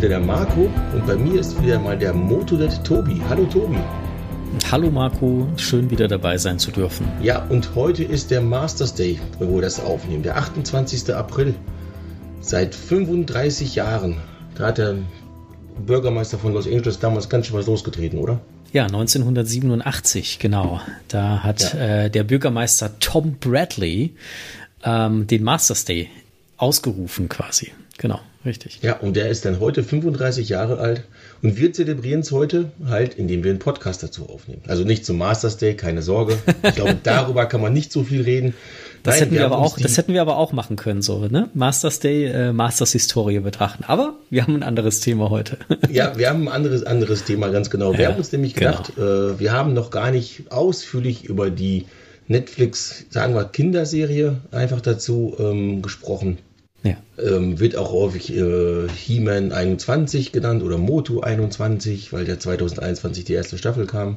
wieder der Marco und bei mir ist wieder mal der Motodet Tobi. Hallo Tobi. Hallo Marco, schön wieder dabei sein zu dürfen. Ja, und heute ist der Masters Day, wo wir das aufnehmen, der 28. April. Seit 35 Jahren. Da hat der Bürgermeister von Los Angeles damals ganz schön was losgetreten, oder? Ja, 1987, genau. Da hat ja. äh, der Bürgermeister Tom Bradley ähm, den Masters Day ausgerufen quasi. Genau, richtig. Ja, und der ist dann heute 35 Jahre alt und wir zelebrieren es heute halt, indem wir einen Podcast dazu aufnehmen. Also nicht zum Masters Day, keine Sorge. Ich glaube, darüber kann man nicht so viel reden. Das Nein, hätten wir, wir aber auch, das hätten wir aber auch machen können, so, ne? Masters Day, äh, Masters Historie betrachten. Aber wir haben ein anderes Thema heute. ja, wir haben ein anderes, anderes Thema, ganz genau. Wir ja, haben uns nämlich gedacht, genau. äh, wir haben noch gar nicht ausführlich über die Netflix, sagen wir, Kinderserie einfach dazu ähm, gesprochen. Ja. Ähm, wird auch häufig äh, He-Man 21 genannt oder Motu 21, weil ja 2021 die erste Staffel kam.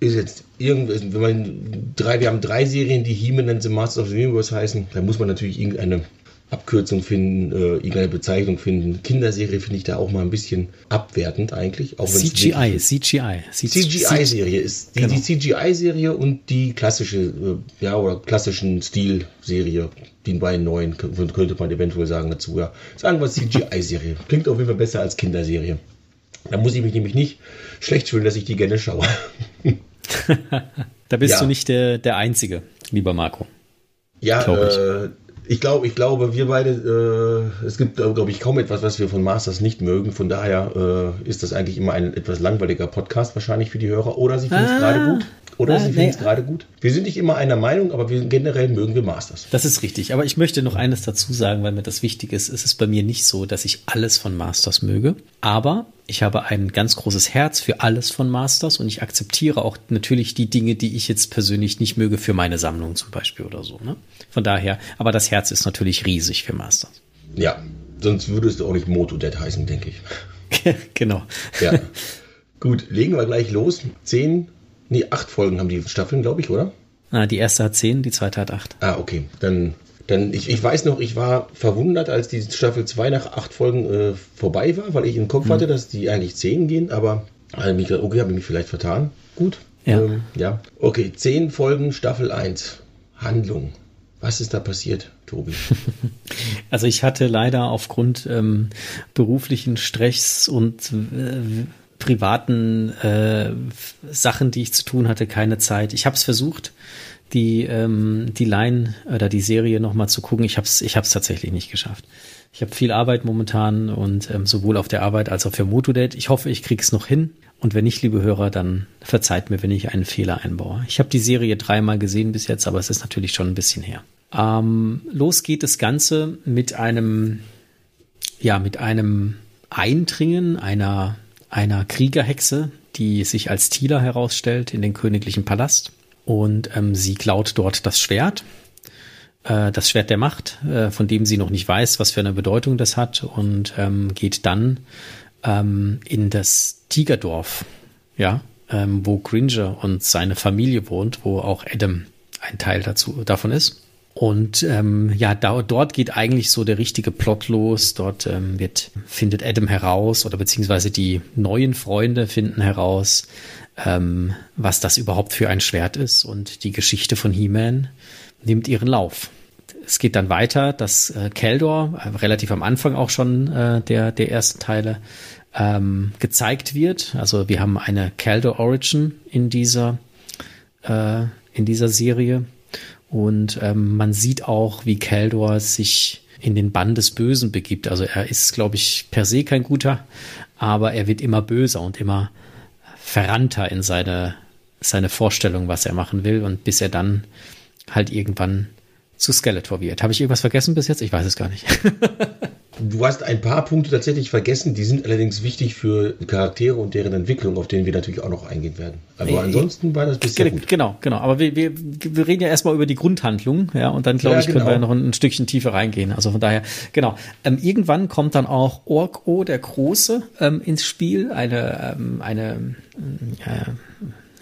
Ist jetzt irgendwie, wenn man drei, wir haben drei Serien, die He-Man and the Masters of the Universe heißen, dann muss man natürlich irgendeine Abkürzung finden, äh, irgendeine Bezeichnung finden. Kinderserie finde ich da auch mal ein bisschen abwertend eigentlich. Auch CGI, CGI. CGI-Serie ist die, genau. die CGI-Serie und die klassische, äh, ja, oder klassischen Stil-Serie. Die beiden neuen könnte man eventuell sagen dazu, ja. Sagen wir CGI-Serie. Klingt auf jeden Fall besser als Kinderserie. Da muss ich mich nämlich nicht schlecht fühlen, dass ich die gerne schaue. da bist ja. du nicht der, der Einzige, lieber Marco. Ja, äh, ich glaube, ich glaube, wir beide, äh, es gibt, glaube ich, kaum etwas, was wir von Masters nicht mögen. Von daher äh, ist das eigentlich immer ein etwas langweiliger Podcast wahrscheinlich für die Hörer. Oder sie finden es ah, gerade gut. Oder ah, sie finden es nee. gerade gut. Wir sind nicht immer einer Meinung, aber wir, generell mögen wir Masters. Das ist richtig. Aber ich möchte noch eines dazu sagen, weil mir das wichtig ist. Es ist bei mir nicht so, dass ich alles von Masters möge. Aber ich habe ein ganz großes Herz für alles von Masters und ich akzeptiere auch natürlich die Dinge, die ich jetzt persönlich nicht möge für meine Sammlung zum Beispiel oder so. Ne? Von daher, aber das Herz ist natürlich riesig für Masters. Ja, sonst würdest du auch nicht Motodead heißen, denke ich. genau. Ja. Gut, legen wir gleich los. Zehn, nee, acht Folgen haben die Staffeln, glaube ich, oder? Ah, die erste hat zehn, die zweite hat acht. Ah, okay. Dann dann, ich, ich weiß noch, ich war verwundert, als die Staffel 2 nach acht Folgen äh, vorbei war, weil ich im Kopf mhm. hatte, dass die eigentlich zehn gehen, aber mich okay, habe ich mich vielleicht vertan. Gut. Ja. Ähm, ja. Okay, zehn Folgen, Staffel 1. Handlung. Was ist da passiert, Tobi? Also ich hatte leider aufgrund ähm, beruflichen Stress und äh, privaten äh, Sachen, die ich zu tun hatte, keine Zeit. Ich habe es versucht, die, ähm, die Line oder die Serie nochmal zu gucken. Ich habe es ich hab's tatsächlich nicht geschafft. Ich habe viel Arbeit momentan und ähm, sowohl auf der Arbeit als auch für Motodate. Ich hoffe, ich krieg's noch hin. Und wenn nicht, liebe Hörer, dann verzeiht mir, wenn ich einen Fehler einbaue. Ich habe die Serie dreimal gesehen bis jetzt, aber es ist natürlich schon ein bisschen her. Ähm, los geht das Ganze mit einem, ja, mit einem Eindringen einer, einer Kriegerhexe, die sich als Tila herausstellt in den königlichen Palast und ähm, sie klaut dort das Schwert, äh, das Schwert der Macht, äh, von dem sie noch nicht weiß, was für eine Bedeutung das hat und ähm, geht dann ähm, in das Tigerdorf, ja, ähm, wo Gringer und seine Familie wohnt, wo auch Adam ein Teil dazu davon ist. Und ähm, ja, da, dort geht eigentlich so der richtige Plot los. Dort ähm, wird, findet Adam heraus oder beziehungsweise die neuen Freunde finden heraus, ähm, was das überhaupt für ein Schwert ist. Und die Geschichte von He-Man nimmt ihren Lauf. Es geht dann weiter, dass äh, Keldor, äh, relativ am Anfang auch schon äh, der, der ersten Teile, ähm, gezeigt wird. Also wir haben eine Keldor Origin in dieser, äh, in dieser Serie. Und ähm, man sieht auch, wie Keldor sich in den Bann des Bösen begibt. Also er ist, glaube ich, per se kein guter, aber er wird immer böser und immer verrannter in seine, seine Vorstellung, was er machen will und bis er dann halt irgendwann zu Skeletor wird. Habe ich irgendwas vergessen bis jetzt? Ich weiß es gar nicht. du hast ein paar Punkte tatsächlich vergessen, die sind allerdings wichtig für Charaktere und deren Entwicklung, auf denen wir natürlich auch noch eingehen werden. Aber äh, ansonsten war das bisher gut. Genau, genau. Aber wir, wir, wir reden ja erstmal über die Grundhandlung, ja, und dann glaube ja, ich, können genau. wir ja noch ein, ein, Stückchen tiefer reingehen. Also von daher, genau. Ähm, irgendwann kommt dann auch Orko der Große ähm, ins Spiel, eine, ähm, eine äh,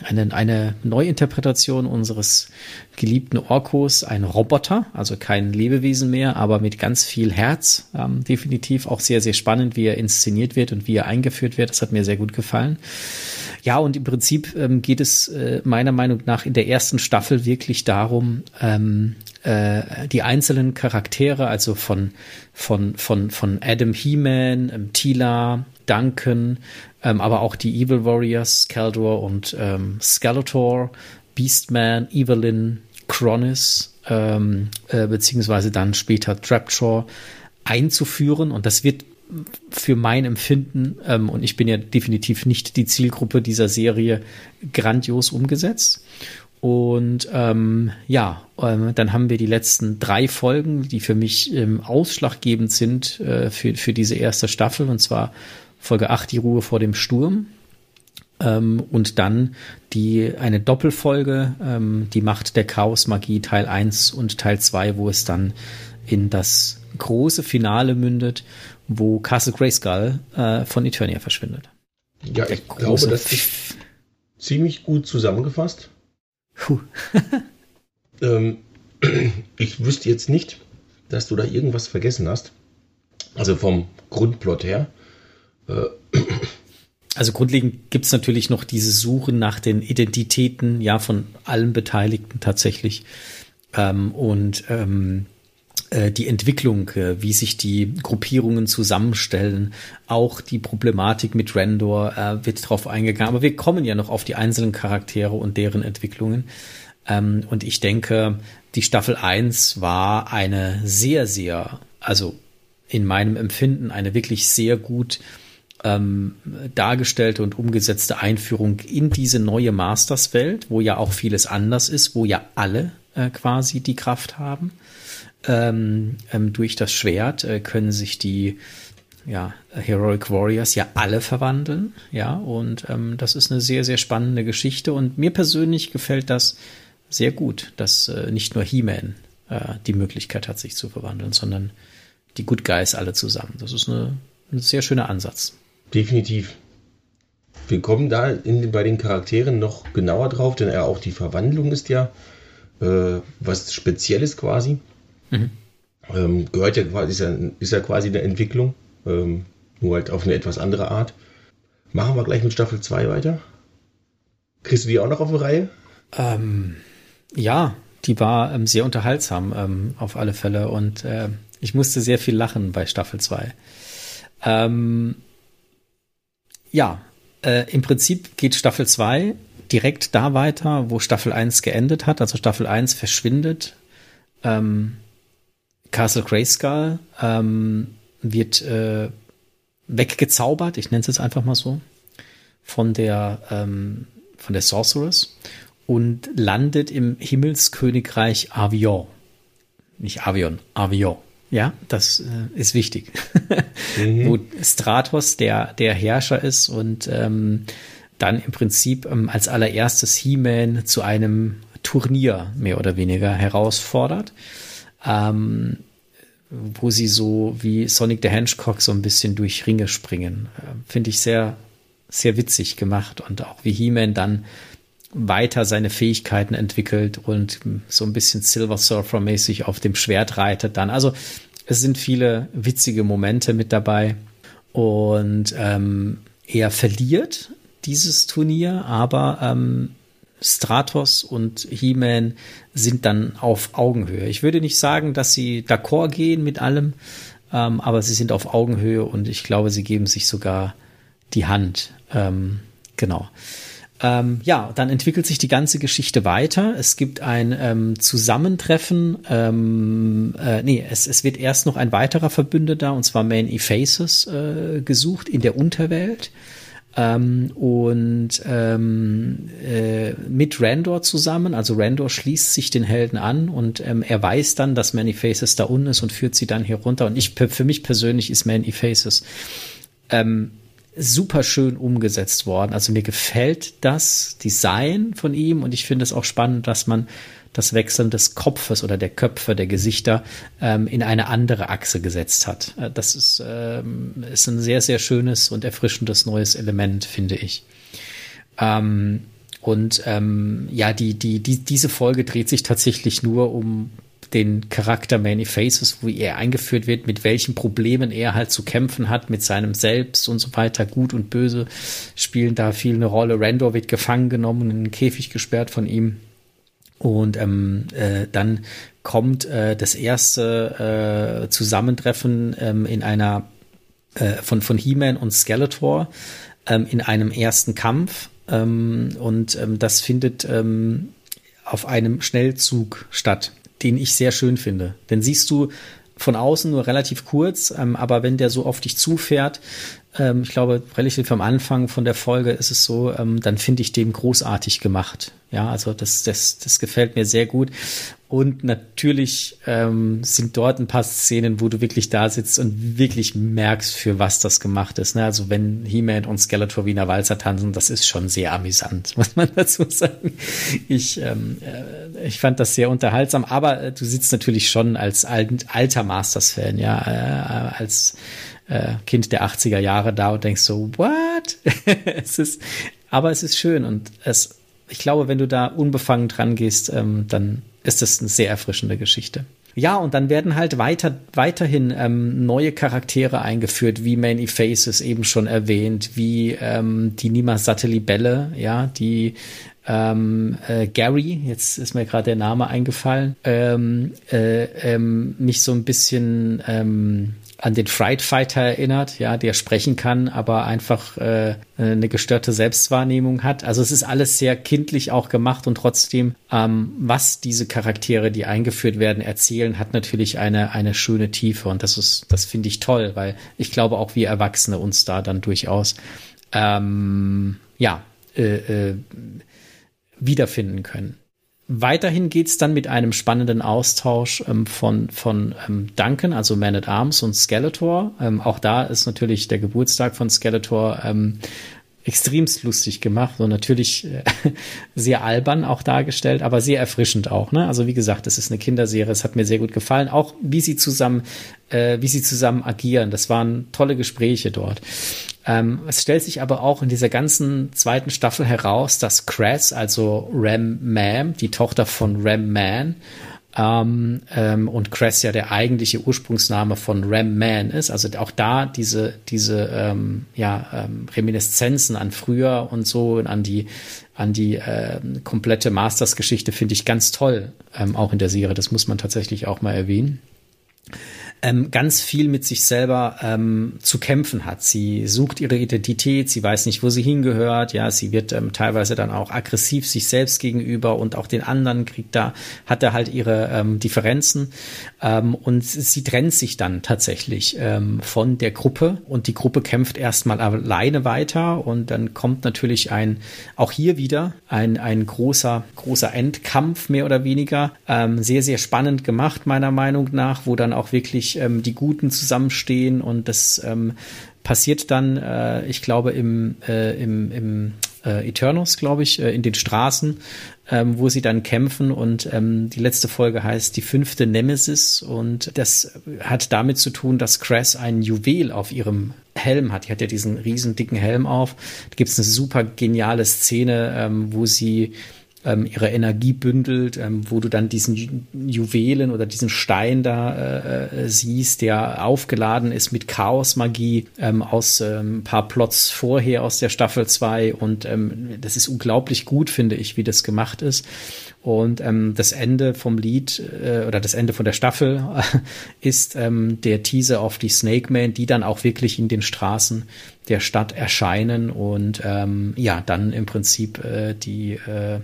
eine, eine Neuinterpretation unseres geliebten Orkos, ein Roboter, also kein Lebewesen mehr, aber mit ganz viel Herz. Ähm, definitiv auch sehr, sehr spannend, wie er inszeniert wird und wie er eingeführt wird. Das hat mir sehr gut gefallen. Ja, und im Prinzip ähm, geht es äh, meiner Meinung nach in der ersten Staffel wirklich darum, ähm, äh, die einzelnen Charaktere, also von, von, von, von Adam He-Man, ähm, Tila, Duncan, ähm, aber auch die Evil Warriors, Caldor und ähm, Skeletor, Beastman, Evelyn, Cronis, ähm, äh, beziehungsweise dann später Trapjaw einzuführen. Und das wird für mein Empfinden, ähm, und ich bin ja definitiv nicht die Zielgruppe dieser Serie, grandios umgesetzt. Und ähm, ja, ähm, dann haben wir die letzten drei Folgen, die für mich ähm, ausschlaggebend sind äh, für, für diese erste Staffel, und zwar Folge 8, die Ruhe vor dem Sturm. Ähm, und dann die eine Doppelfolge, ähm, die Macht der Chaos-Magie Teil 1 und Teil 2, wo es dann in das große Finale mündet wo Castle Grayskull äh, von Eternia verschwindet. Ja, ich glaube, das ist ziemlich gut zusammengefasst. ähm, ich wüsste jetzt nicht, dass du da irgendwas vergessen hast. Also vom Grundplot her. Äh, also grundlegend gibt es natürlich noch diese Suche nach den Identitäten, ja, von allen Beteiligten tatsächlich. Ähm, und ähm, äh, die Entwicklung, äh, wie sich die Gruppierungen zusammenstellen, auch die Problematik mit Randor äh, wird darauf eingegangen. Aber wir kommen ja noch auf die einzelnen Charaktere und deren Entwicklungen. Ähm, und ich denke, die Staffel 1 war eine sehr, sehr, also in meinem Empfinden eine wirklich sehr gut ähm, dargestellte und umgesetzte Einführung in diese neue Masters-Welt, wo ja auch vieles anders ist, wo ja alle äh, quasi die Kraft haben ähm, ähm, durch das Schwert äh, können sich die ja, Heroic Warriors ja alle verwandeln. Ja, und ähm, das ist eine sehr, sehr spannende Geschichte. Und mir persönlich gefällt das sehr gut, dass äh, nicht nur He-Man äh, die Möglichkeit hat, sich zu verwandeln, sondern die Good Guys alle zusammen. Das ist eine, ein sehr schöner Ansatz. Definitiv. Wir kommen da in, bei den Charakteren noch genauer drauf, denn auch die Verwandlung ist ja äh, was Spezielles quasi. Mhm. Ähm, gehört ja quasi, ist ja, ist ja quasi eine Entwicklung, ähm, nur halt auf eine etwas andere Art. Machen wir gleich mit Staffel 2 weiter. Kriegst du die auch noch auf die Reihe? Ähm, ja, die war ähm, sehr unterhaltsam ähm, auf alle Fälle und äh, ich musste sehr viel lachen bei Staffel 2. Ähm, ja, äh, im Prinzip geht Staffel 2 direkt da weiter, wo Staffel 1 geendet hat. Also Staffel 1 verschwindet ähm, Castle Grayskull ähm, wird äh, weggezaubert, ich nenne es jetzt einfach mal so, von der, ähm, von der Sorceress und landet im Himmelskönigreich Avion. Nicht Avion, Avion. Ja, das äh, ist wichtig. mhm. Wo Stratos der, der Herrscher ist und ähm, dann im Prinzip ähm, als allererstes He-Man zu einem Turnier mehr oder weniger herausfordert ähm, wo sie so wie Sonic the Hedgehog so ein bisschen durch Ringe springen. Äh, Finde ich sehr, sehr witzig gemacht und auch wie He-Man dann weiter seine Fähigkeiten entwickelt und so ein bisschen Silver Surfer mäßig auf dem Schwert reitet dann. Also es sind viele witzige Momente mit dabei und ähm, er verliert dieses Turnier, aber ähm, Stratos und He-Man sind dann auf Augenhöhe. Ich würde nicht sagen, dass sie d'accord gehen mit allem, ähm, aber sie sind auf Augenhöhe und ich glaube, sie geben sich sogar die Hand. Ähm, genau. Ähm, ja, dann entwickelt sich die ganze Geschichte weiter. Es gibt ein ähm, Zusammentreffen. Ähm, äh, nee, es, es wird erst noch ein weiterer Verbündeter, und zwar Man Faces, äh, gesucht in der Unterwelt. Ähm, und ähm, äh, mit Randor zusammen, also Randor schließt sich den Helden an und ähm, er weiß dann, dass Many Faces da unten ist und führt sie dann hier runter. Und ich, für mich persönlich ist Many Faces ähm, super schön umgesetzt worden. Also mir gefällt das Design von ihm und ich finde es auch spannend, dass man das Wechseln des Kopfes oder der Köpfe, der Gesichter ähm, in eine andere Achse gesetzt hat. Äh, das ist, ähm, ist ein sehr, sehr schönes und erfrischendes neues Element, finde ich. Ähm, Und ähm, ja, die, die, die, diese Folge dreht sich tatsächlich nur um den Charakter Many Faces, wo er eingeführt wird, mit welchen Problemen er halt zu kämpfen hat, mit seinem Selbst und so weiter. Gut und Böse spielen da viel eine Rolle. Randor wird gefangen genommen, in den Käfig gesperrt von ihm. Und ähm, äh, dann kommt äh, das erste äh, Zusammentreffen ähm, in einer äh, von, von He-Man und Skeletor ähm, in einem ersten Kampf. Ähm, und ähm, das findet ähm, auf einem Schnellzug statt den ich sehr schön finde. Denn siehst du von außen nur relativ kurz, aber wenn der so auf dich zufährt, ähm, ich glaube, relativ am Anfang von der Folge ist es so, ähm, dann finde ich den großartig gemacht. Ja, also das, das, das gefällt mir sehr gut. Und natürlich ähm, sind dort ein paar Szenen, wo du wirklich da sitzt und wirklich merkst, für was das gemacht ist. Ne? Also wenn He-Man und Skeletor wie in Walzer tanzen, das ist schon sehr amüsant, muss man dazu sagen. Ich, ähm, äh, ich fand das sehr unterhaltsam, aber äh, du sitzt natürlich schon als alt, alter Masters-Fan, ja, äh, als äh, Kind der 80er Jahre da und denkst so, what? es ist, aber es ist schön und es, ich glaube, wenn du da unbefangen dran gehst, ähm, dann ist das eine sehr erfrischende Geschichte. Ja, und dann werden halt weiter, weiterhin ähm, neue Charaktere eingeführt, wie Many Faces eben schon erwähnt, wie ähm, die Nima Satellibelle, ja, die ähm, äh, Gary, jetzt ist mir gerade der Name eingefallen, ähm, äh, ähm, mich so ein bisschen ähm, an den Fright Fighter erinnert, ja, der sprechen kann, aber einfach äh, eine gestörte Selbstwahrnehmung hat. Also es ist alles sehr kindlich auch gemacht und trotzdem, ähm, was diese Charaktere, die eingeführt werden, erzählen, hat natürlich eine eine schöne Tiefe und das ist, das finde ich toll, weil ich glaube auch wir Erwachsene uns da dann durchaus ähm, ja äh, äh, wiederfinden können. Weiterhin geht's dann mit einem spannenden Austausch ähm, von, von ähm, Duncan, also Man at Arms und Skeletor. Ähm, auch da ist natürlich der Geburtstag von Skeletor ähm, extremst lustig gemacht und natürlich äh, sehr albern auch dargestellt, aber sehr erfrischend auch. Ne? Also wie gesagt, es ist eine Kinderserie, es hat mir sehr gut gefallen, auch wie sie zusammen, äh, wie sie zusammen agieren. Das waren tolle Gespräche dort. Ähm, es stellt sich aber auch in dieser ganzen zweiten Staffel heraus, dass Crass, also Ram Mam, die Tochter von Ram Man, ähm, ähm, und Cress ja der eigentliche Ursprungsname von Ram Man ist. Also auch da diese, diese ähm, ja, ähm, Reminiszenzen an früher und so und an die, an die äh, komplette Masters-Geschichte finde ich ganz toll, ähm, auch in der Serie. Das muss man tatsächlich auch mal erwähnen ähm, ganz viel mit sich selber ähm, zu kämpfen hat. Sie sucht ihre Identität, sie weiß nicht, wo sie hingehört, ja, sie wird ähm, teilweise dann auch aggressiv sich selbst gegenüber und auch den anderen kriegt da, hat er halt ihre ähm, Differenzen. Ähm, und sie trennt sich dann tatsächlich ähm, von der Gruppe. Und die Gruppe kämpft erstmal alleine weiter. Und dann kommt natürlich ein, auch hier wieder ein, ein großer, großer Endkampf mehr oder weniger, ähm, sehr, sehr spannend gemacht meiner Meinung nach, wo dann auch wirklich ähm, die Guten zusammenstehen und das ähm, passiert dann, äh, ich glaube, im, äh, im, im äh, Eternus, glaube ich, äh, in den Straßen, ähm, wo sie dann kämpfen und ähm, die letzte Folge heißt die fünfte Nemesis und das hat damit zu tun, dass Crass ein Juwel auf ihrem Helm hat. Die hat ja diesen riesen dicken Helm auf. Da gibt es eine super geniale Szene, ähm, wo sie ähm, ihre Energie bündelt, ähm, wo du dann diesen Juwelen oder diesen Stein da äh, äh, siehst, der aufgeladen ist mit Chaosmagie ähm, aus ähm, ein paar Plots vorher aus der Staffel 2 und ähm, das ist unglaublich gut, finde ich, wie das gemacht ist. Und ähm, das Ende vom Lied äh, oder das Ende von der Staffel äh, ist ähm, der Teaser auf die Snake Man, die dann auch wirklich in den Straßen der Stadt erscheinen und ähm, ja, dann im Prinzip äh, die äh,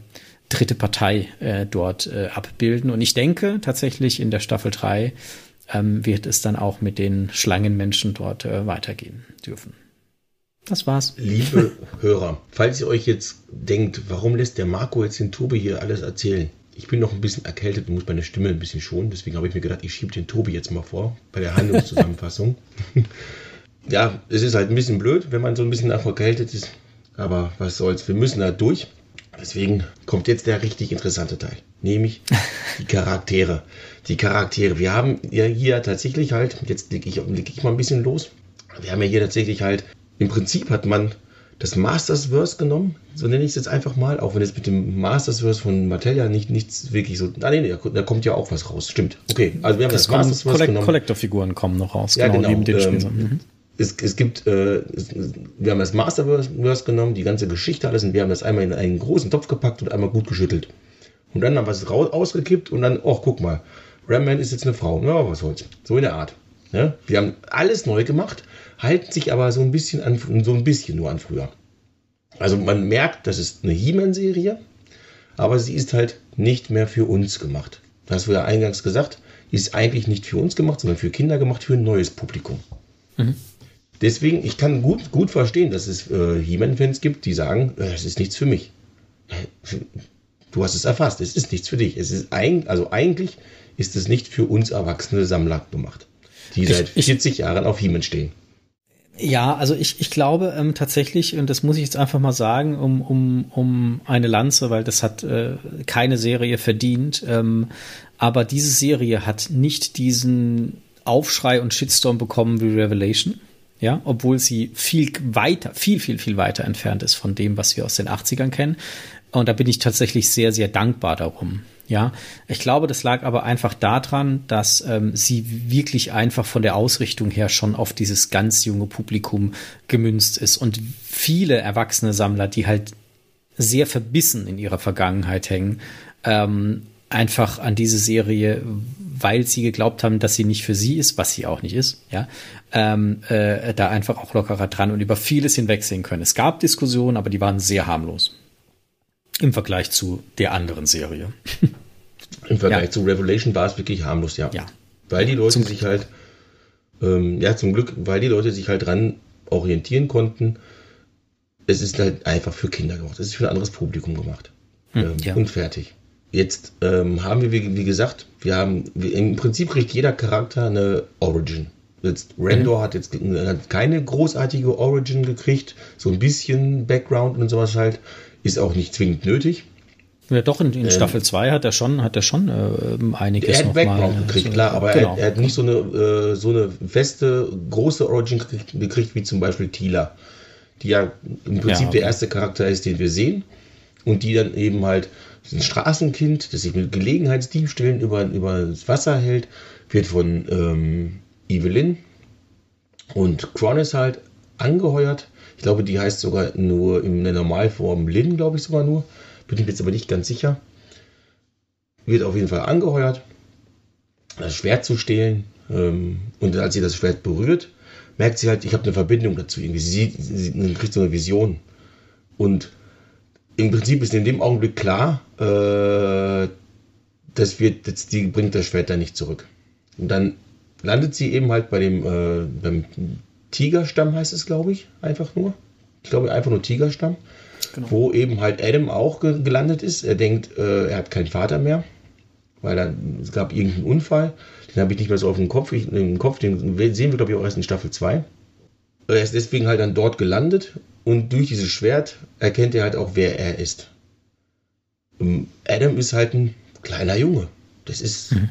dritte Partei äh, dort äh, abbilden. Und ich denke tatsächlich in der Staffel 3 ähm, wird es dann auch mit den Schlangenmenschen dort äh, weitergehen dürfen. Das war's. Liebe Hörer, falls ihr euch jetzt denkt, warum lässt der Marco jetzt den Tobi hier alles erzählen? Ich bin noch ein bisschen erkältet und muss meine Stimme ein bisschen schonen. Deswegen habe ich mir gedacht, ich schiebe den Tobi jetzt mal vor bei der Handlungszusammenfassung. ja, es ist halt ein bisschen blöd, wenn man so ein bisschen erkältet ist. Aber was soll's, wir müssen da durch. Deswegen kommt jetzt der richtig interessante Teil, nämlich die Charaktere. Die Charaktere. Wir haben ja hier tatsächlich halt, jetzt lege ich, leg ich mal ein bisschen los. Wir haben ja hier tatsächlich halt, im Prinzip hat man das Mastersverse genommen, so nenne ich es jetzt einfach mal, auch wenn es mit dem Mastersverse von Mattel ja nicht, nichts wirklich so. Ah, nee, nee, da kommt ja auch was raus. Stimmt. Okay, also wir haben das, das Mastersverse Collect genommen. Collector-Figuren kommen noch raus, ja, genau, genau. Ähm, mhm. Es, es gibt, äh, wir haben das Masterverse genommen, die ganze Geschichte alles, und wir haben das einmal in einen großen Topf gepackt und einmal gut geschüttelt. Und dann haben wir es raus, ausgekippt und dann, ach, guck mal, Ramman ist jetzt eine Frau. Ja, was soll's. So in der Art. Ja, wir haben alles neu gemacht, halten sich aber so ein bisschen an, so ein bisschen nur an früher. Also man merkt, das ist eine He-Man-Serie, aber sie ist halt nicht mehr für uns gemacht. Das du ja eingangs gesagt, die ist eigentlich nicht für uns gemacht, sondern für Kinder gemacht, für ein neues Publikum. Mhm. Deswegen, ich kann gut, gut verstehen, dass es äh, He-Man-Fans gibt, die sagen, äh, das ist nichts für mich. Du hast es erfasst, es ist nichts für dich. Es ist ein, also eigentlich ist es nicht für uns erwachsene Sammler gemacht, die seit ich, 40 Jahren auf He-Man stehen. Ja, also ich, ich glaube ähm, tatsächlich, und das muss ich jetzt einfach mal sagen, um, um, um eine Lanze, weil das hat äh, keine Serie verdient, ähm, aber diese Serie hat nicht diesen Aufschrei und Shitstorm bekommen wie Revelation. Ja, obwohl sie viel weiter, viel, viel, viel weiter entfernt ist von dem, was wir aus den 80ern kennen. Und da bin ich tatsächlich sehr, sehr dankbar darum. Ja, ich glaube, das lag aber einfach daran, dass ähm, sie wirklich einfach von der Ausrichtung her schon auf dieses ganz junge Publikum gemünzt ist und viele erwachsene Sammler, die halt sehr verbissen in ihrer Vergangenheit hängen, ähm, einfach an diese Serie, weil sie geglaubt haben, dass sie nicht für sie ist, was sie auch nicht ist, ja, ähm, äh, da einfach auch lockerer dran und über vieles hinwegsehen können. Es gab Diskussionen, aber die waren sehr harmlos im Vergleich zu der anderen Serie. Im Vergleich ja. zu Revelation war es wirklich harmlos, ja. ja. Weil die Leute zum sich halt, ähm, ja, zum Glück, weil die Leute sich halt dran orientieren konnten. Es ist halt einfach für Kinder gemacht. Es ist für ein anderes Publikum gemacht. Hm, ähm, ja. Und fertig. Jetzt ähm, haben wir, wie, wie, gesagt, wir haben, wir, im Prinzip kriegt jeder Charakter eine Origin. Jetzt Randor mhm. hat jetzt hat keine großartige Origin gekriegt, so ein bisschen Background und sowas halt. Ist auch nicht zwingend nötig. Ja, doch, in, in ähm, Staffel 2 hat er schon, hat er schon äh, einiges er hat Background mal, gekriegt, so, klar, aber genau. er, er, hat nicht so eine, äh, so eine feste, große Origin gekriegt, gekriegt, wie zum Beispiel Tila, die ja im Prinzip ja, okay. der erste Charakter ist, den wir sehen und die dann eben halt ein Straßenkind, das sich mit Gelegenheitsdiebstählen über, über das Wasser hält, wird von ähm, Evelyn und Cronus halt angeheuert ich glaube, die heißt sogar nur in der Normalform Lin, glaube ich sogar nur. Bin ich mir jetzt aber nicht ganz sicher. Wird auf jeden Fall angeheuert, das Schwert zu stehlen. Ähm, und als sie das Schwert berührt, merkt sie halt, ich habe eine Verbindung dazu. Irgendwie. Sie, sieht, sie kriegt so eine Vision. Und im Prinzip ist in dem Augenblick klar, äh, das wird, das, die bringt das Schwert dann nicht zurück. Und dann landet sie eben halt bei dem, äh, beim Tigerstamm heißt es, glaube ich, einfach nur. Ich glaube einfach nur Tigerstamm. Genau. Wo eben halt Adam auch ge gelandet ist. Er denkt, äh, er hat keinen Vater mehr, weil er, es gab irgendeinen Unfall. Den habe ich nicht mehr so auf dem Kopf. Ich, im Kopf, den sehen wir, glaube ich, auch erst in Staffel 2. Er ist deswegen halt dann dort gelandet und durch dieses Schwert erkennt er halt auch, wer er ist. Ähm, Adam ist halt ein kleiner Junge. Das ist. Mhm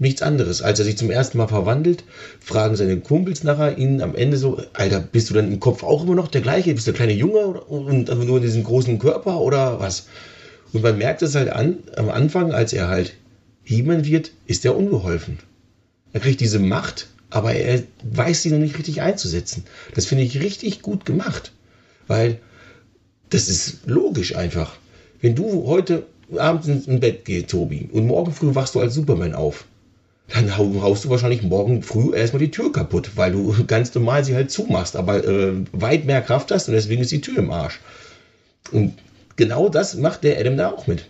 nichts anderes. Als er sich zum ersten Mal verwandelt, fragen seine Kumpels nachher ihn am Ende so, Alter, bist du dann im Kopf auch immer noch der gleiche? Bist du der kleine Junge und nur in diesem großen Körper oder was? Und man merkt es halt an, am Anfang, als er halt He-Man wird, ist er unbeholfen. Er kriegt diese Macht, aber er weiß sie noch nicht richtig einzusetzen. Das finde ich richtig gut gemacht, weil das ist logisch einfach. Wenn du heute abends ins Bett gehst, Tobi, und morgen früh wachst du als Superman auf, dann haust du wahrscheinlich morgen früh erstmal die Tür kaputt, weil du ganz normal sie halt zumachst, aber äh, weit mehr Kraft hast und deswegen ist die Tür im Arsch. Und genau das macht der Adam da auch mit.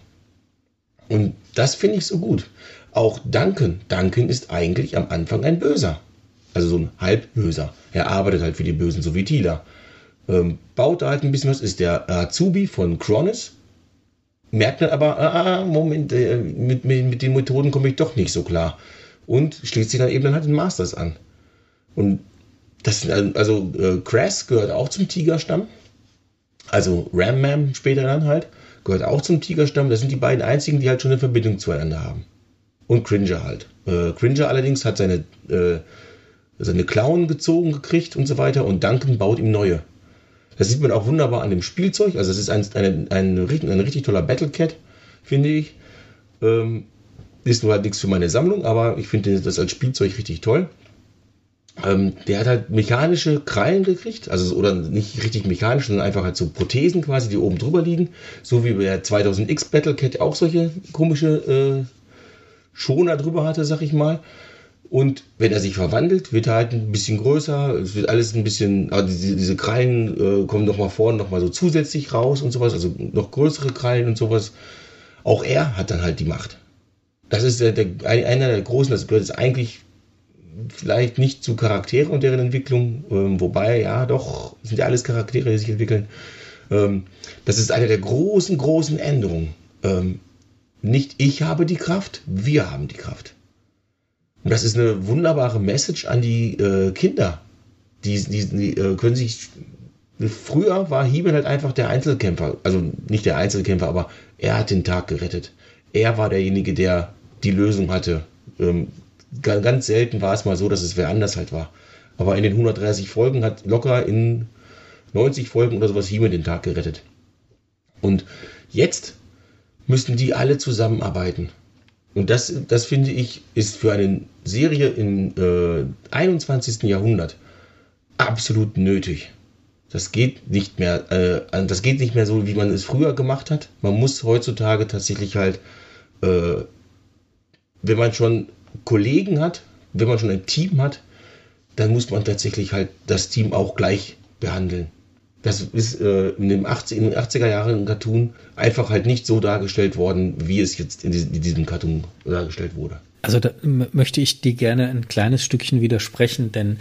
Und das finde ich so gut. Auch Duncan. Duncan ist eigentlich am Anfang ein Böser. Also so ein Halbböser. Er arbeitet halt für die Bösen, so wie Tila. Ähm, baut da halt ein bisschen was, ist der Azubi von Cronus. Merkt dann aber, ah, Moment, äh, mit, mit, mit den Methoden komme ich doch nicht so klar und schließt sich dann eben dann halt den Masters an. Und das also äh, Crass gehört auch zum Tigerstamm. Also Ram Man später dann halt gehört auch zum Tigerstamm. Das sind die beiden einzigen, die halt schon eine Verbindung zueinander haben. Und Cringer halt. Äh, Cringer allerdings hat seine, äh, seine Klauen gezogen gekriegt und so weiter und Duncan baut ihm neue. Das sieht man auch wunderbar an dem Spielzeug. Also es ist ein, ein, ein, ein, ein richtig toller Battlecat, finde ich. Ähm, ist nur halt nichts für meine Sammlung, aber ich finde das als Spielzeug richtig toll. Ähm, der hat halt mechanische Krallen gekriegt, also oder nicht richtig mechanisch, sondern einfach halt so Prothesen quasi, die oben drüber liegen. So wie der 2000X Battlecat auch solche komische äh, Schoner drüber hatte, sag ich mal. Und wenn er sich verwandelt, wird er halt ein bisschen größer. Es wird alles ein bisschen, also diese, diese Krallen äh, kommen nochmal vorne nochmal so zusätzlich raus und sowas, also noch größere Krallen und sowas. Auch er hat dann halt die Macht. Das ist der, der, einer der großen, das gehört jetzt eigentlich vielleicht nicht zu Charaktere und deren Entwicklung, ähm, wobei, ja, doch, sind ja alles Charaktere, die sich entwickeln. Ähm, das ist eine der großen, großen Änderungen. Ähm, nicht ich habe die Kraft, wir haben die Kraft. Und das ist eine wunderbare Message an die äh, Kinder. Die, die, die äh, können sich. Früher war Hiebel halt einfach der Einzelkämpfer. Also nicht der Einzelkämpfer, aber er hat den Tag gerettet. Er war derjenige, der die Lösung hatte. Ähm, ganz selten war es mal so, dass es wer anders halt war. Aber in den 130 Folgen hat locker in 90 Folgen oder sowas Hieme den Tag gerettet. Und jetzt müssen die alle zusammenarbeiten. Und das, das finde ich, ist für eine Serie im äh, 21. Jahrhundert absolut nötig. Das geht nicht mehr, äh, das geht nicht mehr so, wie man es früher gemacht hat. Man muss heutzutage tatsächlich halt, äh, wenn man schon Kollegen hat, wenn man schon ein Team hat, dann muss man tatsächlich halt das Team auch gleich behandeln. Das ist äh, in, dem 80, in den 80er Jahren Cartoon einfach halt nicht so dargestellt worden, wie es jetzt in, diesem, in diesem Cartoon dargestellt wurde. Also da möchte ich dir gerne ein kleines Stückchen widersprechen, denn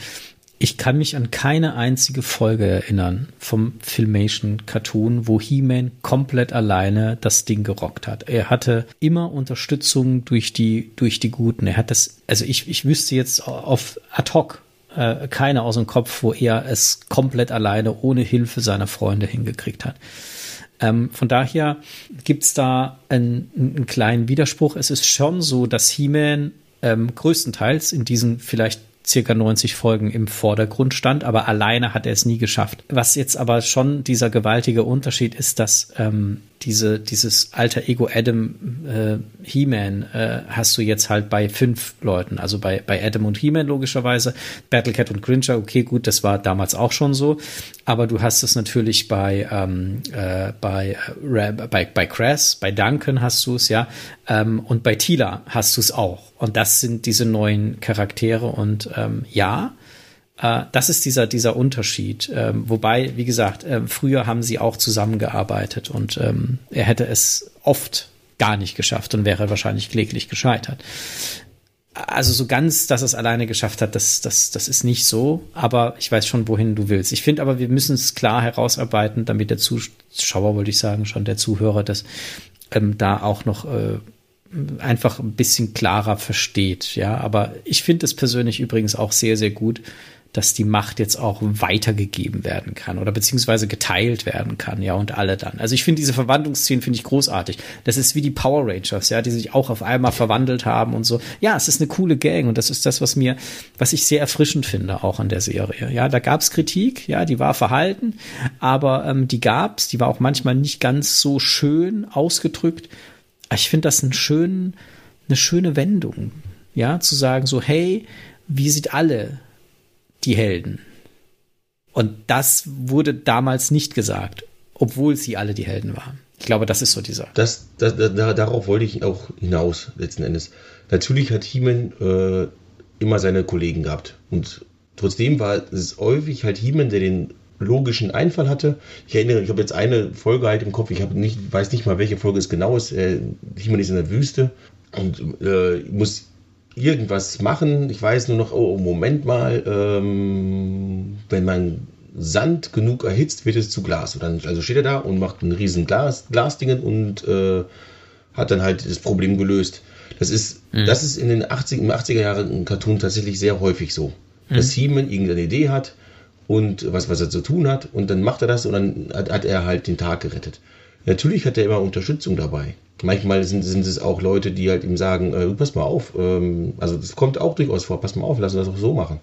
ich kann mich an keine einzige Folge erinnern vom Filmation Cartoon, wo He-Man komplett alleine das Ding gerockt hat. Er hatte immer Unterstützung durch die, durch die Guten. Er hat das, also ich, ich wüsste jetzt auf ad hoc äh, keine aus dem Kopf, wo er es komplett alleine ohne Hilfe seiner Freunde hingekriegt hat. Ähm, von daher gibt's da einen, einen kleinen Widerspruch. Es ist schon so, dass He-Man ähm, größtenteils in diesen vielleicht circa 90 Folgen im Vordergrund stand, aber alleine hat er es nie geschafft. Was jetzt aber schon dieser gewaltige Unterschied ist, dass ähm, diese, dieses alter Ego Adam äh, He-Man äh, hast du jetzt halt bei fünf Leuten. Also bei, bei Adam und He-Man logischerweise. Battlecat und Grincher, okay, gut, das war damals auch schon so. Aber du hast es natürlich bei, ähm, äh, bei, äh, bei, bei Crass, bei Duncan hast du es, ja. Ähm, und bei Tila hast du es auch. Und das sind diese neuen Charaktere. Und ähm, ja, das ist dieser, dieser Unterschied. Ähm, wobei, wie gesagt, äh, früher haben sie auch zusammengearbeitet und ähm, er hätte es oft gar nicht geschafft und wäre wahrscheinlich kläglich gescheitert. Also so ganz, dass es alleine geschafft hat, das, das, das ist nicht so, aber ich weiß schon, wohin du willst. Ich finde aber, wir müssen es klar herausarbeiten, damit der Zuschauer, wollte ich sagen, schon der Zuhörer das ähm, da auch noch äh, einfach ein bisschen klarer versteht. Ja, aber ich finde es persönlich übrigens auch sehr, sehr gut, dass die Macht jetzt auch weitergegeben werden kann oder beziehungsweise geteilt werden kann, ja, und alle dann. Also ich finde diese Verwandlungsszenen finde ich großartig. Das ist wie die Power Rangers, ja, die sich auch auf einmal verwandelt haben und so. Ja, es ist eine coole Gang und das ist das, was mir, was ich sehr erfrischend finde, auch an der Serie. Ja, da gab's Kritik, ja, die war verhalten, aber ähm, die gab's, die war auch manchmal nicht ganz so schön ausgedrückt. Ich finde das einen schönen, eine schöne Wendung, ja, zu sagen so, hey, wir sind alle die Helden. Und das wurde damals nicht gesagt, obwohl sie alle die Helden waren. Ich glaube, das ist so dieser. Das, das, da, darauf wollte ich auch hinaus, letzten Endes. Natürlich hat Heeman äh, immer seine Kollegen gehabt. Und trotzdem war es häufig halt Heeman, der den logischen Einfall hatte. Ich erinnere, ich habe jetzt eine Folge halt im Kopf, ich habe nicht, weiß nicht mal, welche Folge es genau ist. Äh, Heeman ist in der Wüste und äh, muss irgendwas machen. Ich weiß nur noch, oh, Moment mal, ähm, wenn man Sand genug erhitzt, wird es zu Glas. Und dann, also steht er da und macht ein riesen Glas, Glasdingen und äh, hat dann halt das Problem gelöst. Das ist, mhm. das ist in den 80, 80er Jahren im Cartoon tatsächlich sehr häufig so. Mhm. Dass Heeman irgendeine Idee hat und was, was er zu tun hat und dann macht er das und dann hat, hat er halt den Tag gerettet. Natürlich hat er immer Unterstützung dabei. Manchmal sind, sind es auch Leute, die halt ihm sagen, äh, pass mal auf, ähm, also das kommt auch durchaus vor, pass mal auf, lass uns das auch so machen.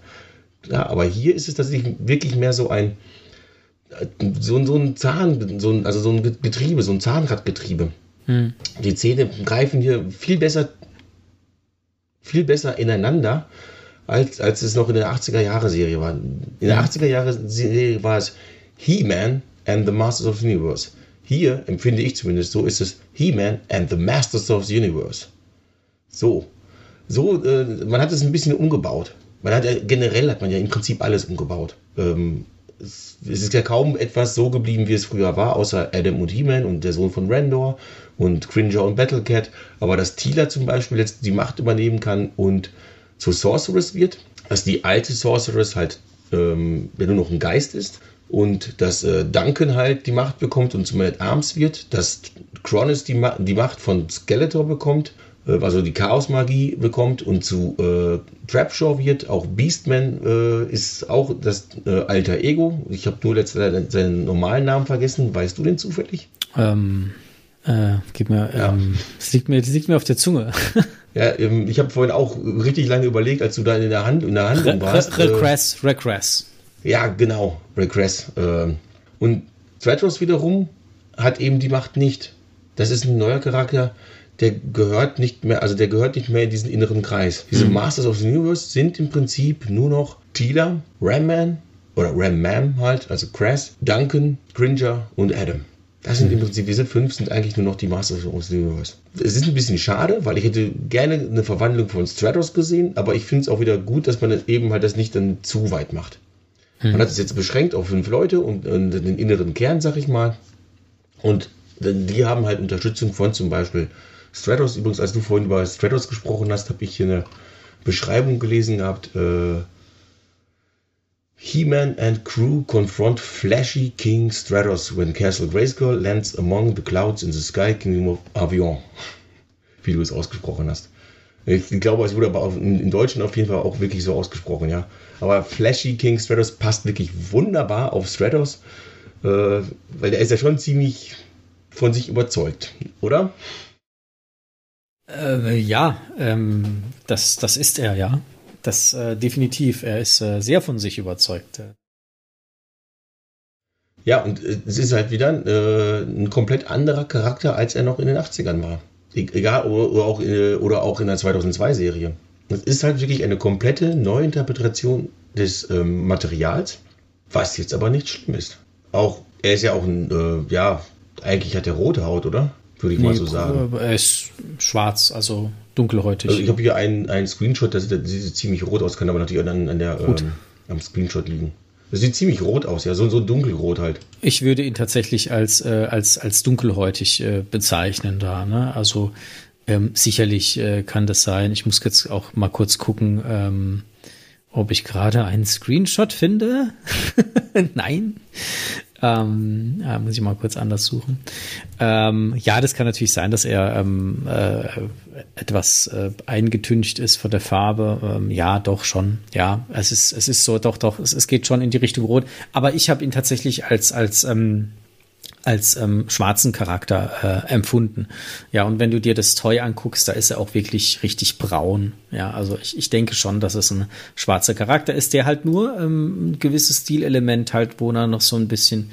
Ja, aber hier ist es tatsächlich wirklich mehr so ein, so, so ein Zahn, so ein, also so ein Getriebe, so ein Zahnradgetriebe. Hm. Die Zähne greifen hier viel besser, viel besser ineinander, als, als es noch in der 80er Jahre Serie war. In der 80er Jahre Serie war es He-Man and the Masters of the Universe. Hier empfinde ich zumindest so, ist es He-Man and the Masters of the Universe. So. So, äh, man hat es ein bisschen umgebaut. Man hat ja, generell hat man ja im Prinzip alles umgebaut. Ähm, es, es, ist ja kaum etwas so geblieben, wie es früher war, außer Adam und He-Man und der Sohn von Randor und Cringer und Battlecat. Aber dass Tila zum Beispiel jetzt die Macht übernehmen kann und zur Sorceress wird, dass die alte Sorceress halt ähm, ja nur noch ein Geist ist und dass äh, Duncan halt die Macht bekommt und zum at Arms wird, dass Cronus die, Ma die Macht von Skeletor bekommt, äh, also die Chaos-Magie bekommt und zu äh, Trapshaw wird. Auch Beastman äh, ist auch das äh, alter Ego. Ich habe nur letztens seinen normalen Namen vergessen. Weißt du den zufällig? Ähm, äh, gib mir, ja. ähm, das liegt mir, das liegt mir auf der Zunge. ja, ähm, ich habe vorhin auch richtig lange überlegt, als du da in der Hand in der Handlung warst. Re Regress, äh, Regress. Ja, genau, Regress. Äh, und Stratos wiederum hat eben die Macht nicht. Das ist ein neuer Charakter, der gehört nicht mehr, also der gehört nicht mehr in diesen inneren Kreis. Diese mhm. Masters of the Universe sind im Prinzip nur noch Tila, Ramman oder Rammam halt, also Crass, Duncan, Cringer und Adam. Das sind im Prinzip, diese fünf sind eigentlich nur noch die Masters of the Universe. Es ist ein bisschen schade, weil ich hätte gerne eine Verwandlung von Stratos gesehen, aber ich finde es auch wieder gut, dass man eben halt das nicht dann zu weit macht. Mhm. Man hat es jetzt beschränkt auf fünf Leute und, und den inneren Kern, sag ich mal. Und die haben halt Unterstützung von zum Beispiel Stratos. Übrigens, als du vorhin über Stratos gesprochen hast, habe ich hier eine Beschreibung gelesen gehabt. Äh, He-Man and crew confront flashy King Stratos when Castle Grayskull lands among the clouds in the Sky Kingdom of Avion. Wie du es ausgesprochen hast. Ich glaube, es wurde aber in Deutschen auf jeden Fall auch wirklich so ausgesprochen, ja. Aber Flashy King Stratos passt wirklich wunderbar auf Stratos, äh, weil der ist ja schon ziemlich von sich überzeugt, oder? Äh, ja, ähm, das, das ist er, ja. Das äh, definitiv. Er ist äh, sehr von sich überzeugt. Ja, und äh, es ist halt wieder äh, ein komplett anderer Charakter, als er noch in den 80ern war. Egal, oder, auch, äh, oder auch in der 2002-Serie. Es ist halt wirklich eine komplette Neuinterpretation des ähm, Materials, was jetzt aber nicht schlimm ist. Auch, er ist ja auch ein, äh, ja, eigentlich hat er rote Haut, oder? Würde ich nee, mal so sagen. Er ist schwarz, also dunkelhäutig. Also ich habe hier einen, einen Screenshot, das sieht, sieht ziemlich rot aus, kann aber natürlich an, an der, ähm, am Screenshot liegen. Das sieht ziemlich rot aus, ja, so, so dunkelrot halt. Ich würde ihn tatsächlich als, äh, als, als dunkelhäutig äh, bezeichnen da, ne? Also ähm, sicherlich äh, kann das sein. Ich muss jetzt auch mal kurz gucken, ähm, ob ich gerade einen Screenshot finde. Nein. Ähm, äh, muss ich mal kurz anders suchen. Ähm, ja, das kann natürlich sein, dass er ähm, äh, etwas äh, eingetüncht ist von der Farbe. Ähm, ja, doch schon. Ja, es ist es ist so, doch doch. Es, es geht schon in die Richtung Rot. Aber ich habe ihn tatsächlich als als ähm, als ähm, schwarzen Charakter äh, empfunden. Ja, und wenn du dir das Toy anguckst, da ist er auch wirklich richtig braun. Ja, also ich, ich denke schon, dass es ein schwarzer Charakter ist, der halt nur ähm, ein gewisses Stilelement halt, wo er noch so ein bisschen,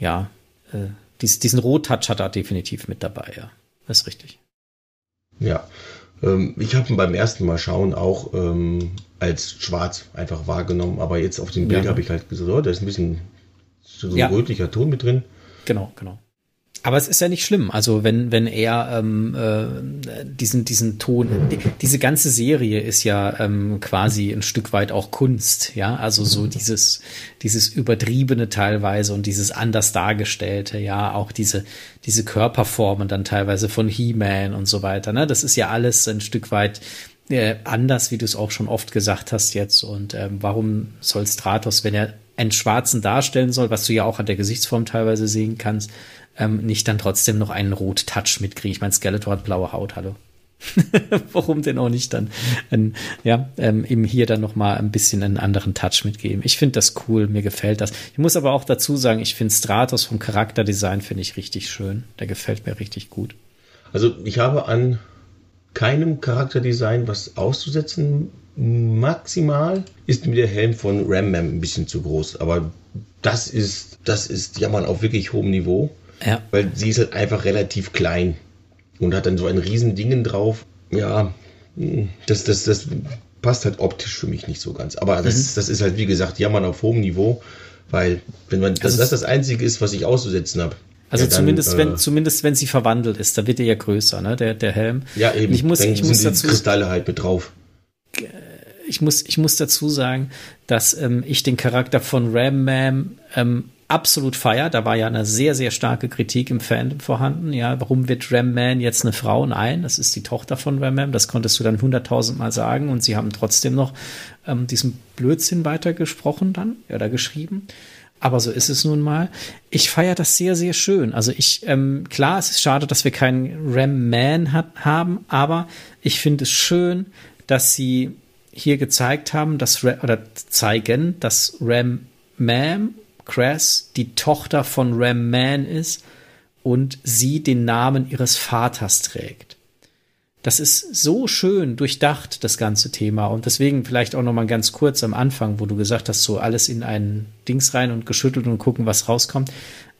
ja, äh, dies, diesen Rottouch hat er definitiv mit dabei, ja. Das ist richtig. Ja, ähm, ich habe ihn beim ersten Mal schauen auch ähm, als schwarz einfach wahrgenommen, aber jetzt auf dem Bild ja. habe ich halt gesagt, oh, da ist ein bisschen so ein ja. rötlicher Ton mit drin. Genau, genau. Aber es ist ja nicht schlimm. Also wenn wenn er ähm, äh, diesen diesen Ton, die, diese ganze Serie ist ja ähm, quasi ein Stück weit auch Kunst, ja. Also so dieses dieses übertriebene teilweise und dieses anders dargestellte, ja, auch diese diese Körperformen dann teilweise von He-Man und so weiter. Ne, das ist ja alles ein Stück weit äh, anders, wie du es auch schon oft gesagt hast jetzt. Und ähm, warum soll Stratos, wenn er einen Schwarzen darstellen soll, was du ja auch an der Gesichtsform teilweise sehen kannst, ähm, nicht dann trotzdem noch einen Rot-Touch mitkriegen. Ich meine, Skeletor hat blaue Haut, hallo. Warum denn auch nicht dann, ein, ja, ähm, ihm hier dann noch mal ein bisschen einen anderen Touch mitgeben. Ich finde das cool, mir gefällt das. Ich muss aber auch dazu sagen, ich finde Stratos vom Charakterdesign finde ich richtig schön. Der gefällt mir richtig gut. Also ich habe an keinem Charakterdesign was auszusetzen, maximal ist mir der Helm von Ram Man ein bisschen zu groß. Aber das ist, das ist Jammern auf wirklich hohem Niveau. Ja. Weil sie ist halt einfach relativ klein und hat dann so ein riesen Dingen drauf. Ja, das, das, das passt halt optisch für mich nicht so ganz. Aber das, mhm. das ist halt, wie gesagt, Jammern auf hohem Niveau. Weil, wenn man, also das das Einzige ist, was ich auszusetzen habe. Also ja, zumindest, dann, wenn, äh, zumindest wenn sie verwandelt ist, dann wird er ja größer, ne, der, der Helm. Ja, eben. ich muss, dann ich muss dazu, Kristalle halt mit drauf. Ich muss, ich muss dazu sagen, dass ähm, ich den Charakter von Ram Man ähm, absolut feier. Da war ja eine sehr, sehr starke Kritik im Fandom vorhanden. Ja, warum wird Ram Man jetzt eine Frau? Nein, das ist die Tochter von Ram Man. Das konntest du dann hunderttausendmal sagen und sie haben trotzdem noch ähm, diesen Blödsinn weitergesprochen dann oder geschrieben. Aber so ist es nun mal. Ich feiere das sehr, sehr schön. Also ich, ähm, klar, es ist schade, dass wir keinen Ram Man haben, aber ich finde es schön, dass sie hier gezeigt haben, dass oder zeigen, dass Ram Mam Cress die Tochter von Ram Man ist und sie den Namen ihres Vaters trägt. Das ist so schön durchdacht, das ganze Thema. Und deswegen vielleicht auch noch mal ganz kurz am Anfang, wo du gesagt hast, so alles in ein Dings rein und geschüttelt und gucken, was rauskommt.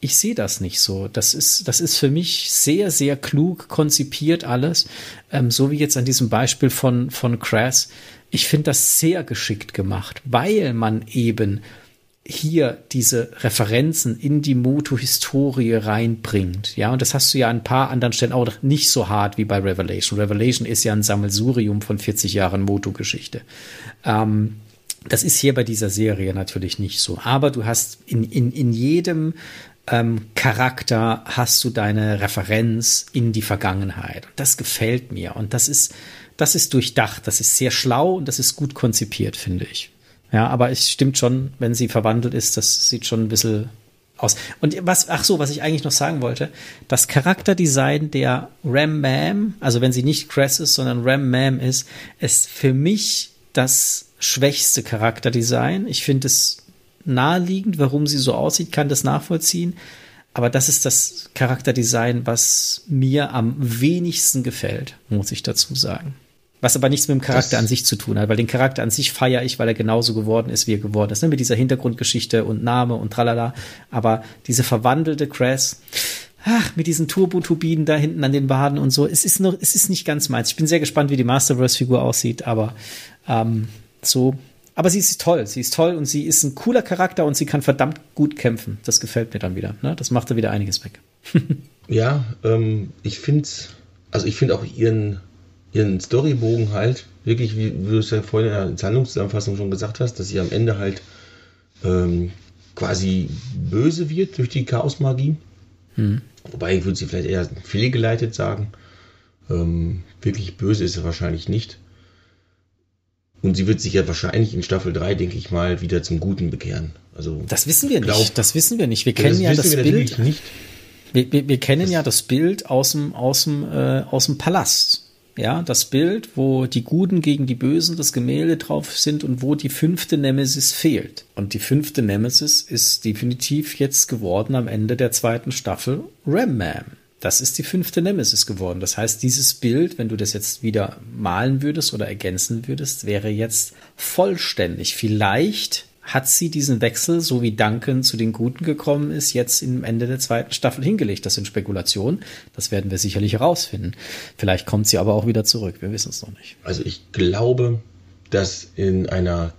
Ich sehe das nicht so. Das ist, das ist für mich sehr, sehr klug konzipiert alles. Ähm, so wie jetzt an diesem Beispiel von, von Crass. Ich finde das sehr geschickt gemacht, weil man eben hier diese Referenzen in die Moto-Historie reinbringt. Ja, und das hast du ja an ein paar anderen Stellen auch nicht so hart wie bei Revelation. Revelation ist ja ein Sammelsurium von 40 Jahren Moto-Geschichte. Ähm, das ist hier bei dieser Serie natürlich nicht so. Aber du hast in, in, in jedem ähm, Charakter hast du deine Referenz in die Vergangenheit. Und das gefällt mir. Und das ist, das ist durchdacht. Das ist sehr schlau und das ist gut konzipiert, finde ich. Ja, aber es stimmt schon, wenn sie verwandelt ist, das sieht schon ein bisschen aus. Und was, ach so, was ich eigentlich noch sagen wollte, das Charakterdesign der Ram Mam, also wenn sie nicht Cress ist, sondern Ram Mam ist, ist für mich das schwächste Charakterdesign. Ich finde es naheliegend, warum sie so aussieht, kann das nachvollziehen. Aber das ist das Charakterdesign, was mir am wenigsten gefällt, muss ich dazu sagen. Was aber nichts mit dem Charakter das an sich zu tun hat, weil den Charakter an sich feiere ich, weil er genauso geworden ist, wie er geworden ist, ne? mit dieser Hintergrundgeschichte und Name und tralala. Aber diese verwandelte Cress, ach, mit diesen Turbo-Turbinen da hinten an den Waden und so, es ist noch, es ist nicht ganz meins. Ich bin sehr gespannt, wie die Masterverse-Figur aussieht, aber ähm, so. Aber sie ist toll, sie ist toll und sie ist ein cooler Charakter und sie kann verdammt gut kämpfen. Das gefällt mir dann wieder. Ne? Das macht da wieder einiges weg. ja, ähm, ich finde, also ich finde auch ihren ihren Storybogen halt, wirklich, wie, wie du es ja vorhin in der Handlungszusammenfassung schon gesagt hast, dass sie am Ende halt ähm, quasi böse wird durch die Chaosmagie. Hm. Wobei ich würde sie vielleicht eher fehlgeleitet sagen. Ähm, wirklich böse ist sie wahrscheinlich nicht. Und sie wird sich ja wahrscheinlich in Staffel 3, denke ich mal, wieder zum Guten bekehren. Also, das wissen wir glaub, nicht. Das wissen wir nicht. Wir kennen ja das Bild. Nicht. Wir, wir, wir kennen das ja das Bild aus dem, aus dem, äh, aus dem Palast ja, das Bild, wo die Guten gegen die Bösen das Gemälde drauf sind und wo die fünfte Nemesis fehlt. Und die fünfte Nemesis ist definitiv jetzt geworden am Ende der zweiten Staffel Ram Man. Das ist die fünfte Nemesis geworden. Das heißt, dieses Bild, wenn du das jetzt wieder malen würdest oder ergänzen würdest, wäre jetzt vollständig. Vielleicht hat sie diesen Wechsel, so wie Duncan zu den Guten gekommen ist, jetzt im Ende der zweiten Staffel hingelegt. Das sind Spekulationen. Das werden wir sicherlich herausfinden. Vielleicht kommt sie aber auch wieder zurück. Wir wissen es noch nicht. Also ich glaube, dass in einer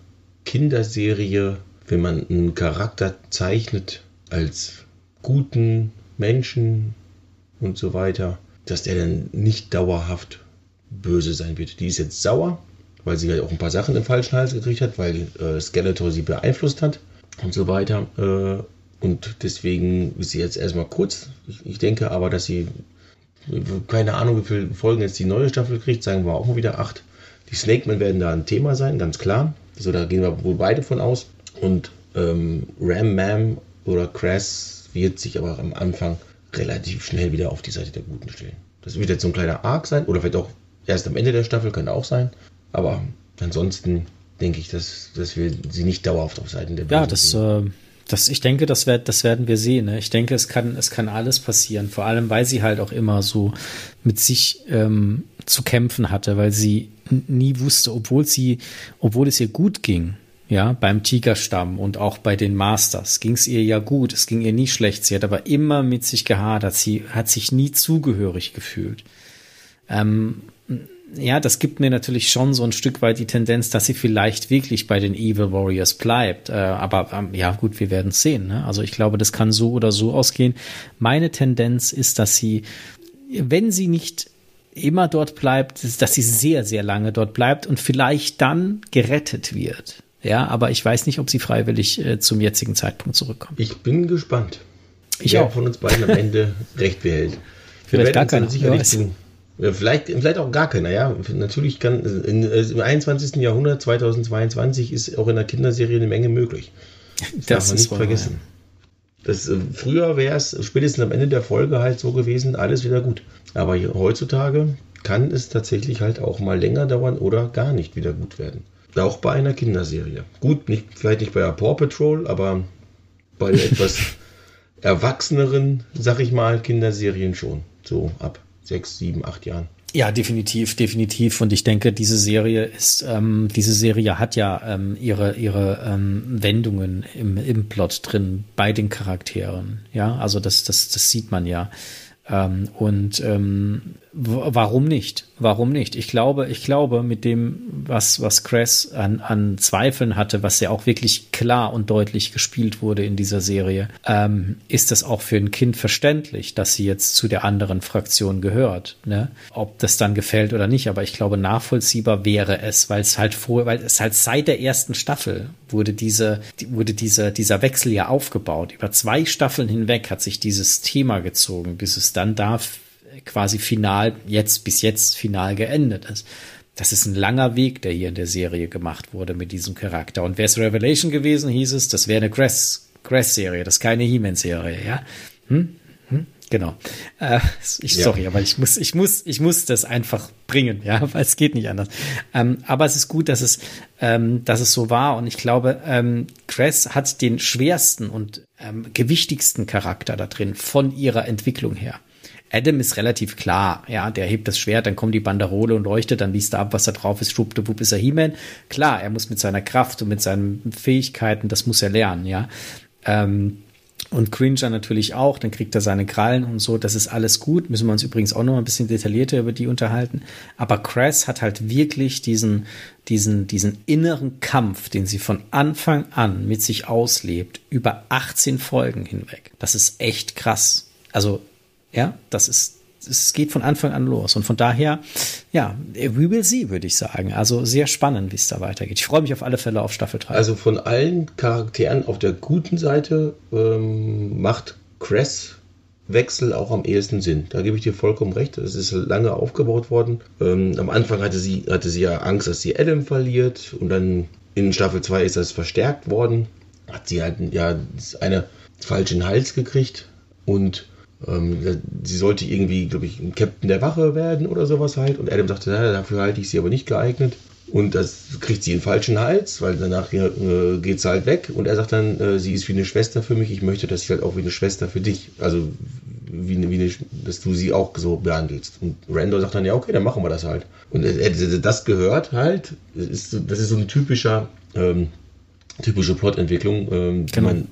Kinderserie, wenn man einen Charakter zeichnet als guten Menschen und so weiter, dass der dann nicht dauerhaft böse sein wird. Die ist jetzt sauer, weil sie halt auch ein paar Sachen im falschen Hals gekriegt hat, weil äh, Skeletor sie beeinflusst hat und so weiter. Äh, und deswegen ist sie jetzt erstmal kurz. Ich, ich, denke aber, dass sie, keine Ahnung, wie viele Folgen jetzt die neue Staffel kriegt, sagen wir auch mal wieder acht. Die Snake Men werden da ein Thema sein, ganz klar. Also da gehen wir wohl beide von aus. Und ähm, Ram Mam oder Crass wird sich aber am Anfang relativ schnell wieder auf die Seite der Guten stellen. Das wird jetzt so ein kleiner Arc sein oder vielleicht auch erst am Ende der Staffel, könnte auch sein. Aber ansonsten denke ich, dass, dass wir sie nicht dauerhaft auf Seiten der Bösen Ja, das, äh, das, ich denke, das, werd, das werden wir sehen. Ne? Ich denke, es kann, es kann alles passieren. Vor allem, weil sie halt auch immer so mit sich ähm, zu kämpfen hatte, weil sie nie wusste, obwohl sie, obwohl es ihr gut ging, ja, beim Tigerstamm und auch bei den Masters ging es ihr ja gut, es ging ihr nie schlecht. Sie hat aber immer mit sich gehadert, sie hat sich nie zugehörig gefühlt. Ähm, ja, das gibt mir natürlich schon so ein Stück weit die Tendenz, dass sie vielleicht wirklich bei den Evil Warriors bleibt. Äh, aber ähm, ja, gut, wir werden es sehen. Ne? Also ich glaube, das kann so oder so ausgehen. Meine Tendenz ist, dass sie, wenn sie nicht immer dort bleibt, dass sie sehr, sehr lange dort bleibt und vielleicht dann gerettet wird. Ja, aber ich weiß nicht, ob sie freiwillig äh, zum jetzigen Zeitpunkt zurückkommt. Ich bin gespannt. Ich Wer auch. von uns beiden am Ende recht behält. Wir vielleicht gar keiner. Sicherlich zu, vielleicht, vielleicht auch gar keiner, ja. Natürlich kann in, im 21. Jahrhundert, 2022, ist auch in der Kinderserie eine Menge möglich. Das, das darf man nicht vergessen. Das, äh, früher wäre es spätestens am Ende der Folge halt so gewesen, alles wieder gut. Aber heutzutage kann es tatsächlich halt auch mal länger dauern oder gar nicht wieder gut werden. Auch bei einer Kinderserie. Gut, nicht, vielleicht nicht bei der Paw Patrol, aber bei etwas erwachseneren, sag ich mal, Kinderserien schon. So ab sechs, sieben, acht Jahren. Ja, definitiv, definitiv. Und ich denke, diese Serie ist, ähm, diese Serie hat ja ähm, ihre ihre ähm, Wendungen im, im Plot drin bei den Charakteren. Ja, also das das das sieht man ja. Ähm, und ähm, warum nicht? Warum nicht? Ich glaube, ich glaube, mit dem, was, was Cress an, an Zweifeln hatte, was ja auch wirklich klar und deutlich gespielt wurde in dieser Serie, ähm, ist das auch für ein Kind verständlich, dass sie jetzt zu der anderen Fraktion gehört. Ne? Ob das dann gefällt oder nicht, aber ich glaube, nachvollziehbar wäre es, weil es halt vor, weil es halt seit der ersten Staffel wurde diese, wurde dieser, dieser Wechsel ja aufgebaut. Über zwei Staffeln hinweg hat sich dieses Thema gezogen, bis es dann da quasi final, jetzt bis jetzt final geendet ist. Das ist ein langer Weg, der hier in der Serie gemacht wurde mit diesem Charakter. Und wäre es Revelation gewesen, hieß es, das wäre eine Cress-Serie, das ist keine He-Man-Serie, ja? Hm? Hm? Genau. Äh, ich, ja. Sorry, aber ich muss, ich muss, ich muss das einfach bringen, ja, weil es geht nicht anders. Ähm, aber es ist gut, dass es, ähm, dass es so war. Und ich glaube, ähm, Cress hat den schwersten und ähm, gewichtigsten Charakter da drin von ihrer Entwicklung her. Adam ist relativ klar, ja, der hebt das Schwert, dann kommt die Banderole und leuchtet, dann liest er ab, was da drauf ist, schwuppdiwupp ist er He-Man. Klar, er muss mit seiner Kraft und mit seinen Fähigkeiten, das muss er lernen, ja. Ähm, und Cringer natürlich auch, dann kriegt er seine Krallen und so, das ist alles gut. Müssen wir uns übrigens auch noch ein bisschen detaillierter über die unterhalten. Aber Cress hat halt wirklich diesen, diesen, diesen inneren Kampf, den sie von Anfang an mit sich auslebt, über 18 Folgen hinweg. Das ist echt krass. Also ja, das ist, es geht von Anfang an los. Und von daher, ja, we will see, würde ich sagen. Also sehr spannend, wie es da weitergeht. Ich freue mich auf alle Fälle auf Staffel 3. Also von allen Charakteren auf der guten Seite ähm, macht Cress Wechsel auch am ehesten Sinn. Da gebe ich dir vollkommen recht. Es ist lange aufgebaut worden. Ähm, am Anfang hatte sie, hatte sie ja Angst, dass sie Adam verliert. Und dann in Staffel 2 ist das verstärkt worden. Hat sie halt ja eine falschen Hals gekriegt. Und ähm, sie sollte irgendwie, glaube ich, ein Captain der Wache werden oder sowas halt. Und Adam sagte, na, dafür halte ich sie aber nicht geeignet. Und das kriegt sie einen falschen Hals, weil danach äh, geht sie halt weg. Und er sagt dann, äh, sie ist wie eine Schwester für mich. Ich möchte, dass sie halt auch wie eine Schwester für dich. Also, wie eine, wie eine, dass du sie auch so behandelst. Und Randall sagt dann, ja, okay, dann machen wir das halt. Und hätte das gehört halt. Das ist, das ist so eine typischer, ähm, typische Plotentwicklung, ähm, die genau. man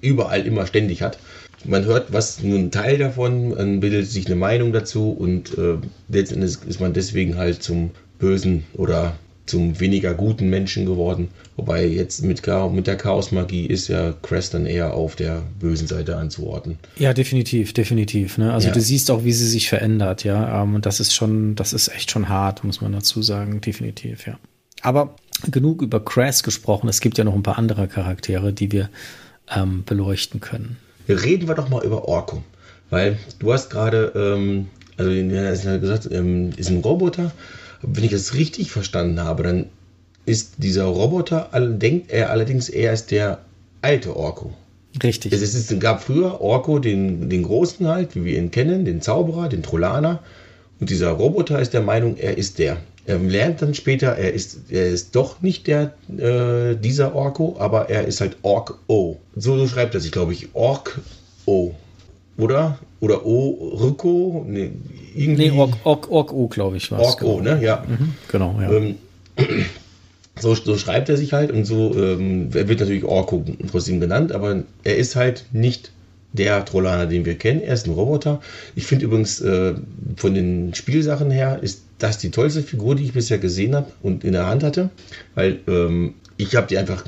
überall immer ständig hat man hört was, nur ein Teil davon, man bildet sich eine Meinung dazu und äh, letztendlich ist man deswegen halt zum bösen oder zum weniger guten Menschen geworden. Wobei jetzt mit, mit der Chaos-Magie ist ja Crest dann eher auf der bösen Seite anzuordnen. Ja, definitiv, definitiv. Ne? Also ja. du siehst auch, wie sie sich verändert, ja. Ähm, und das ist schon, das ist echt schon hart, muss man dazu sagen, definitiv, ja. Aber genug über Crest gesprochen. Es gibt ja noch ein paar andere Charaktere, die wir ähm, beleuchten können reden wir doch mal über Orko. Weil du hast gerade, ähm, also er ist ja gesagt, ähm, ist ein Roboter. Wenn ich das richtig verstanden habe, dann ist dieser Roboter, denkt er allerdings, er ist der alte Orko. Richtig. Es, ist, es gab früher Orko, den, den Großen halt, wie wir ihn kennen, den Zauberer, den Trollaner. Und dieser Roboter ist der Meinung, er ist der. Er lernt dann später, er ist, er ist doch nicht der, äh, dieser Orko, aber er ist halt Ork-O. So, so schreibt er sich, glaube ich. Ork-O. oder? Oder O, Rücko? Nee, irgendwie. Nee, Ork, Ork, Ork glaube ich, war Ork O, genau. ne? Ja. Mhm, genau, ja. Ähm, so, so, schreibt er sich halt und so, ähm, er wird natürlich Orko trotzdem genannt, aber er ist halt nicht der Trollaner, den wir kennen. Er ist ein Roboter. Ich finde übrigens äh, von den Spielsachen her ist das die tollste Figur, die ich bisher gesehen habe und in der Hand hatte, weil ähm, ich habe die einfach,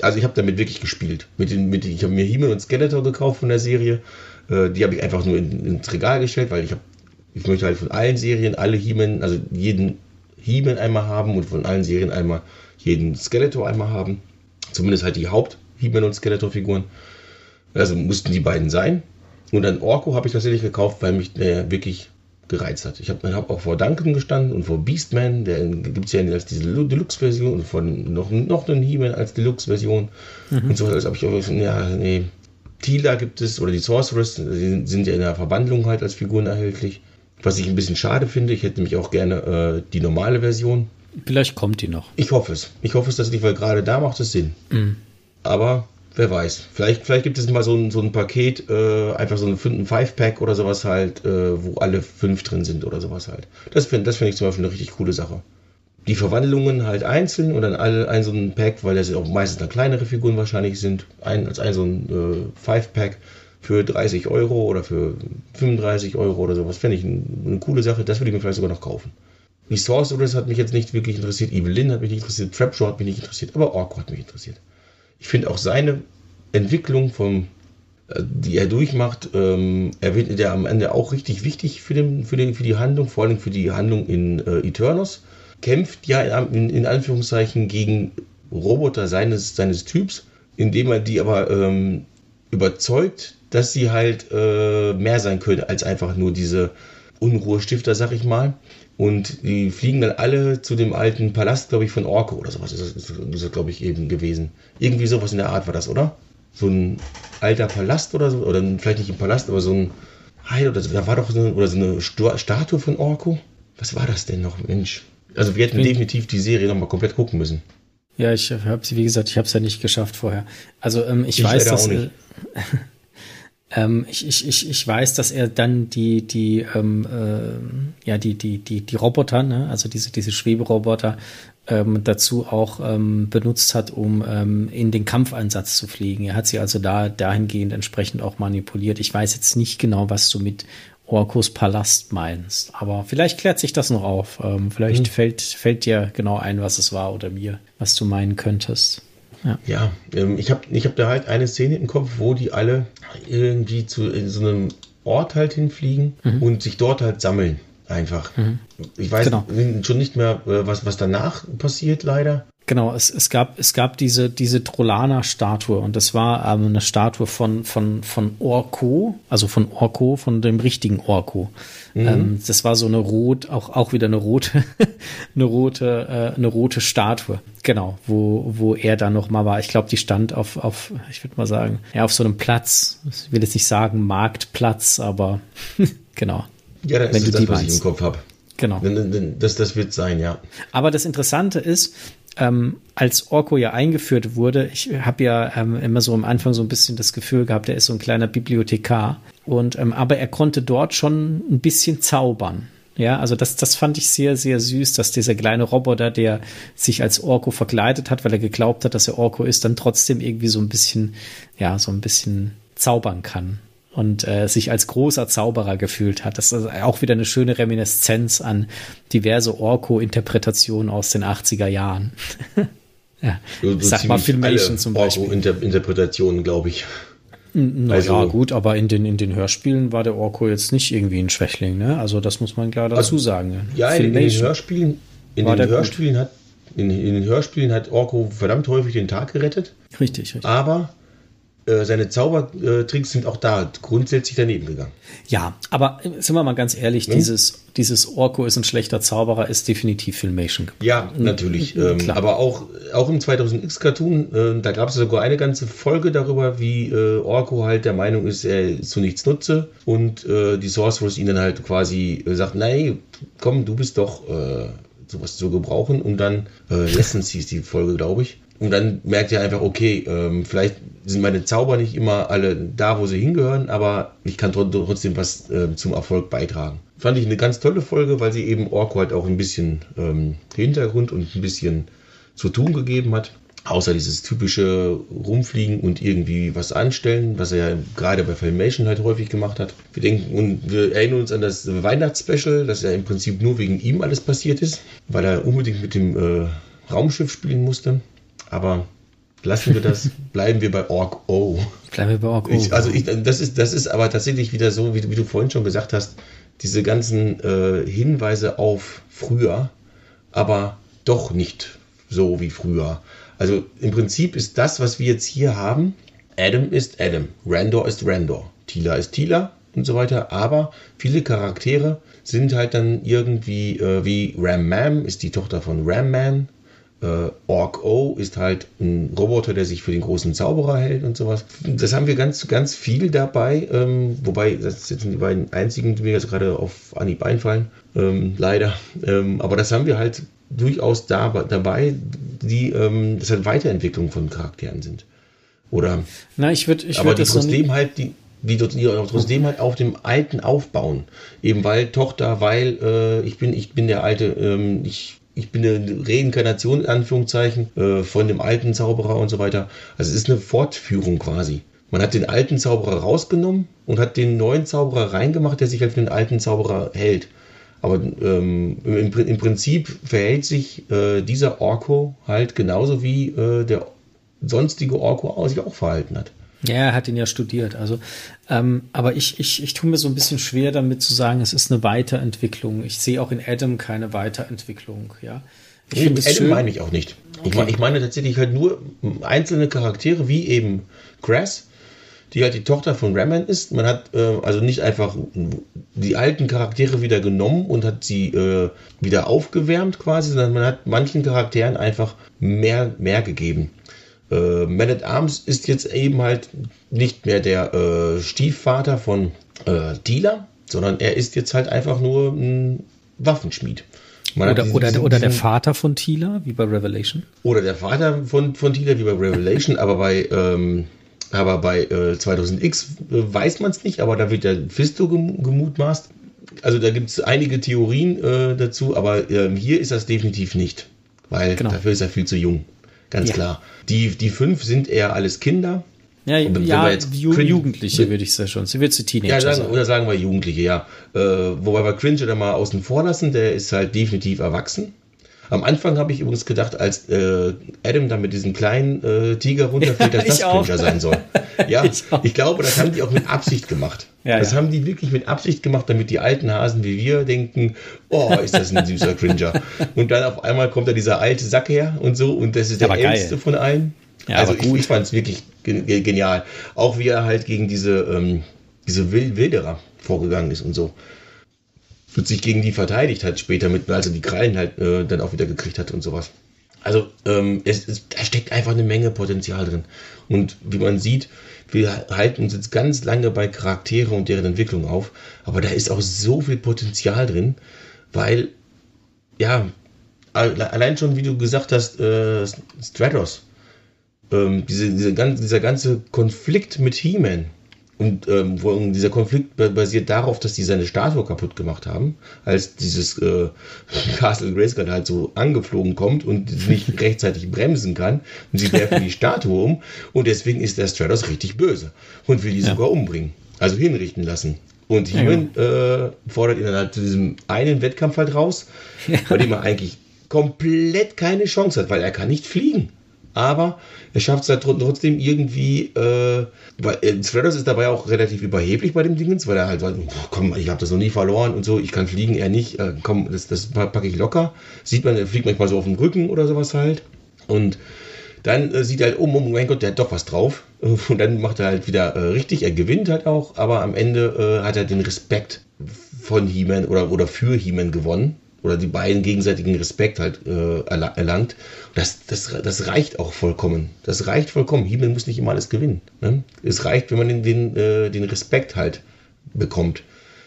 also ich habe damit wirklich gespielt. Mit den, mit, ich habe mir He-Man und Skeletor gekauft von der Serie. Äh, die habe ich einfach nur in, ins Regal gestellt, weil ich habe, ich möchte halt von allen Serien alle He-Man, also jeden He-Man einmal haben und von allen Serien einmal jeden Skeletor einmal haben. Zumindest halt die Haupt-He-Man und Skeletor-Figuren. Also mussten die beiden sein. Und dann Orko habe ich tatsächlich gekauft, weil mich der wirklich gereizt hat. Ich habe hab auch vor Duncan gestanden und vor Beastman, der gibt es ja als diese Deluxe-Version und von noch, noch einen He-Man als Deluxe-Version. Mhm. Und so habe ich auch ja, nee. Tila gibt es oder die Sorceress, die sind ja in der Verwandlung halt als Figuren erhältlich. Was ich ein bisschen schade finde, ich hätte nämlich auch gerne äh, die normale Version. Vielleicht kommt die noch. Ich hoffe es. Ich hoffe es tatsächlich, weil gerade da macht es Sinn. Mhm. Aber wer weiß. Vielleicht, vielleicht gibt es mal so ein, so ein Paket, äh, einfach so ein 5-Pack oder sowas halt, äh, wo alle fünf drin sind oder sowas halt. Das finde das find ich zum Beispiel eine richtig coole Sache. Die Verwandlungen halt einzeln und dann alle ein so ein Pack, weil das auch meistens dann kleinere Figuren wahrscheinlich sind, ein, als ein so ein äh, 5-Pack für 30 Euro oder für 35 Euro oder sowas. Fände ich ein, eine coole Sache. Das würde ich mir vielleicht sogar noch kaufen. Die Sorceress hat mich jetzt nicht wirklich interessiert, Evelyn hat mich nicht interessiert, Trapjaw hat mich nicht interessiert, aber Orko hat mich interessiert ich finde auch seine Entwicklung vom äh, die er durchmacht, ähm, er wird ja am Ende auch richtig wichtig für, den, für, den, für die Handlung, vor allem für die Handlung in äh, Eternus. Kämpft ja in, in, Anführungszeichen gegen Roboter seines, seines Typs, indem er die aber ähm, überzeugt, dass sie halt äh, mehr sein können als einfach nur diese Unruhestifter, sag ich mal. Und die fliegen dann alle zu dem alten Palast, glaube ich, von Orko oder sowas. Das ist, ist das, glaube ich, eben gewesen. Irgendwie sowas in der Art war das, oder? So ein alter Palast oder so. Oder vielleicht nicht ein Palast, aber so ein Heil oder so. Da war doch so eine, oder so eine Statue von Orko. Was war das denn noch, Mensch? Also wir hätten definitiv die Serie nochmal komplett gucken müssen. Ja, ich habe sie, wie gesagt, ich habe es ja nicht geschafft vorher. Also ähm, ich, ich weiß, dass. Äh, Ähm, ich, ich, ich, ich weiß, dass er dann die, die, ähm, äh, ja, die, die, die, die Roboter, ne, also diese, diese Schweberoboter, ähm, dazu auch ähm, benutzt hat, um ähm, in den Kampfeinsatz zu fliegen. Er hat sie also da dahingehend entsprechend auch manipuliert. Ich weiß jetzt nicht genau, was du mit Orkos Palast meinst, aber vielleicht klärt sich das noch auf. Ähm, vielleicht hm. fällt, fällt dir genau ein, was es war oder mir, was du meinen könntest. Ja, ja ähm, ich habe ich hab da halt eine Szene im Kopf, wo die alle irgendwie zu so einem Ort halt hinfliegen mhm. und sich dort halt sammeln. Einfach. Mhm. Ich weiß genau. schon nicht mehr, äh, was, was danach passiert, leider. Genau, es, es gab, es gab diese, diese Trollana-Statue und das war ähm, eine Statue von, von, von Orko, also von Orko, von dem richtigen Orko. Mhm. Ähm, das war so eine rot, auch, auch wieder eine rote, eine rote, äh, eine rote Statue. Genau, wo, wo er da noch mal war. Ich glaube, die stand auf, auf, ich würde mal sagen, ja, auf so einem Platz. Ich will jetzt nicht sagen Marktplatz, aber genau. Ja, das Wenn ist du das, die was meinst. ich im Kopf habe. Genau. Das, das wird sein, ja. Aber das Interessante ist, ähm, als Orko ja eingeführt wurde, ich habe ja ähm, immer so am Anfang so ein bisschen das Gefühl gehabt, er ist so ein kleiner Bibliothekar. Und ähm, aber er konnte dort schon ein bisschen zaubern. Ja, also das, das fand ich sehr, sehr süß, dass dieser kleine Roboter, der sich als Orko verkleidet hat, weil er geglaubt hat, dass er Orko ist, dann trotzdem irgendwie so ein bisschen, ja, so ein bisschen zaubern kann und äh, sich als großer Zauberer gefühlt hat. Das ist auch wieder eine schöne Reminiszenz an diverse Orko-Interpretationen aus den 80er Jahren. ja, so, so sag mal Filmation zum Beispiel. Orko-Interpretationen, glaube ich. Na also, ja, gut, aber in den, in den Hörspielen war der Orko jetzt nicht irgendwie ein Schwächling, ne? Also das muss man klar dazu also, sagen. Ja, in, in, den Hörspielen, in den Hörspielen hat in, in, den Hörspielen hat Orko verdammt häufig den Tag gerettet. Richtig, richtig. Aber seine Zaubertricks sind auch da grundsätzlich daneben gegangen. Ja, aber äh, sind wir mal ganz ehrlich, hm? dieses, dieses Orko ist ein schlechter Zauberer, ist definitiv Filmation. Ja, natürlich. Ähm, aber auch, auch im 2000X-Cartoon, äh, da gab es sogar eine ganze Folge darüber, wie äh, Orko halt der Meinung ist, er ist zu nichts nutze und äh, die Sorceress ihn dann halt quasi äh, sagt, nein, komm, du bist doch sowas zu gebrauchen und dann äh, Lessons hieß die Folge, glaube ich und dann merkt ihr einfach, okay, ähm, vielleicht sind meine Zauber nicht immer alle da, wo sie hingehören, aber ich kann trotzdem was äh, zum Erfolg beitragen. Fand ich eine ganz tolle Folge, weil sie eben Orko halt auch ein bisschen ähm, Hintergrund und ein bisschen zu tun gegeben hat. Außer dieses typische Rumfliegen und irgendwie was anstellen, was er ja gerade bei Filmation halt häufig gemacht hat. Wir denken und wir erinnern uns an das Weihnachtsspecial, dass ja im Prinzip nur wegen ihm alles passiert ist, weil er unbedingt mit dem äh, Raumschiff spielen musste. Aber lassen wir das, bleiben wir bei Orc O. Bleiben wir bei Orc O. Ich, also ich, das, ist, das ist aber tatsächlich wieder so, wie, wie du vorhin schon gesagt hast, diese ganzen äh, Hinweise auf früher, aber doch nicht so wie früher. Also im Prinzip ist das, was wir jetzt hier haben, Adam ist Adam, Randor ist Randor, Tila ist Tila und so weiter, aber viele Charaktere sind halt dann irgendwie äh, wie Ram Mam ist die Tochter von Ram Man, äh, Orc O ist halt ein Roboter, der sich für den großen Zauberer hält und sowas. Das haben wir ganz, ganz viel dabei, ähm, wobei das sind die beiden einzigen, die mir jetzt gerade auf Anhieb einfallen, ähm, leider. Ähm, aber das haben wir halt durchaus da, dabei, die ähm, das halt Weiterentwicklung von Charakteren sind. Oder? Na, ich würde, ich aber die trotzdem so halt die die, die trotzdem halt auf dem Alten aufbauen. Eben weil Tochter, weil äh, ich bin, ich bin der alte, ähm, ich ich bin eine Reinkarnation in Anführungszeichen äh, von dem alten Zauberer und so weiter. Also es ist eine Fortführung quasi. Man hat den alten Zauberer rausgenommen und hat den neuen Zauberer reingemacht, der sich halt für den alten Zauberer hält. Aber ähm, im, im, Prinzip verhält sich äh, dieser Orko halt genauso wie äh, der sonstige Orko sich auch verhalten hat. Ja, er hat ihn ja studiert. Also, ähm, aber ich, ich, ich tue mir so ein bisschen schwer damit zu sagen, es ist eine Weiterentwicklung. Ich sehe auch in Adam keine Weiterentwicklung. Ja, ich finde Adam schön. meine ich auch nicht. Okay. Ich, meine, ich meine tatsächlich halt nur einzelne Charaktere wie eben Grass, die halt die Tochter von Raman ist. Man hat äh, also nicht einfach die alten Charaktere wieder genommen und hat sie äh, wieder aufgewärmt quasi, sondern man hat manchen Charakteren einfach mehr, mehr gegeben. Äh, Man at Arms ist jetzt eben halt nicht mehr der äh, Stiefvater von äh, Tila, sondern er ist jetzt halt einfach nur ein Waffenschmied. Man oder, diesen, oder, diesen, oder der Vater von Tila, wie bei Revelation. Oder der Vater von, von Tila, wie bei Revelation, aber bei, ähm, aber bei äh, 2000X äh, weiß man es nicht, aber da wird der Fisto gem gemutmaßt. Also da gibt es einige Theorien äh, dazu, aber ähm, hier ist das definitiv nicht, weil genau. dafür ist er viel zu jung ganz ja. klar. Die, die fünf sind eher alles Kinder. Ja, ja Ju Jugendliche würde ich sagen schon. Sie wird zu Teenager. Ja, sagen, oder sagen wir Jugendliche, ja. Äh, wobei wir Cringe da mal außen vor lassen, der ist halt definitiv erwachsen. Am Anfang habe ich übrigens gedacht, als äh, Adam da mit diesem kleinen äh, Tiger runterfällt, dass das Cringer sein soll. Ja, ich, ich, glaube, das haben die auch mit Absicht gemacht. Ja, das ja. haben die wirklich mit Absicht gemacht, damit die alten Hasen wie wir denken, oh, ist das ein süßer Cringer. Und dann auf einmal kommt da dieser alte Sack her und so und das ist der älteste von allen. Ja, also ich, ich fand es wirklich genial. Auch wie er halt gegen diese, ähm, diese Wilderer vorgegangen ist und so und sich gegen die verteidigt hat später, mit, als er die Krallen halt äh, dann auch wieder gekriegt hat und sowas. Also ähm, es, es, da steckt einfach eine Menge Potenzial drin. Und wie man sieht, wir halten uns jetzt ganz lange bei Charaktere und deren Entwicklung auf, aber da ist auch so viel Potenzial drin, weil, ja, allein schon, wie du gesagt hast, äh, Stratos, ähm, diese, diese, dieser ganze Konflikt mit He-Man, und ähm, dieser Konflikt basiert darauf, dass die seine Statue kaputt gemacht haben, als dieses äh, Castle Grayskull halt so angeflogen kommt und nicht rechtzeitig bremsen kann. Und sie werfen die Statue um und deswegen ist der Stratos richtig böse und will die ja. sogar umbringen. Also hinrichten lassen. Und Heeman ja, äh, fordert ihn dann halt zu diesem einen Wettkampf halt raus, ja. bei dem er eigentlich komplett keine Chance hat, weil er kann nicht fliegen aber er schafft es halt trotzdem irgendwie, äh, weil äh, Stratos ist dabei auch relativ überheblich bei dem Dingens, weil er halt sagt, komm, ich habe das noch nie verloren und so, ich kann fliegen, er nicht, äh, komm, das, das packe ich locker. Sieht man, er fliegt manchmal so auf dem Rücken oder sowas halt. Und dann äh, sieht er halt, oh, mein Gott, der hat doch was drauf. Und dann macht er halt wieder äh, richtig, er gewinnt halt auch, aber am Ende äh, hat er den Respekt von He-Man oder, oder für He-Man gewonnen oder die beiden gegenseitigen Respekt halt äh, erlangt. Das, das, das reicht auch vollkommen. Das reicht vollkommen. Himmel muss nicht immer alles gewinnen. Ne? Es reicht, wenn man den, den, äh, den Respekt halt bekommt.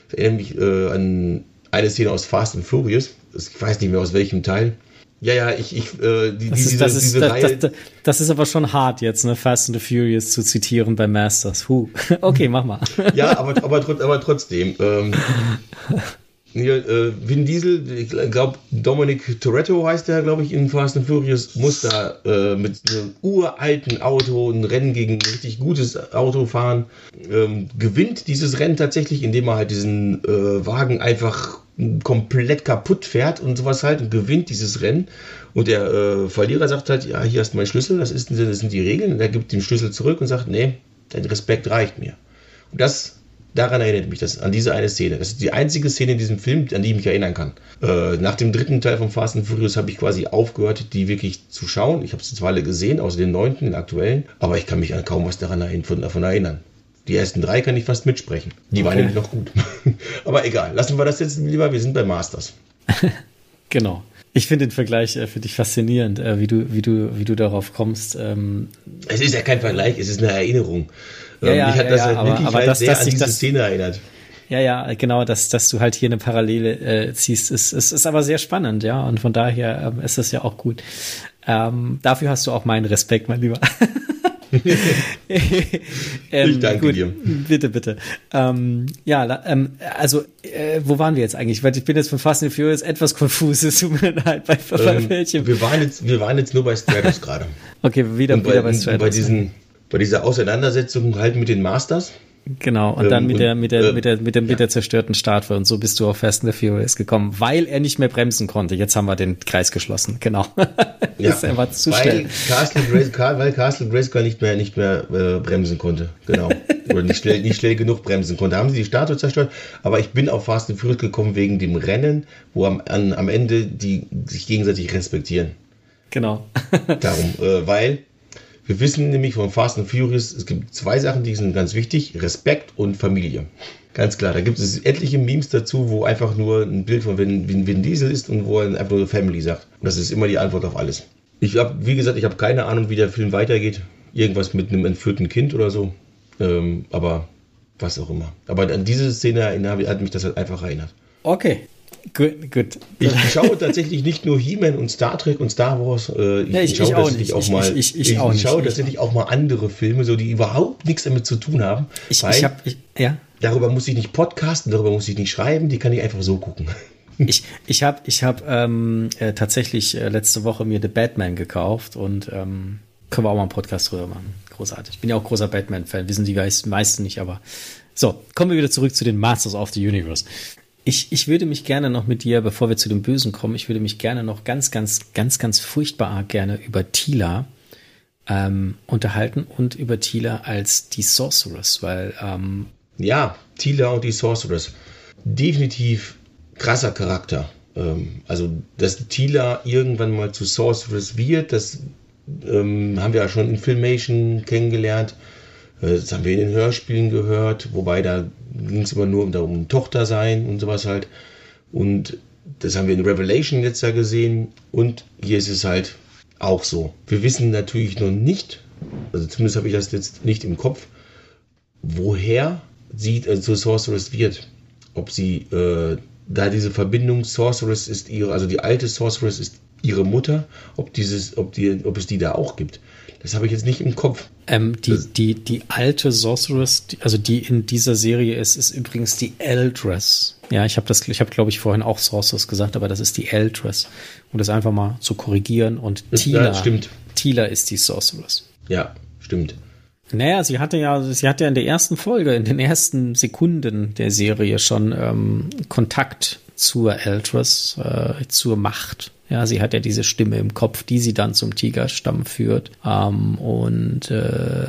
Ich erinnere mich äh, an eine Szene aus Fast and Furious. Ich weiß nicht mehr aus welchem Teil. Ja, ja, ich, ich, äh, die, das ist, diese, das ist, diese das, Reihe. Das, das, ist aber schon hart jetzt, ne, Fast and the Furious zu zitieren bei Masters. Huh. Okay, mach mal. ja, aber, aber, aber trotzdem. Ähm, hier, äh, Vin Diesel, ich glaube, Dominic Toretto heißt der, glaube ich, in Fast and Furious, muss da äh, mit einem uralten Auto ein Rennen gegen ein richtig gutes Auto fahren. Ähm, gewinnt dieses Rennen tatsächlich, indem er halt diesen äh, Wagen einfach komplett kaputt fährt und sowas halt und gewinnt dieses Rennen. Und der äh, Verlierer sagt halt, ja, hier hast du meinen Schlüssel, das, ist, das sind die Regeln. Und er gibt den Schlüssel zurück und sagt, nee, dein Respekt reicht mir. Und das, daran erinnert mich das, an diese eine Szene. Das ist die einzige Szene in diesem Film, an die ich mich erinnern kann. Äh, nach dem dritten Teil von Fast and Furious habe ich quasi aufgehört, die wirklich zu schauen. Ich habe sie zwar alle gesehen, außer den neunten, den aktuellen, aber ich kann mich an kaum was daran davon erinnern. Die ersten drei kann ich fast mitsprechen. Die okay. waren nämlich noch gut. Aber egal, lassen wir das jetzt lieber. Wir sind bei Masters. genau. Ich finde den Vergleich äh, für dich faszinierend, äh, wie, du, wie, du, wie du darauf kommst. Ähm es ist ja kein Vergleich, es ist eine Erinnerung. Ja, ähm, ja, Mich hat ja, das aber, wirklich aber halt das, sehr an diese Szene erinnert. Ja, ja, genau, dass, dass du halt hier eine Parallele äh, ziehst, ist, ist, ist aber sehr spannend, ja, und von daher ähm, ist das ja auch gut. Ähm, dafür hast du auch meinen Respekt, mein Lieber. ähm, ich danke gut, dir. Bitte, bitte. Ähm, ja, ähm, also, äh, wo waren wir jetzt eigentlich? Weil ich bin jetzt von Fast and Furious etwas konfus. Es tut mir leid bei, bei ähm, welchem. Wir waren, jetzt, wir waren jetzt nur bei Stratos gerade. Okay, wieder, und wieder bei, bei Stratos. Bei, diesen, bei dieser Auseinandersetzung halt mit den Masters. Genau, und dann ähm, mit, der, mit, der, äh, mit, der, mit, der, mit der zerstörten Startwelle. Und so bist du auf Fast and the Furious gekommen, weil er nicht mehr bremsen konnte. Jetzt haben wir den Kreis geschlossen, genau. ja, er war zu weil schnell. Castle Grace, weil Castle Grayskull nicht mehr, nicht mehr äh, bremsen konnte, genau. Oder nicht schnell, nicht schnell genug bremsen konnte. Haben sie die Statue zerstört, aber ich bin auf Fast and Furious gekommen wegen dem Rennen, wo am, an, am Ende die sich gegenseitig respektieren. Genau. Darum, äh, weil wir wissen nämlich von Fast and Furious, es gibt zwei Sachen, die sind ganz wichtig: Respekt und Familie. Ganz klar, da gibt es etliche Memes dazu, wo einfach nur ein Bild von Vin, Vin, Diesel ist und wo er einfach nur Family sagt. Und das ist immer die Antwort auf alles. Ich habe, wie gesagt, ich habe keine Ahnung, wie der Film weitergeht. Irgendwas mit einem entführten Kind oder so. Ähm, aber was auch immer. Aber an diese Szene hat mich das halt einfach erinnert. Okay. Gut, gut. Ich schaue tatsächlich nicht nur He-Man und Star Trek und Star Wars. Äh, ich, ja, ich, ich, schaue tatsächlich auch mal. Ich, ich, auch ich schaue tatsächlich auch mal andere Filme, so die überhaupt nichts damit zu tun haben. Ich, ich habe, ja. Darüber muss ich nicht podcasten, darüber muss ich nicht schreiben, die kann ich einfach so gucken. Ich, ich habe ich hab, ähm, äh, tatsächlich äh, letzte Woche mir The Batman gekauft und ähm, können wir auch mal einen Podcast drüber machen. Großartig. Ich bin ja auch großer Batman-Fan, wissen die meisten nicht, aber so, kommen wir wieder zurück zu den Masters of the Universe. Ich, ich würde mich gerne noch mit dir, bevor wir zu dem Bösen kommen, ich würde mich gerne noch ganz, ganz, ganz, ganz furchtbar gerne über Tila ähm, unterhalten und über Tila als die Sorceress, weil ähm, ja, Tila und die Sorceress. Definitiv krasser Charakter. Ähm, also, dass Tila irgendwann mal zu Sorceress wird, das ähm, haben wir ja schon in Filmation kennengelernt. Äh, das haben wir in den Hörspielen gehört, wobei da ging es immer nur um Tochter sein und sowas halt. Und das haben wir in Revelation jetzt ja gesehen. Und hier ist es halt auch so. Wir wissen natürlich noch nicht, also zumindest habe ich das jetzt nicht im Kopf, woher sie äh, zur Sorceress wird. Ob sie äh, da diese Verbindung Sorceress ist ihre, also die alte Sorceress ist ihre Mutter, ob dieses, ob die, ob es die da auch gibt. Das habe ich jetzt nicht im Kopf. Ähm, die, die, die alte Sorceress, also die in dieser Serie ist, ist übrigens die Eldress. Ja, ich habe das, ich habe glaube ich vorhin auch Sorceress gesagt, aber das ist die Eldress. Um das einfach mal zu korrigieren. Und Tila, ja, stimmt. Tila ist die Sorceress. Ja, stimmt. Naja, sie hatte ja, sie hatte ja in der ersten Folge, in den ersten Sekunden der Serie schon ähm, Kontakt zur Eldress, äh, zur Macht. Ja, sie hat ja diese Stimme im Kopf, die sie dann zum Tigerstamm führt. Ähm, und äh,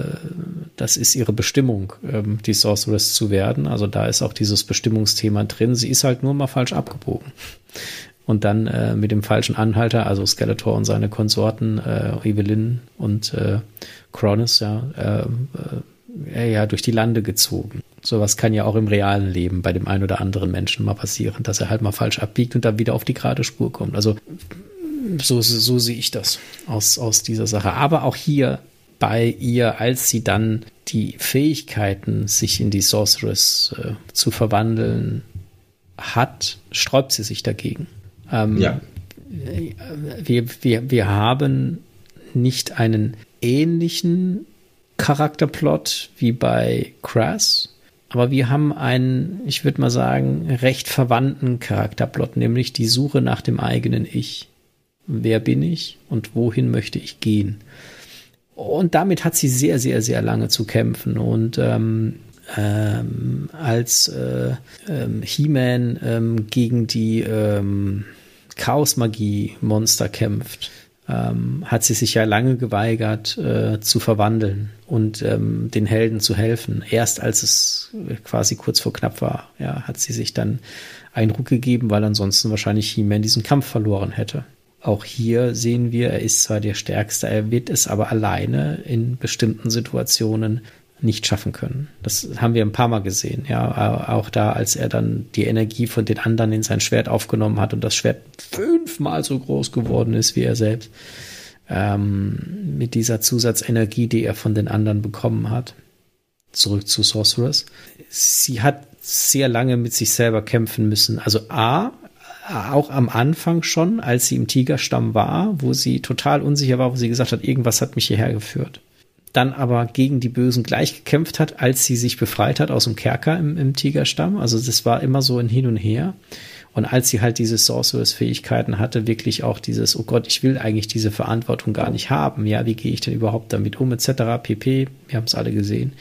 das ist ihre Bestimmung, ähm, die Sorceress zu werden. Also da ist auch dieses Bestimmungsthema drin. Sie ist halt nur mal falsch abgebogen. Und dann äh, mit dem falschen Anhalter, also Skeletor und seine Konsorten, äh, Evelyn und äh, Cronus, ja, äh, äh, ja, durch die Lande gezogen. Sowas kann ja auch im realen Leben bei dem einen oder anderen Menschen mal passieren, dass er halt mal falsch abbiegt und dann wieder auf die gerade Spur kommt. Also so, so sehe ich das aus, aus dieser Sache. Aber auch hier bei ihr, als sie dann die Fähigkeiten, sich in die Sorceress äh, zu verwandeln hat, sträubt sie sich dagegen. Ähm, ja. wir, wir, wir haben nicht einen ähnlichen Charakterplot wie bei Crass, aber wir haben einen, ich würde mal sagen, recht verwandten Charakterplot, nämlich die Suche nach dem eigenen Ich. Wer bin ich und wohin möchte ich gehen? Und damit hat sie sehr, sehr, sehr lange zu kämpfen. Und ähm, ähm, als äh, ähm, He-Man ähm, gegen die ähm, Chaos-Magie-Monster kämpft, ähm, hat sie sich ja lange geweigert äh, zu verwandeln und ähm, den Helden zu helfen. Erst als es quasi kurz vor knapp war, ja, hat sie sich dann einen Ruck gegeben, weil ansonsten wahrscheinlich He-Man diesen Kampf verloren hätte. Auch hier sehen wir, er ist zwar der Stärkste, er wird es aber alleine in bestimmten Situationen nicht schaffen können. Das haben wir ein paar Mal gesehen. Ja, auch da, als er dann die Energie von den anderen in sein Schwert aufgenommen hat und das Schwert fünfmal so groß geworden ist wie er selbst. Ähm, mit dieser Zusatzenergie, die er von den anderen bekommen hat. Zurück zu Sorceress. Sie hat sehr lange mit sich selber kämpfen müssen. Also A, auch am Anfang schon, als sie im Tigerstamm war, wo sie total unsicher war, wo sie gesagt hat, irgendwas hat mich hierher geführt dann aber gegen die Bösen gleich gekämpft hat, als sie sich befreit hat aus dem Kerker im, im Tigerstamm. Also das war immer so ein Hin und Her. Und als sie halt diese Sorceress-Fähigkeiten hatte, wirklich auch dieses, oh Gott, ich will eigentlich diese Verantwortung gar nicht haben. Ja, wie gehe ich denn überhaupt damit um, etc. pp. Wir haben es alle gesehen.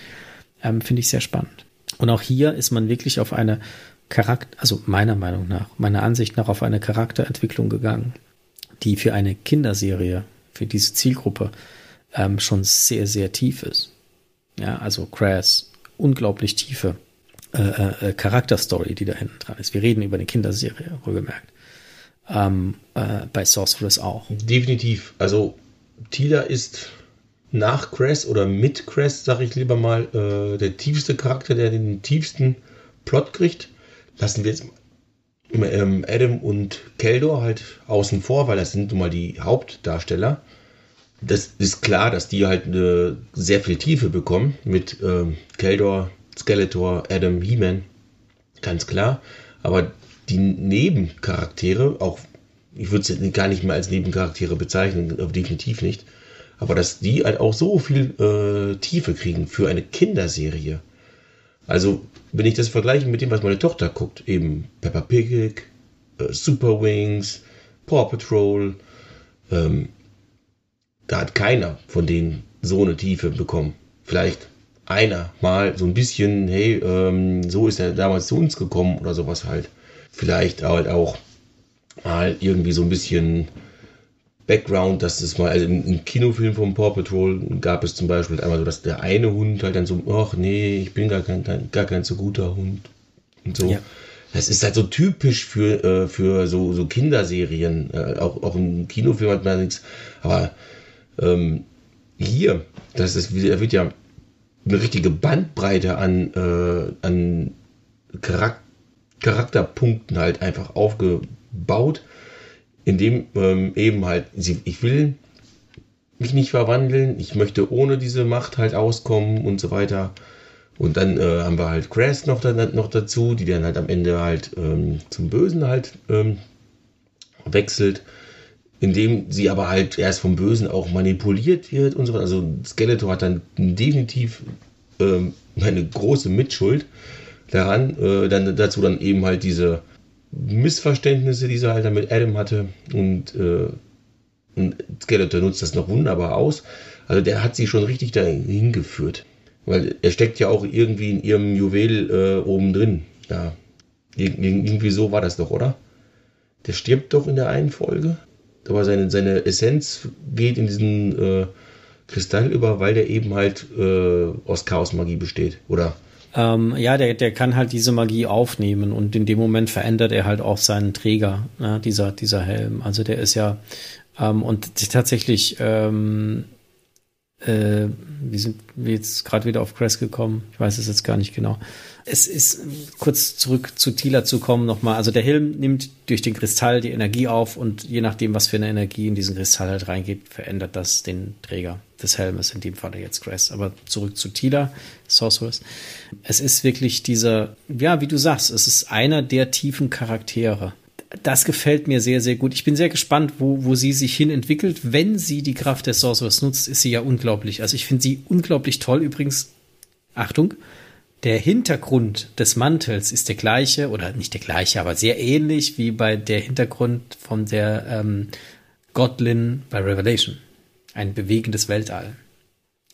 Ähm, Finde ich sehr spannend. Und auch hier ist man wirklich auf eine Charakter, also meiner Meinung nach, meiner Ansicht nach auf eine Charakterentwicklung gegangen, die für eine Kinderserie, für diese Zielgruppe ähm, schon sehr, sehr tief ist. Ja, also Crass, unglaublich tiefe äh, äh, äh, Charakterstory, die da hinten dran ist. Wir reden über eine Kinderserie, wohlgemerkt. Ähm, äh, bei Sorceress auch. Definitiv. Also Tila ist nach Crass oder mit Crass, sage ich lieber mal, äh, der tiefste Charakter, der den tiefsten Plot kriegt. Lassen wir jetzt ähm, Adam und Keldor halt außen vor, weil das sind nun mal die Hauptdarsteller das ist klar, dass die halt eine sehr viel Tiefe bekommen mit ähm, Keldor, Skeletor, Adam, He-Man. Ganz klar. Aber die Nebencharaktere, auch ich würde sie gar nicht mehr als Nebencharaktere bezeichnen, definitiv nicht. Aber dass die halt auch so viel äh, Tiefe kriegen für eine Kinderserie. Also, wenn ich das vergleiche mit dem, was meine Tochter guckt, eben Peppa Pig, äh, Super Wings, Paw Patrol, ähm, da hat keiner von denen so eine Tiefe bekommen. Vielleicht einer mal so ein bisschen, hey, ähm, so ist er damals zu uns gekommen oder sowas halt. Vielleicht halt auch mal irgendwie so ein bisschen Background, dass es mal, also im, Kinofilm vom Paw Patrol gab es zum Beispiel einmal so, dass der eine Hund halt dann so, ach nee, ich bin gar kein, gar kein so guter Hund und so. Ja. Das ist halt so typisch für, äh, für so, so Kinderserien. Äh, auch, auch im Kinofilm hat man nichts, aber ähm, hier, das ist, da wird ja eine richtige Bandbreite an, äh, an Charak Charakterpunkten halt einfach aufgebaut, indem ähm, eben halt, ich will mich nicht verwandeln, ich möchte ohne diese Macht halt auskommen und so weiter. Und dann äh, haben wir halt Crash noch, noch dazu, die dann halt am Ende halt ähm, zum Bösen halt ähm, wechselt indem sie aber halt erst vom Bösen auch manipuliert wird und so weiter. Also Skeletor hat dann definitiv ähm, eine große Mitschuld daran. Äh, dann dazu dann eben halt diese Missverständnisse, die sie halt dann mit Adam hatte und, äh, und Skeletor nutzt das noch wunderbar aus. Also der hat sie schon richtig dahin geführt. Weil er steckt ja auch irgendwie in ihrem Juwel äh, oben drin. Ja. Ir irgendwie so war das doch, oder? Der stirbt doch in der einen Folge aber seine, seine Essenz geht in diesen äh, Kristall über, weil der eben halt äh, aus Chaosmagie besteht, oder? Ähm, ja, der, der kann halt diese Magie aufnehmen und in dem Moment verändert er halt auch seinen Träger, ja, dieser, dieser Helm. Also der ist ja, ähm, und tatsächlich, ähm, äh, wir sind wir jetzt gerade wieder auf Crest gekommen, ich weiß es jetzt gar nicht genau es ist kurz zurück zu Tila zu kommen nochmal. Also der Helm nimmt durch den Kristall die Energie auf und je nachdem, was für eine Energie in diesen Kristall halt reingeht, verändert das den Träger des Helmes, in dem Fall jetzt Grace. Aber zurück zu Tila, Sorceress. Es ist wirklich dieser, ja, wie du sagst, es ist einer der tiefen Charaktere. Das gefällt mir sehr, sehr gut. Ich bin sehr gespannt, wo, wo sie sich hin entwickelt. Wenn sie die Kraft des Sorcerers nutzt, ist sie ja unglaublich. Also ich finde sie unglaublich toll. Übrigens, Achtung, der Hintergrund des Mantels ist der gleiche, oder nicht der gleiche, aber sehr ähnlich wie bei der Hintergrund von der ähm, Godlin bei Revelation. Ein bewegendes Weltall.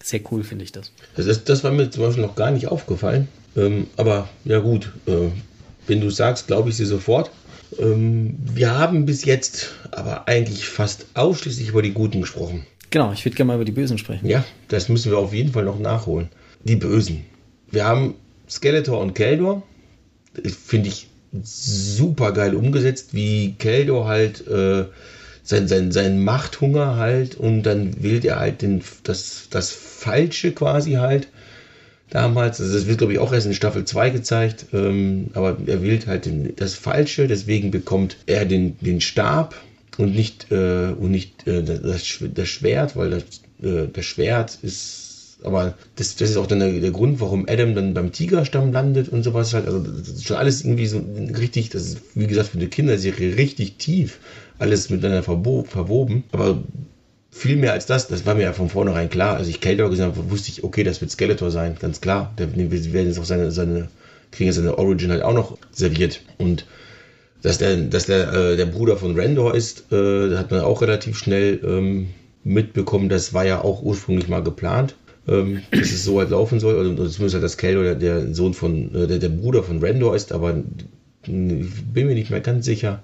Sehr cool finde ich das. Das, ist, das war mir zum Beispiel noch gar nicht aufgefallen. Ähm, aber ja gut, äh, wenn du sagst, glaube ich sie sofort. Ähm, wir haben bis jetzt aber eigentlich fast ausschließlich über die Guten gesprochen. Genau, ich würde gerne mal über die Bösen sprechen. Ja, das müssen wir auf jeden Fall noch nachholen. Die Bösen. Wir haben Skeletor und Keldor. Finde ich super geil umgesetzt, wie Keldor halt äh, sein, sein, sein Machthunger halt und dann wählt er halt den, das, das Falsche quasi halt damals. Also das wird, glaube ich, auch erst in Staffel 2 gezeigt. Ähm, aber er wählt halt den, das Falsche, deswegen bekommt er den, den Stab und nicht, äh, und nicht äh, das, das Schwert, weil das, äh, das Schwert ist. Aber das, das ist auch dann der, der, Grund, warum Adam dann beim Tigerstamm landet und sowas halt. Also das ist schon alles irgendwie so richtig, das ist wie gesagt für eine Kinderserie richtig tief, alles miteinander verwoben. Aber viel mehr als das, das war mir ja von vornherein klar. Als ich Keldor gesehen habe, wusste ich, okay, das wird Skeletor sein, ganz klar. Der, wir werden jetzt auch seine, seine, kriegen seine Origin halt auch noch serviert. Und dass der, dass der, äh, der Bruder von Randor ist, äh, hat man auch relativ schnell ähm, mitbekommen. Das war ja auch ursprünglich mal geplant, ähm, dass es so halt laufen soll. Also, zumindest halt, dass Keldor der, der Sohn von, äh, der, der Bruder von Randor ist, aber bin mir nicht mehr ganz sicher.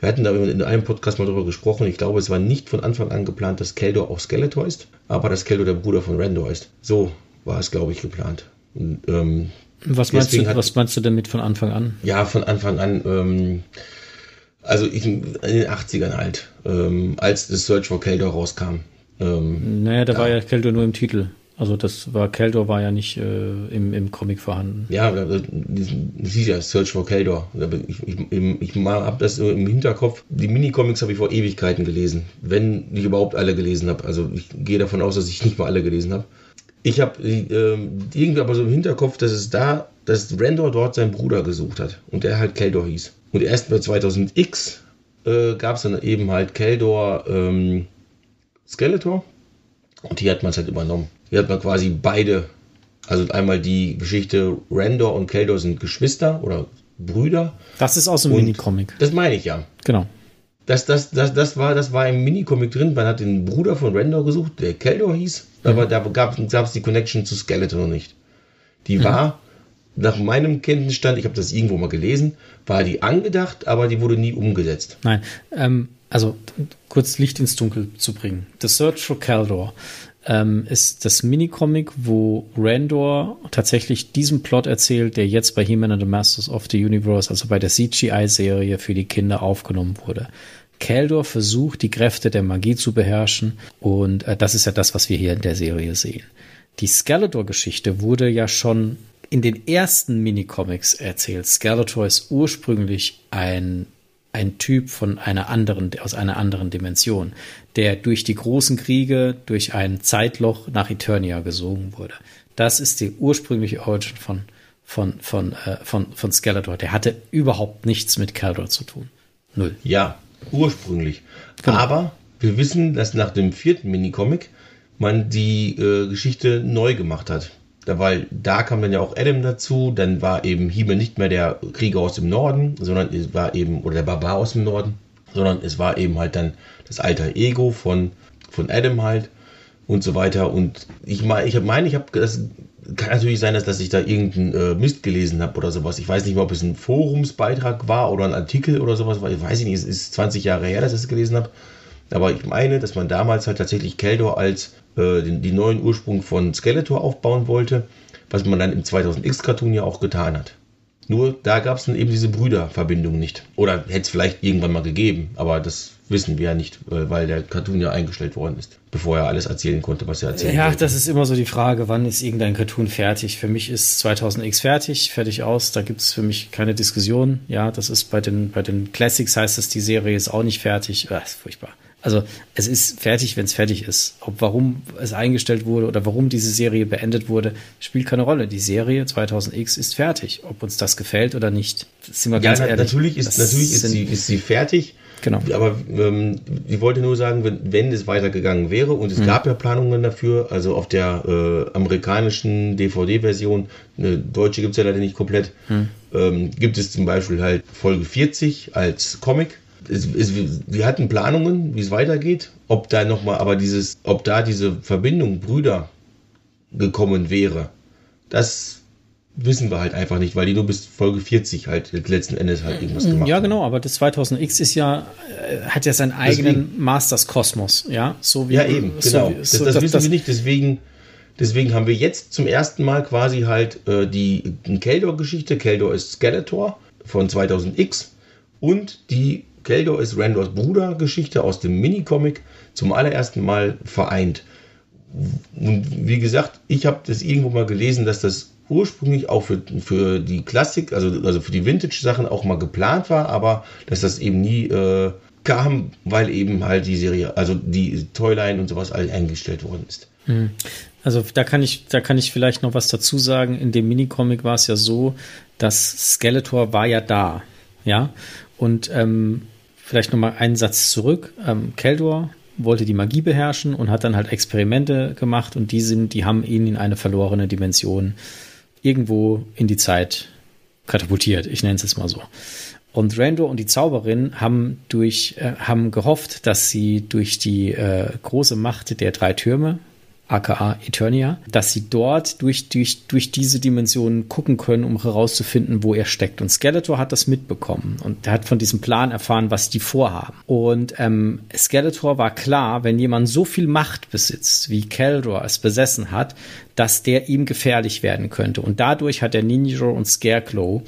Wir hatten da in einem Podcast mal drüber gesprochen. Ich glaube, es war nicht von Anfang an geplant, dass Keldor auch Skeletor ist, aber dass Keldor der Bruder von Randor ist. So war es, glaube ich, geplant. Und, ähm, was, meinst du, hat, was meinst du damit von Anfang an? Ja, von Anfang an. Ähm, also ich, in den 80ern halt, ähm, als das Search for Keldor rauskam. Ähm, naja, da, da war ja Keldor nur im Titel. Also das war Keldor war ja nicht äh, im, im Comic vorhanden. Ja, das ist ja Search for Keldor. Ich, ich, ich habe das im Hinterkopf. Die Minicomics habe ich vor Ewigkeiten gelesen, wenn ich überhaupt alle gelesen habe. Also ich gehe davon aus, dass ich nicht mal alle gelesen habe. Ich habe äh, irgendwie aber so im Hinterkopf, dass es da, dass Randor dort seinen Bruder gesucht hat und der halt Keldor hieß. Und erst bei 2000X äh, gab es dann eben halt Keldor ähm, Skeletor und die hat man es halt übernommen. Hier hat man quasi beide, also einmal die Geschichte, Randor und Keldor sind Geschwister oder Brüder. Das ist aus dem Minicomic. Das meine ich ja. Genau. Das, das, das, das, war, das war im Minicomic drin. Man hat den Bruder von Randor gesucht, der Keldor hieß, mhm. aber da gab es die Connection zu Skeletor noch nicht. Die mhm. war, nach meinem Kenntnisstand, ich habe das irgendwo mal gelesen, war die angedacht, aber die wurde nie umgesetzt. Nein, ähm, also kurz Licht ins Dunkel zu bringen. The Search for Keldor ähm, ist das Minicomic, wo Randor tatsächlich diesen Plot erzählt, der jetzt bei He-Man and the Masters of the Universe, also bei der CGI-Serie für die Kinder aufgenommen wurde. Keldor versucht, die Kräfte der Magie zu beherrschen und äh, das ist ja das, was wir hier in der Serie sehen. Die Skeletor-Geschichte wurde ja schon in den ersten Minicomics erzählt. Skeletor ist ursprünglich ein ein Typ von einer anderen, aus einer anderen Dimension, der durch die großen Kriege, durch ein Zeitloch nach Eternia gesogen wurde. Das ist die ursprüngliche Origin von, von, von, äh, von, von Skeletor. Der hatte überhaupt nichts mit Keldor zu tun. Null. Ja, ursprünglich. Genau. Aber wir wissen, dass nach dem vierten Minicomic man die äh, Geschichte neu gemacht hat weil da kam dann ja auch Adam dazu, dann war eben Hiebe nicht mehr der Krieger aus dem Norden, sondern es war eben, oder der Barbar aus dem Norden, sondern es war eben halt dann das alter Ego von, von Adam halt und so weiter. Und ich meine, ich meine, ich habe das kann natürlich sein, dass, dass ich da irgendeinen äh, Mist gelesen habe oder sowas. Ich weiß nicht mehr, ob es ein Forumsbeitrag war oder ein Artikel oder sowas, weil ich weiß nicht, es ist 20 Jahre her, dass ich es gelesen habe. Aber ich meine, dass man damals halt tatsächlich Keldor als äh, den, die neuen Ursprung von Skeletor aufbauen wollte, was man dann im 2000X-Cartoon ja auch getan hat. Nur da gab es dann eben diese Brüderverbindung nicht. Oder hätte es vielleicht irgendwann mal gegeben, aber das wissen wir ja nicht, äh, weil der Cartoon ja eingestellt worden ist, bevor er alles erzählen konnte, was er erzählen Ja, wollte. das ist immer so die Frage, wann ist irgendein Cartoon fertig? Für mich ist 2000X fertig, fertig aus, da gibt es für mich keine Diskussion. Ja, das ist bei den, bei den Classics heißt es, die Serie ist auch nicht fertig. Ah, ist furchtbar. Also es ist fertig, wenn es fertig ist. Ob warum es eingestellt wurde oder warum diese Serie beendet wurde, spielt keine Rolle. Die Serie 2000X ist fertig. Ob uns das gefällt oder nicht, sind wir ja, ganz na, ehrlich. Natürlich ist, natürlich ist sie, ist sie fertig. Genau. Aber ähm, ich wollte nur sagen, wenn, wenn es weitergegangen wäre und es mhm. gab ja Planungen dafür, also auf der äh, amerikanischen DVD-Version, eine deutsche gibt es ja leider nicht komplett, mhm. ähm, gibt es zum Beispiel halt Folge 40 als Comic es, es, wir hatten Planungen, wie es weitergeht, ob da nochmal, aber dieses, ob da diese Verbindung Brüder gekommen wäre, das wissen wir halt einfach nicht, weil die nur bis Folge 40 halt letzten Endes halt irgendwas gemacht Ja, genau, aber das 2000X ist ja, äh, hat ja seinen eigenen deswegen, Masters Kosmos, ja, so wie. Ja, eben, so genau. Wie, so, das, das, das, wissen wir nicht, deswegen, deswegen haben wir jetzt zum ersten Mal quasi halt äh, die Keldor-Geschichte, Keldor ist Skeletor von 2000X und die Keldor ist Randors Bruder Geschichte aus dem Minicomic zum allerersten Mal vereint. Und wie gesagt, ich habe das irgendwo mal gelesen, dass das ursprünglich auch für, für die Klassik, also, also für die Vintage-Sachen auch mal geplant war, aber dass das eben nie äh, kam, weil eben halt die Serie, also die Toyline und sowas eingestellt worden ist. Hm. Also da kann ich, da kann ich vielleicht noch was dazu sagen. In dem Minicomic war es ja so, dass Skeletor war ja da, ja, und ähm, vielleicht nochmal einen Satz zurück. Ähm, Keldor wollte die Magie beherrschen und hat dann halt Experimente gemacht und die sind, die haben ihn in eine verlorene Dimension irgendwo in die Zeit katapultiert. Ich nenne es jetzt mal so. Und Rando und die Zauberin haben durch, äh, haben gehofft, dass sie durch die äh, große Macht der drei Türme, aka Eternia, dass sie dort durch, durch, durch diese Dimensionen gucken können, um herauszufinden, wo er steckt. Und Skeletor hat das mitbekommen und hat von diesem Plan erfahren, was die vorhaben. Und ähm, Skeletor war klar, wenn jemand so viel Macht besitzt, wie Keldor es besessen hat, dass der ihm gefährlich werden könnte. Und dadurch hat er Ninja und Scarecrow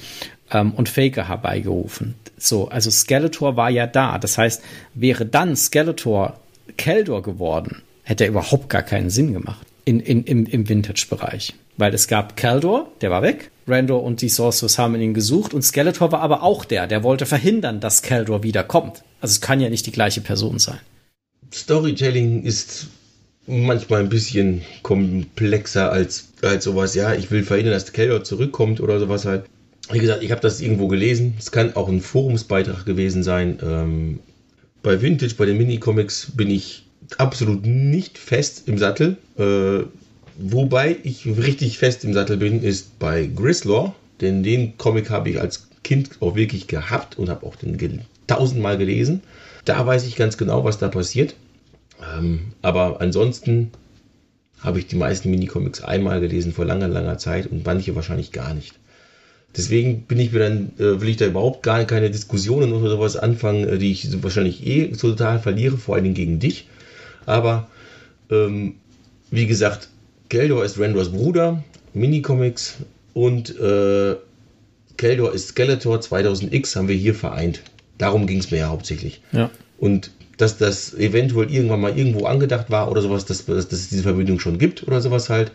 ähm, und Faker herbeigerufen. So, also Skeletor war ja da. Das heißt, wäre dann Skeletor Keldor geworden, hätte er überhaupt gar keinen Sinn gemacht in, in, im, im Vintage-Bereich. Weil es gab Kaldor, der war weg. Randor und die Sorcerers haben ihn gesucht und Skeletor war aber auch der, der wollte verhindern, dass Kaldor wiederkommt. Also es kann ja nicht die gleiche Person sein. Storytelling ist manchmal ein bisschen komplexer als, als sowas. Ja, ich will verhindern, dass Kaldor zurückkommt oder sowas halt. Wie gesagt, ich habe das irgendwo gelesen. Es kann auch ein Forumsbeitrag gewesen sein. Ähm, bei Vintage, bei den Minicomics bin ich absolut nicht fest im Sattel. Äh, wobei ich richtig fest im Sattel bin, ist bei Grislaw, denn den Comic habe ich als Kind auch wirklich gehabt und habe auch den tausendmal gelesen. Da weiß ich ganz genau, was da passiert. Ähm, aber ansonsten habe ich die meisten Minicomics einmal gelesen vor langer, langer Zeit und manche wahrscheinlich gar nicht. Deswegen bin ich mir dann, äh, will ich da überhaupt gar keine Diskussionen oder sowas anfangen, äh, die ich wahrscheinlich eh total verliere, vor allen Dingen gegen dich. Aber ähm, wie gesagt, Keldor ist Rendors Bruder, Minicomics und äh, Keldor ist Skeletor 2000X haben wir hier vereint. Darum ging es mir ja hauptsächlich. Ja. Und dass das eventuell irgendwann mal irgendwo angedacht war oder sowas, dass, dass, es diese Verbindung schon gibt oder sowas halt.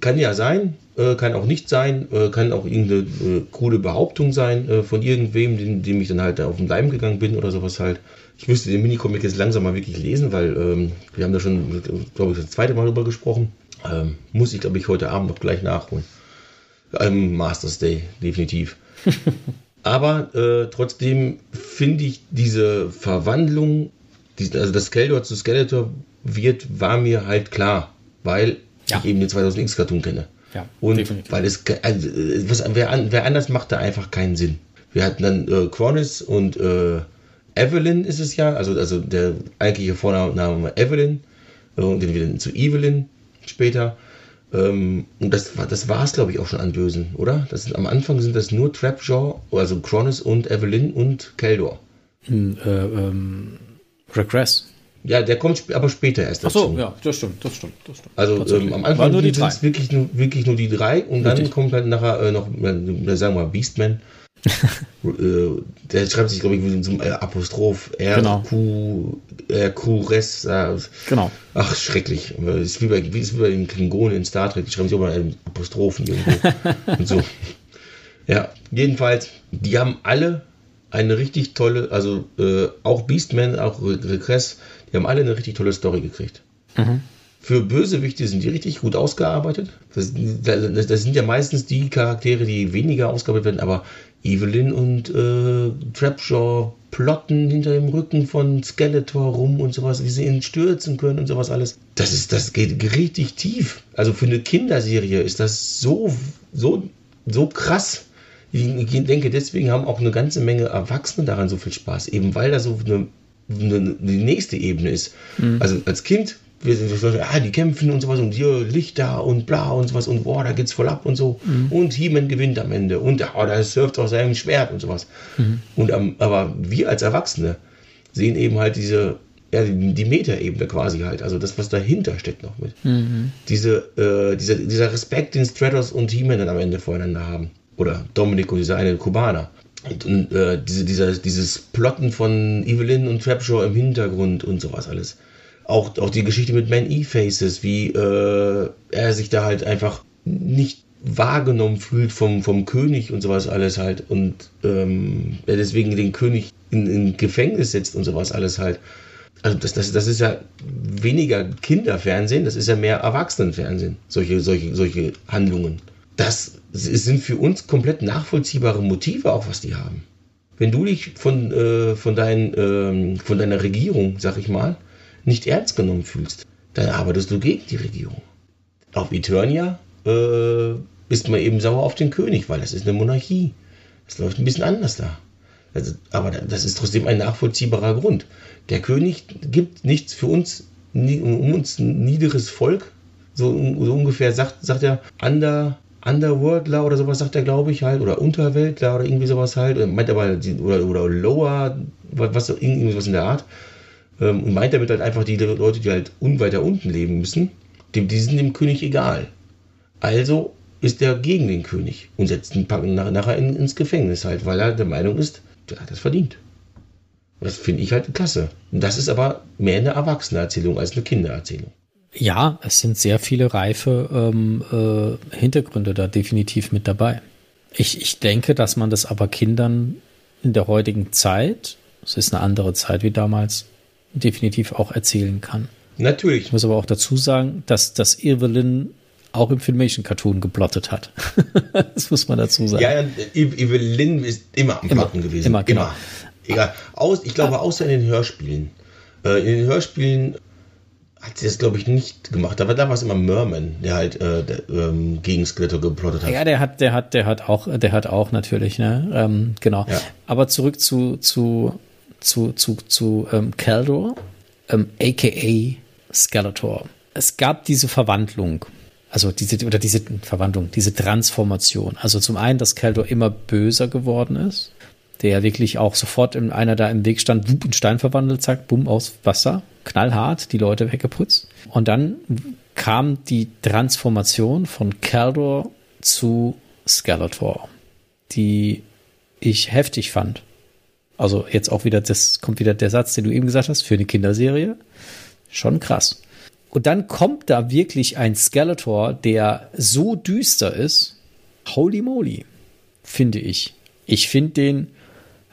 Kann ja sein, äh, kann auch nicht sein, äh, kann auch irgendeine äh, coole Behauptung sein äh, von irgendwem, dem, dem ich dann halt auf den Leim gegangen bin oder sowas halt. Ich müsste den Minicomic jetzt langsam mal wirklich lesen, weil ähm, wir haben da schon, glaube ich, das zweite Mal drüber gesprochen. Ähm, muss ich, glaube ich, heute Abend noch gleich nachholen. Ähm, Masters Day, definitiv. Aber äh, trotzdem finde ich diese Verwandlung, die, also das Skeletor zu Skeletor wird, war mir halt klar, weil ja. ich eben den 2000X-Cartoon kenne. Ja, und definitiv. weil es, also, was, wer, wer anders macht da einfach keinen Sinn. Wir hatten dann äh, Cronis und äh, Evelyn ist es ja, also, also der eigentliche Vorname war Evelyn äh, und den wieder zu Evelyn später. Ähm, und das war das es, glaube ich, auch schon an Bösen, oder? Das sind, am Anfang sind das nur Trapjaw, also Cronus und Evelyn und Keldor. Hm, äh, ähm, Regress. Ja, der kommt aber später erst dazu. Ach so, ja, das stimmt, das stimmt, das stimmt. Also ähm, am Anfang sind es wirklich nur, wirklich nur die drei und Richtig. dann kommt halt nachher äh, noch, äh, sagen wir mal, Beastman der schreibt sich, glaube ich, mit so einem Apostroph R, genau. Q, R, Q, Res. Äh, genau. Ach, schrecklich. Ist wie bei, ist wie bei den Klingonen in Star Trek, die schreiben sich auch mal Apostrophen irgendwo. und so. Ja, jedenfalls, die haben alle eine richtig tolle, also äh, auch Beastman, auch Regress, die haben alle eine richtig tolle Story gekriegt. Mhm. Für Bösewichte sind die richtig gut ausgearbeitet. Das, das, sind ja meistens die Charaktere, die weniger ausgearbeitet werden, aber Evelyn und äh, Trapjaw plotten hinter dem Rücken von Skeletor rum und sowas, wie sie ihn stürzen können und sowas alles. Das ist, das geht richtig tief. Also für eine Kinderserie ist das so, so, so krass. Ich denke, deswegen haben auch eine ganze Menge Erwachsene daran so viel Spaß, eben weil da so eine, eine die nächste Ebene ist. Mhm. Also als Kind wir sind so, ah, die kämpfen und sowas und hier Lichter und bla und sowas und boah, da geht's voll ab und so. Mhm. Und He-Man gewinnt am Ende und oh, da surft auf seinem Schwert und sowas. Mhm. Und ähm, aber wir als Erwachsene sehen eben halt diese, ja, die, die Metaebene quasi halt, also das, was dahinter steckt noch mit. Mhm. Diese, äh, dieser, dieser Respekt, den Stratos und He-Man dann am Ende voreinander haben. Oder Dominico, dieser eine Kubaner. Und, und äh, diese, dieser, dieses Plotten von Evelyn und Trapjaw im Hintergrund und sowas alles auch, auch die Geschichte mit Man E-Faces, wie äh, er sich da halt einfach nicht wahrgenommen fühlt vom, vom König und sowas alles halt und ähm, er deswegen den König in, in Gefängnis setzt und sowas alles halt. Also das, das, das ist ja weniger Kinderfernsehen, das ist ja mehr Erwachsenenfernsehen, solche, solche, solche Handlungen. Das sind für uns komplett nachvollziehbare Motive, auch was die haben. Wenn du dich von, äh, von, dein, äh, von deiner Regierung, sag ich mal, nicht ernst genommen fühlst, dann arbeitest du gegen die Regierung. Auf Eternia äh, ist man eben sauer auf den König, weil das ist eine Monarchie. Es läuft ein bisschen anders da. Also, aber das ist trotzdem ein nachvollziehbarer Grund. Der König gibt nichts für uns, um uns ein niederes Volk, so, so ungefähr sagt, sagt er, Under, Underworldler oder sowas sagt er, glaube ich, halt, oder Unterweltler oder irgendwie sowas halt, meint aber, oder, oder Lower, was, irgendwas in der Art. Ähm, und meint damit halt einfach die Leute, die halt un weiter unten leben müssen, dem, die sind dem König egal. Also ist er gegen den König und setzt ihn nachher in, ins Gefängnis halt, weil er der Meinung ist, der hat das verdient. Das finde ich halt klasse. Und das ist aber mehr eine Erwachsenenerzählung als eine Kindererzählung. Ja, es sind sehr viele reife ähm, äh, Hintergründe da definitiv mit dabei. Ich, ich denke, dass man das aber Kindern in der heutigen Zeit, es ist eine andere Zeit wie damals, definitiv auch erzählen kann. Natürlich. Ich muss aber auch dazu sagen, dass, dass Evelyn auch im Filmation-Cartoon geplottet hat. das muss man dazu sagen. Ja, Evelyn ist immer am Plotten gewesen. Immer, genau. Immer. Egal. Aus, ich glaube, außer in den Hörspielen. Äh, in den Hörspielen hat sie das, glaube ich, nicht gemacht. Aber da war es immer Merman, der halt äh, der, ähm, gegen Skeletor geplottet hat. Ja, der hat, der hat, der hat auch, der hat auch natürlich, ne? Ähm, genau. Ja. Aber zurück zu, zu zu, zu, zu ähm, Caldor, ähm, aka Skeletor. Es gab diese Verwandlung, also diese, oder diese Verwandlung, diese Transformation. Also zum einen, dass Caldor immer böser geworden ist, der wirklich auch sofort in einer da im Weg stand, wupp, in Stein verwandelt, zack, bumm, aus Wasser, knallhart, die Leute weggeputzt. Und dann kam die Transformation von Caldor zu Skeletor, die ich heftig fand. Also jetzt auch wieder, das kommt wieder der Satz, den du eben gesagt hast, für eine Kinderserie. Schon krass. Und dann kommt da wirklich ein Skeletor, der so düster ist. Holy moly, finde ich. Ich finde den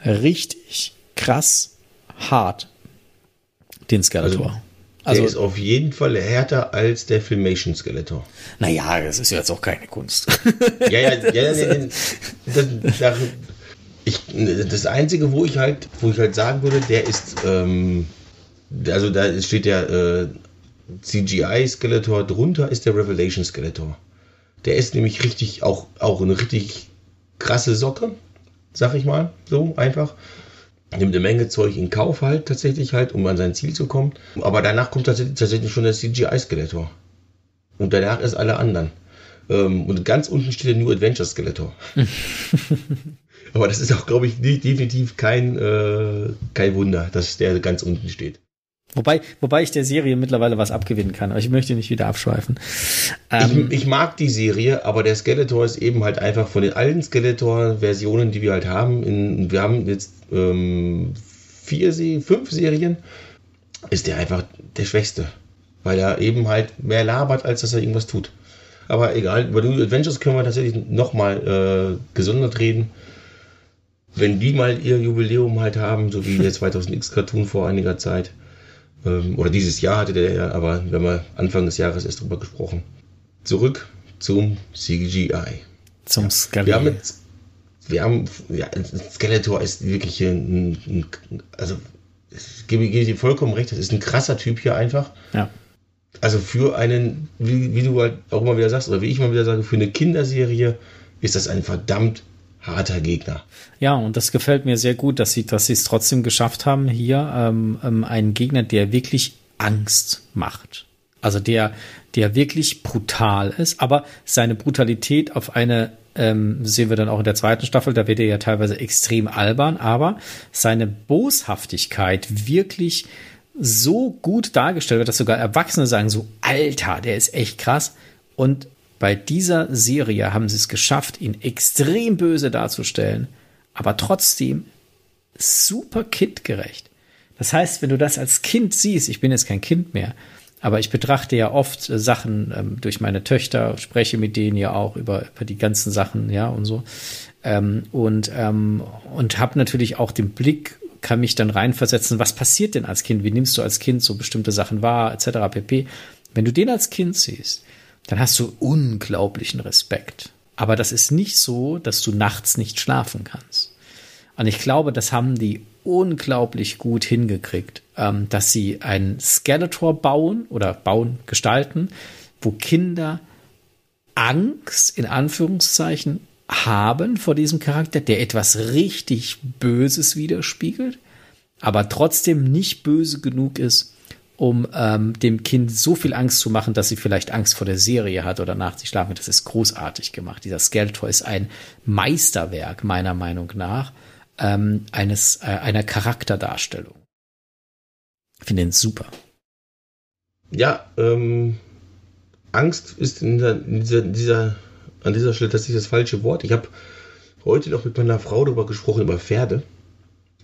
richtig krass hart, den Skeletor. Also, der also, ist auf jeden Fall härter als der Filmation Skeletor. Naja, das ist ja jetzt auch keine Kunst. ja, ja, ja, ja, ja das, das, ich, das Einzige, wo ich halt, wo ich halt sagen würde, der ist, ähm, also da steht der äh, CGI-Skeletor drunter, ist der Revelation-Skeletor. Der ist nämlich richtig, auch, auch eine richtig krasse Socke, sag ich mal, so einfach. Nimmt eine Menge Zeug in Kauf halt, tatsächlich halt, um an sein Ziel zu kommen. Aber danach kommt tatsächlich, schon der CGI-Skeletor. Und danach ist alle anderen. Ähm, und ganz unten steht der New Adventure Skeletor. Aber das ist auch, glaube ich, definitiv kein, äh, kein Wunder, dass der ganz unten steht. Wobei, wobei ich der Serie mittlerweile was abgewinnen kann, aber ich möchte nicht wieder abschweifen. Ähm, ich, ich, mag die Serie, aber der Skeletor ist eben halt einfach von den alten Skeletor-Versionen, die wir halt haben. In, wir haben jetzt ähm, vier, fünf Serien, ist der einfach der Schwächste. Weil er eben halt mehr labert, als dass er irgendwas tut. Aber egal, über New Adventures können wir tatsächlich nochmal äh, gesondert reden. Wenn die mal ihr Jubiläum halt haben, so wie der 2000X-Cartoon vor einiger Zeit, ähm, oder dieses Jahr hatte der ja, aber wir haben Anfang des Jahres erst drüber gesprochen. Zurück zum CGI. Zum Skeletor. Wir haben jetzt, wir haben, ja, Skeletor ist wirklich ein, ein also ich gebe, gebe dir vollkommen recht, das ist ein krasser Typ hier einfach. Ja. Also für einen, wie, wie du halt auch immer wieder sagst, oder wie ich mal wieder sage, für eine Kinderserie ist das ein verdammt harter Gegner. Ja, und das gefällt mir sehr gut, dass sie, dass sie es trotzdem geschafft haben, hier ähm, ähm, einen Gegner, der wirklich Angst macht. Also der, der wirklich brutal ist, aber seine Brutalität auf eine ähm, sehen wir dann auch in der zweiten Staffel, da wird er ja teilweise extrem albern, aber seine Boshaftigkeit wirklich so gut dargestellt wird, dass sogar Erwachsene sagen so, Alter, der ist echt krass. Und bei dieser Serie haben sie es geschafft, ihn extrem böse darzustellen, aber trotzdem super kindgerecht. Das heißt, wenn du das als Kind siehst, ich bin jetzt kein Kind mehr, aber ich betrachte ja oft äh, Sachen ähm, durch meine Töchter, spreche mit denen ja auch über, über die ganzen Sachen, ja, und so. Ähm, und ähm, und habe natürlich auch den Blick, kann mich dann reinversetzen, was passiert denn als Kind? Wie nimmst du als Kind so bestimmte Sachen wahr, etc. pp. Wenn du den als Kind siehst, dann hast du unglaublichen Respekt. Aber das ist nicht so, dass du nachts nicht schlafen kannst. Und ich glaube, das haben die unglaublich gut hingekriegt, ähm, dass sie ein Skeletor bauen oder bauen, gestalten, wo Kinder Angst in Anführungszeichen haben vor diesem Charakter, der etwas richtig Böses widerspiegelt, aber trotzdem nicht böse genug ist, um ähm, dem Kind so viel Angst zu machen, dass sie vielleicht Angst vor der Serie hat oder nach sich schlafen. Das ist großartig gemacht. Dieser Skeletor ist ein Meisterwerk meiner Meinung nach ähm, eines, äh, einer Charakterdarstellung. Ich finde ihn super. Ja, ähm, Angst ist in dieser, in dieser, dieser, an dieser Stelle tatsächlich das falsche Wort. Ich habe heute noch mit meiner Frau darüber gesprochen, über Pferde.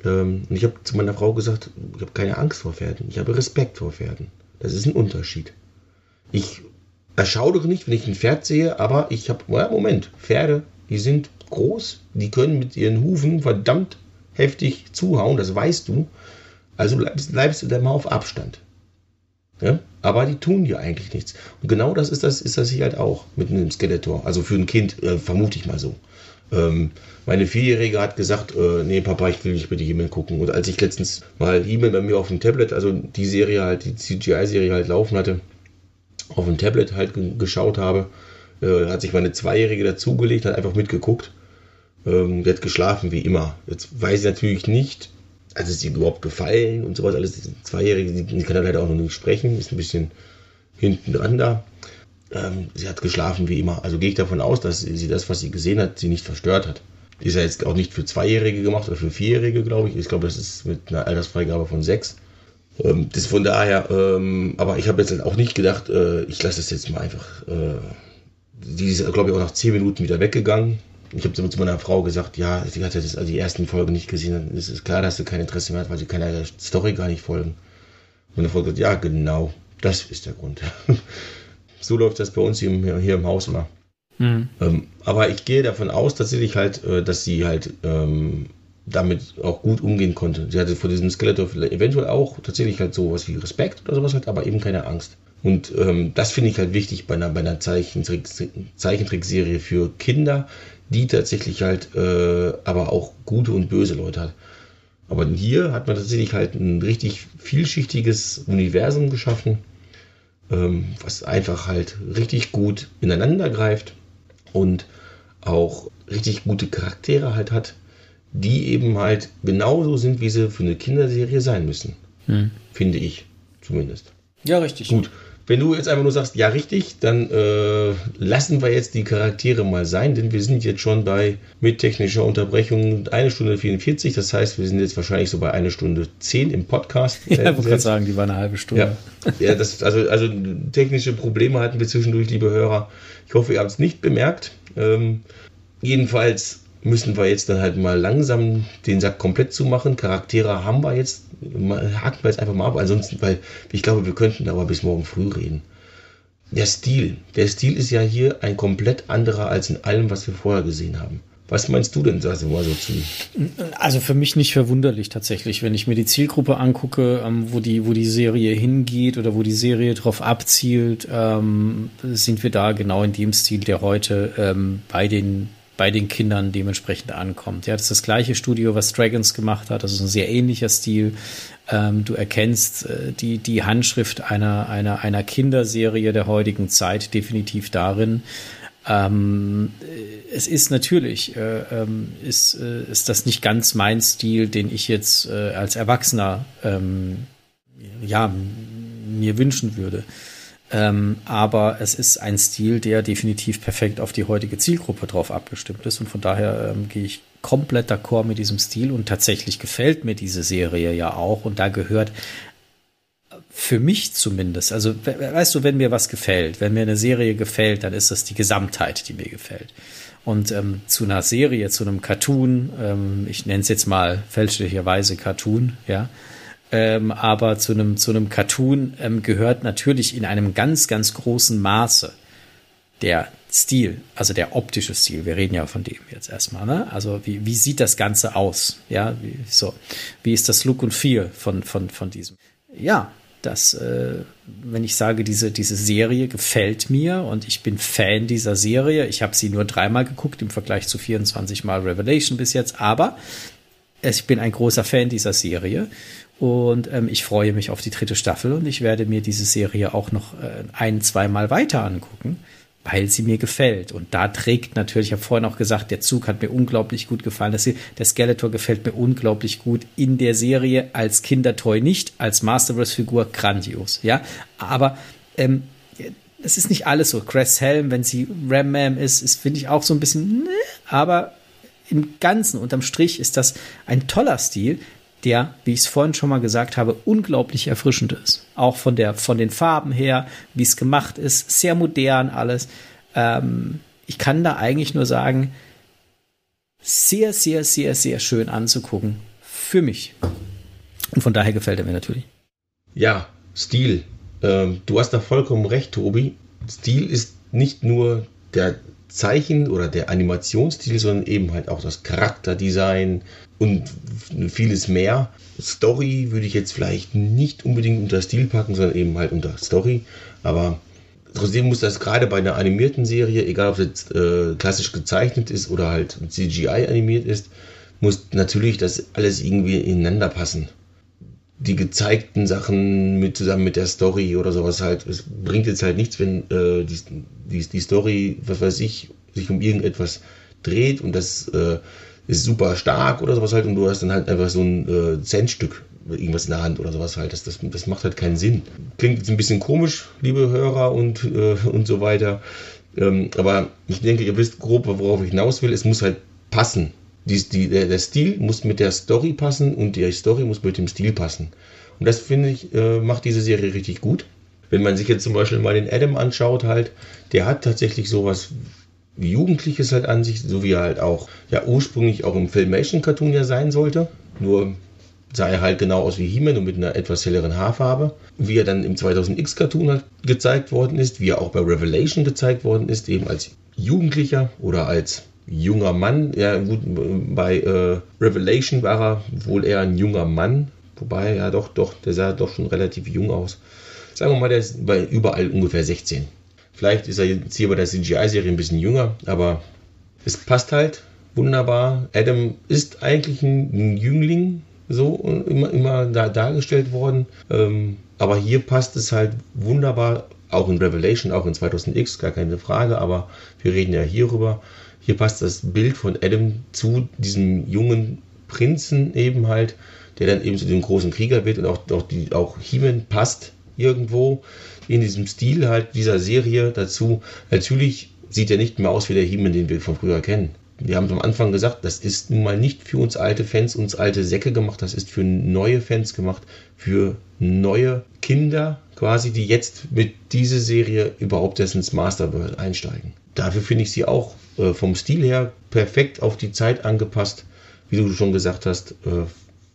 Ähm, und ich habe zu meiner Frau gesagt, ich habe keine Angst vor Pferden, ich habe Respekt vor Pferden. Das ist ein Unterschied. Ich erschaudere nicht, wenn ich ein Pferd sehe, aber ich habe, ja, Moment, Pferde, die sind groß, die können mit ihren Hufen verdammt heftig zuhauen, das weißt du. Also bleibst, bleibst du da mal auf Abstand. Ja? Aber die tun dir eigentlich nichts. Und genau das ist das, ist das hier halt auch mit einem Skeletor. Also für ein Kind, äh, vermute ich mal so. Ähm, meine Vierjährige hat gesagt, äh, nee, Papa, ich will nicht bitte Himmel gucken. Und als ich letztens mal Himmel bei mir auf dem Tablet, also die Serie halt, die CGI-Serie halt laufen hatte, auf dem Tablet halt geschaut habe, äh, hat sich meine Zweijährige dazugelegt, hat einfach mitgeguckt. Ähm, die hat geschlafen wie immer. Jetzt weiß ich natürlich nicht, also ist sie überhaupt gefallen und sowas alles. Die Zweijährige, die, kann leider auch noch nicht sprechen, ist ein bisschen hinten dran da. Ähm, sie hat geschlafen wie immer. Also gehe ich davon aus, dass sie das, was sie gesehen hat, sie nicht verstört hat. Ist ja jetzt auch nicht für Zweijährige gemacht oder für Vierjährige, glaube ich. Ich glaube, das ist mit einer Altersfreigabe von sechs. Ähm, das von daher, ähm, aber ich habe jetzt halt auch nicht gedacht, äh, ich lasse das jetzt mal einfach. Äh, die ist, glaube ich, auch nach zehn Minuten wieder weggegangen. Ich habe zu meiner Frau gesagt, ja, sie hat das, also die ersten Folgen nicht gesehen. Dann ist es klar, dass sie kein Interesse mehr hat, weil sie keiner Story gar nicht folgen. Und Frau gesagt, ja, genau, das ist der Grund. so läuft das bei uns hier, hier im Haus immer. Mhm. Ähm, aber ich gehe davon aus, tatsächlich halt, äh, dass sie halt ähm, damit auch gut umgehen konnte. Sie hatte vor diesem Skeletor eventuell auch tatsächlich halt sowas wie Respekt oder sowas halt, aber eben keine Angst. Und ähm, das finde ich halt wichtig bei einer, bei einer Zeichentrick, Zeichentrickserie für Kinder, die tatsächlich halt äh, aber auch gute und böse Leute hat. Aber hier hat man tatsächlich halt ein richtig vielschichtiges Universum geschaffen, ähm, was einfach halt richtig gut ineinander greift und auch richtig gute Charaktere halt hat, die eben halt genauso sind, wie sie für eine Kinderserie sein müssen. Hm. Finde ich zumindest. Ja, richtig. Gut. Wenn du jetzt einfach nur sagst, ja richtig, dann äh, lassen wir jetzt die Charaktere mal sein, denn wir sind jetzt schon bei mit technischer Unterbrechung eine Stunde 44. Das heißt, wir sind jetzt wahrscheinlich so bei einer Stunde 10 im Podcast. Ja, ich wollte gerade sagen, die war eine halbe Stunde. Ja, ja das, also, also technische Probleme hatten wir zwischendurch, liebe Hörer. Ich hoffe, ihr habt es nicht bemerkt. Ähm, jedenfalls müssen wir jetzt dann halt mal langsam den Sack komplett zumachen. Charaktere haben wir jetzt, haken wir jetzt einfach mal ab. Ansonsten, weil ich glaube, wir könnten aber bis morgen früh reden. Der Stil, der Stil ist ja hier ein komplett anderer als in allem, was wir vorher gesehen haben. Was meinst du denn da so mal so zu? Also für mich nicht verwunderlich tatsächlich, wenn ich mir die Zielgruppe angucke, ähm, wo die, wo die Serie hingeht oder wo die Serie drauf abzielt, ähm, sind wir da genau in dem Stil, der heute ähm, bei den bei den Kindern dementsprechend ankommt. Ja, das ist das gleiche Studio, was Dragons gemacht hat. Das ist ein sehr ähnlicher Stil. Ähm, du erkennst äh, die, die Handschrift einer, einer, einer Kinderserie der heutigen Zeit definitiv darin. Ähm, es ist natürlich, äh, ähm, ist, äh, ist das nicht ganz mein Stil, den ich jetzt äh, als Erwachsener ähm, ja, mir wünschen würde. Ähm, aber es ist ein Stil, der definitiv perfekt auf die heutige Zielgruppe drauf abgestimmt ist. Und von daher ähm, gehe ich komplett d'accord mit diesem Stil. Und tatsächlich gefällt mir diese Serie ja auch. Und da gehört für mich zumindest, also weißt du, wenn mir was gefällt, wenn mir eine Serie gefällt, dann ist das die Gesamtheit, die mir gefällt. Und ähm, zu einer Serie, zu einem Cartoon, ähm, ich nenne es jetzt mal fälschlicherweise Cartoon, ja, ähm, aber zu einem, zu einem Cartoon ähm, gehört natürlich in einem ganz, ganz großen Maße der Stil, also der optische Stil. Wir reden ja von dem jetzt erstmal, ne? Also wie, wie sieht das Ganze aus? Ja, wie, so. Wie ist das Look und Feel von, von, von diesem? Ja, dass, äh, wenn ich sage, diese, diese Serie gefällt mir und ich bin Fan dieser Serie, ich habe sie nur dreimal geguckt im Vergleich zu 24 Mal Revelation bis jetzt, aber ich bin ein großer Fan dieser Serie und ähm, ich freue mich auf die dritte Staffel und ich werde mir diese Serie auch noch äh, ein, zweimal weiter angucken weil sie mir gefällt. Und da trägt natürlich, ich habe vorhin auch gesagt, der Zug hat mir unglaublich gut gefallen. Das, der Skeletor gefällt mir unglaublich gut. In der Serie als Kindertoy nicht, als Masterverse-Figur grandios. Ja, aber ähm, es ist nicht alles so. Cress Helm, wenn sie Ram Man ist, ist finde ich auch so ein bisschen, ne, aber im Ganzen, unterm Strich, ist das ein toller Stil, der, wie ich es vorhin schon mal gesagt habe, unglaublich erfrischend ist. Auch von, der, von den Farben her, wie es gemacht ist, sehr modern alles. Ähm, ich kann da eigentlich nur sagen, sehr, sehr, sehr, sehr schön anzugucken. Für mich. Und von daher gefällt er mir natürlich. Ja, Stil. Ähm, du hast da vollkommen recht, Tobi. Stil ist nicht nur der Zeichen- oder der Animationsstil, sondern eben halt auch das Charakterdesign, und vieles mehr. Story würde ich jetzt vielleicht nicht unbedingt unter Stil packen, sondern eben halt unter Story. Aber trotzdem muss das gerade bei einer animierten Serie, egal ob es äh, klassisch gezeichnet ist oder halt CGI animiert ist, muss natürlich das alles irgendwie ineinander passen. Die gezeigten Sachen mit zusammen mit der Story oder sowas halt, es bringt jetzt halt nichts, wenn äh, die, die, die Story, was weiß ich, sich um irgendetwas dreht und das äh, ist super stark oder sowas halt und du hast dann halt einfach so ein äh, Centstück irgendwas in der Hand oder sowas halt. Das, das, das macht halt keinen Sinn. Klingt jetzt ein bisschen komisch, liebe Hörer und, äh, und so weiter. Ähm, aber ich denke, ihr wisst grob, worauf ich hinaus will. Es muss halt passen. Die, die, der, der, Stil muss mit der Story passen und die Story muss mit dem Stil passen. Und das finde ich, äh, macht diese Serie richtig gut. Wenn man sich jetzt zum Beispiel mal den Adam anschaut, halt, der hat tatsächlich sowas Jugendliches halt an sich, so wie er halt auch ja ursprünglich auch im Filmation-Cartoon ja sein sollte. Nur sah er halt genau aus wie He-Man und mit einer etwas helleren Haarfarbe. Wie er dann im 2000X-Cartoon halt gezeigt worden ist, wie er auch bei Revelation gezeigt worden ist, eben als Jugendlicher oder als junger Mann. Ja, gut, bei äh, Revelation war er wohl eher ein junger Mann, wobei, ja doch, doch, der sah doch schon relativ jung aus. Sagen wir mal, der ist bei überall ungefähr 16. Vielleicht ist er jetzt hier bei der CGI-Serie ein bisschen jünger, aber es passt halt wunderbar. Adam ist eigentlich ein, Jüngling, so immer, immer da dargestellt worden. Ähm, aber hier passt es halt wunderbar, auch in Revelation, auch in 2000X, gar keine Frage, aber wir reden ja hierüber. Hier passt das Bild von Adam zu diesem jungen Prinzen eben halt, der dann eben zu dem großen Krieger wird und auch, auch, die, auch He-Man passt irgendwo in diesem Stil halt dieser Serie dazu. Natürlich sieht er nicht mehr aus wie der He-Man, den wir von früher kennen. Wir haben am Anfang gesagt, das ist nun mal nicht für uns alte Fans, uns alte Säcke gemacht, das ist für neue Fans gemacht, für neue Kinder quasi, die jetzt mit dieser Serie überhaupt erst ins Masterworld einsteigen. Dafür finde ich sie auch äh, vom Stil her perfekt auf die Zeit angepasst, wie du schon gesagt hast, äh,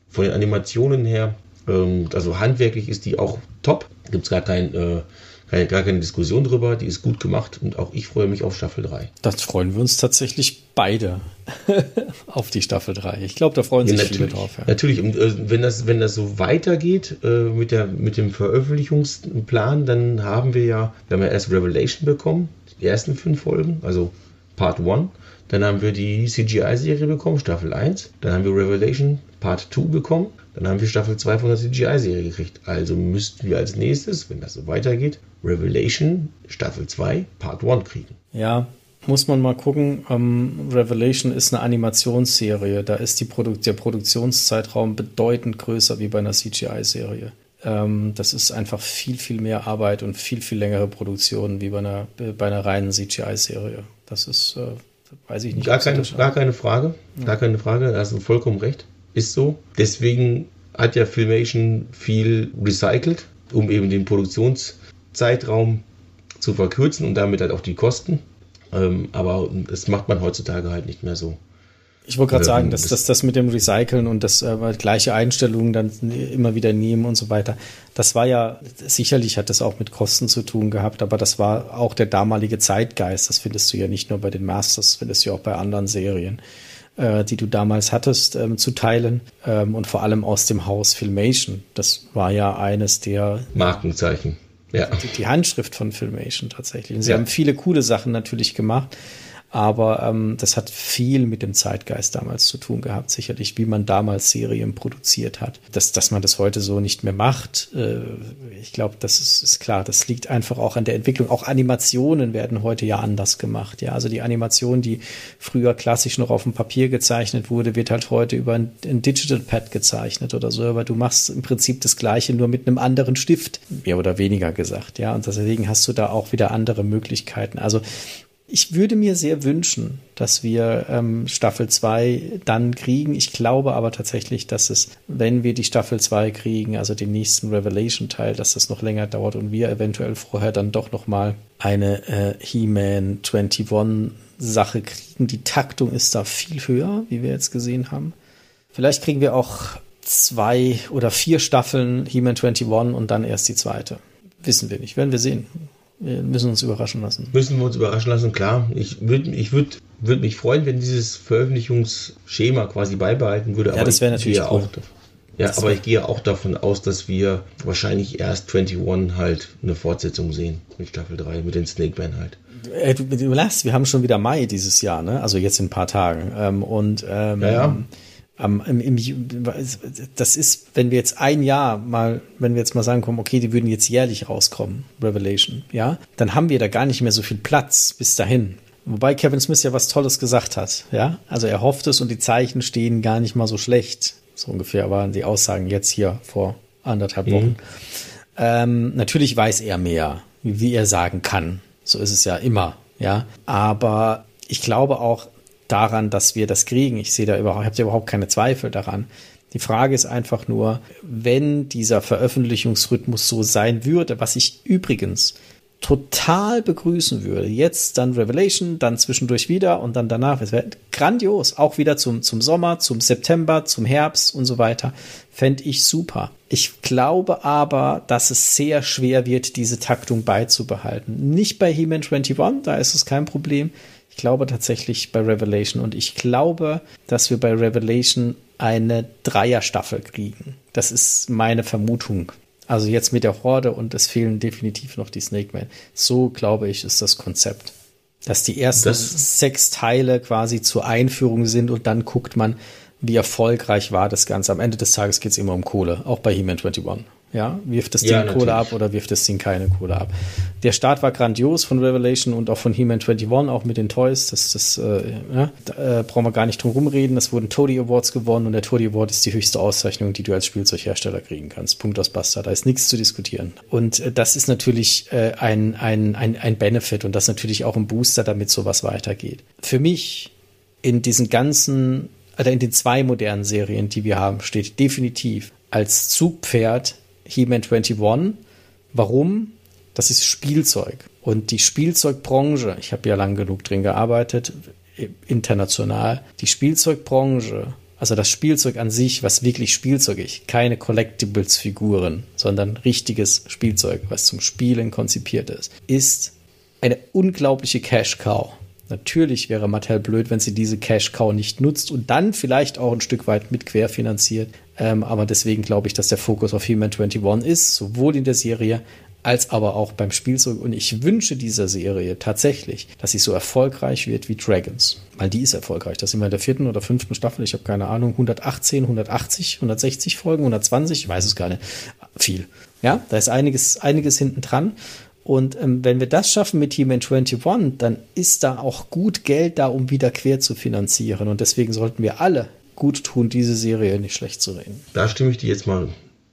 von den Animationen her. Ähm, also handwerklich ist die auch top gibt es gar kein, äh, keine, gar keine Diskussion drüber. Die ist gut gemacht und auch ich freue mich auf Staffel 3. Das freuen wir uns tatsächlich beide auf die Staffel 3. Ich glaube, da freuen sich ja, viele drauf. Ja. Natürlich, und äh, wenn, das, wenn das so weitergeht äh, mit, der, mit dem Veröffentlichungsplan, dann haben wir ja, wir haben ja erst Revelation bekommen, die ersten fünf Folgen, also Part 1. Dann haben wir die CGI-Serie bekommen, Staffel 1. Dann haben wir Revelation Part 2 bekommen. Dann haben wir Staffel 2 von der CGI-Serie gekriegt. Also müssten wir als nächstes, wenn das so weitergeht, Revelation Staffel 2 Part 1 kriegen. Ja, muss man mal gucken. Ähm, Revelation ist eine Animationsserie. Da ist die Produ der Produktionszeitraum bedeutend größer wie bei einer CGI-Serie. Ähm, das ist einfach viel, viel mehr Arbeit und viel, viel längere Produktion wie bei einer, äh, bei einer reinen CGI-Serie. Das ist, äh, weiß ich nicht. Gar keine, gar keine Frage. Ja. Gar keine Frage. Da hast du vollkommen recht. Ist so. Deswegen hat ja Filmation viel recycelt, um eben den Produktionszeitraum zu verkürzen und damit halt auch die Kosten. Ähm, aber das macht man heutzutage halt nicht mehr so. Ich wollte gerade sagen, dass, dass das mit dem Recyceln und das äh, gleiche Einstellungen dann immer wieder nehmen und so weiter, das war ja, sicherlich hat das auch mit Kosten zu tun gehabt, aber das war auch der damalige Zeitgeist. Das findest du ja nicht nur bei den Masters, findest du ja auch bei anderen Serien, äh, die du damals hattest, ähm, zu teilen ähm, und vor allem aus dem Haus Filmation. Das war ja eines der Markenzeichen. Ja. Die, die Handschrift von Filmation tatsächlich. Und sie ja. haben viele coole Sachen natürlich gemacht. Aber ähm, das hat viel mit dem Zeitgeist damals zu tun gehabt, sicherlich, wie man damals Serien produziert hat. Dass, dass man das heute so nicht mehr macht, äh, ich glaube, das ist, ist klar. Das liegt einfach auch an der Entwicklung. Auch Animationen werden heute ja anders gemacht. Ja, also die Animation, die früher klassisch noch auf dem Papier gezeichnet wurde, wird halt heute über ein, ein Digital Pad gezeichnet oder so. Aber du machst im Prinzip das Gleiche, nur mit einem anderen Stift, mehr oder weniger gesagt. Ja, und deswegen hast du da auch wieder andere Möglichkeiten. Also ich würde mir sehr wünschen, dass wir ähm, Staffel 2 dann kriegen. Ich glaube aber tatsächlich, dass es, wenn wir die Staffel 2 kriegen, also den nächsten Revelation-Teil, dass das noch länger dauert und wir eventuell vorher dann doch noch mal eine äh, He-Man 21 Sache kriegen. Die Taktung ist da viel höher, wie wir jetzt gesehen haben. Vielleicht kriegen wir auch zwei oder vier Staffeln He-Man 21 und dann erst die zweite. Wissen wir nicht, werden wir sehen. Wir müssen uns überraschen lassen. Müssen wir uns überraschen lassen, klar. Ich würde ich würd, würd mich freuen, wenn dieses Veröffentlichungsschema quasi beibehalten würde. Ja, das wäre natürlich cool. auch. Ja, das aber ich gehe auch davon aus, dass wir wahrscheinlich erst 21 halt eine Fortsetzung sehen mit Staffel 3, mit den Snake Man halt. Äh, du, du wir haben schon wieder Mai dieses Jahr, ne? Also jetzt in ein paar Tagen. Ähm, und ähm, ja, ja. Am, im, im, das ist, wenn wir jetzt ein Jahr mal, wenn wir jetzt mal sagen kommen, okay, die würden jetzt jährlich rauskommen, Revelation, ja, dann haben wir da gar nicht mehr so viel Platz bis dahin. Wobei Kevin Smith ja was Tolles gesagt hat, ja. Also er hofft es und die Zeichen stehen gar nicht mal so schlecht. So ungefähr waren die Aussagen jetzt hier vor anderthalb Wochen. Mhm. Ähm, natürlich weiß er mehr, wie er sagen kann. So ist es ja immer, ja. Aber ich glaube auch, daran, dass wir das kriegen. Ich sehe da überhaupt, habe überhaupt keine Zweifel daran. Die Frage ist einfach nur, wenn dieser Veröffentlichungsrhythmus so sein würde, was ich übrigens total begrüßen würde. Jetzt dann Revelation, dann zwischendurch wieder und dann danach. Es wäre grandios. Auch wieder zum, zum Sommer, zum September, zum Herbst und so weiter. Fände ich super. Ich glaube aber, dass es sehr schwer wird, diese Taktung beizubehalten. Nicht bei He-Man 21, da ist es kein Problem. Ich glaube tatsächlich bei Revelation und ich glaube, dass wir bei Revelation eine Dreierstaffel kriegen. Das ist meine Vermutung. Also jetzt mit der Horde und es fehlen definitiv noch die Snake Man. So glaube ich, ist das Konzept. Dass die ersten das sechs Teile quasi zur Einführung sind und dann guckt man, wie erfolgreich war das Ganze. Am Ende des Tages geht es immer um Kohle, auch bei He-Man 21. Ja, wirft das Ding ja, Kohle ab oder wirft das Ding keine Kohle ab. Der Start war grandios von Revelation und auch von He-Man 21, auch mit den Toys. Das, das äh, ja, da äh, brauchen wir gar nicht drum rumreden. Es wurden Toady Awards gewonnen und der Toady Award ist die höchste Auszeichnung, die du als Spielzeughersteller kriegen kannst. Punkt aus Basta. Da ist nichts zu diskutieren. Und äh, das ist natürlich äh, ein, ein, ein, ein Benefit und das natürlich auch ein Booster, damit sowas weitergeht. Für mich in diesen ganzen, oder in den zwei modernen Serien, die wir haben, steht definitiv als Zugpferd He-Man 21. Warum? Das ist Spielzeug. Und die Spielzeugbranche, ich habe ja lang genug drin gearbeitet, international, die Spielzeugbranche Also das Spielzeug an sich, was wirklich spielzeugig, keine Collectibles-Figuren, sondern richtiges Spielzeug, was zum Spielen konzipiert ist, ist eine unglaubliche Cash-Cow. Natürlich wäre Mattel blöd, wenn sie diese Cash-Cow nicht nutzt und dann vielleicht auch ein Stück weit mit querfinanziert. Ähm, aber deswegen glaube ich, dass der Fokus auf He-Man 21 ist, sowohl in der Serie als aber auch beim Spielzeug. Und ich wünsche dieser Serie tatsächlich, dass sie so erfolgreich wird wie Dragons. Weil die ist erfolgreich. Das sind wir in der vierten oder fünften Staffel. Ich habe keine Ahnung. 118, 180, 160 Folgen, 120, ich weiß es gar nicht. Viel. Ja, da ist einiges, einiges hinten dran. Und ähm, wenn wir das schaffen mit Team 21, dann ist da auch gut Geld da, um wieder quer zu finanzieren. Und deswegen sollten wir alle gut tun, diese Serie nicht schlecht zu reden. Da stimme ich dir jetzt mal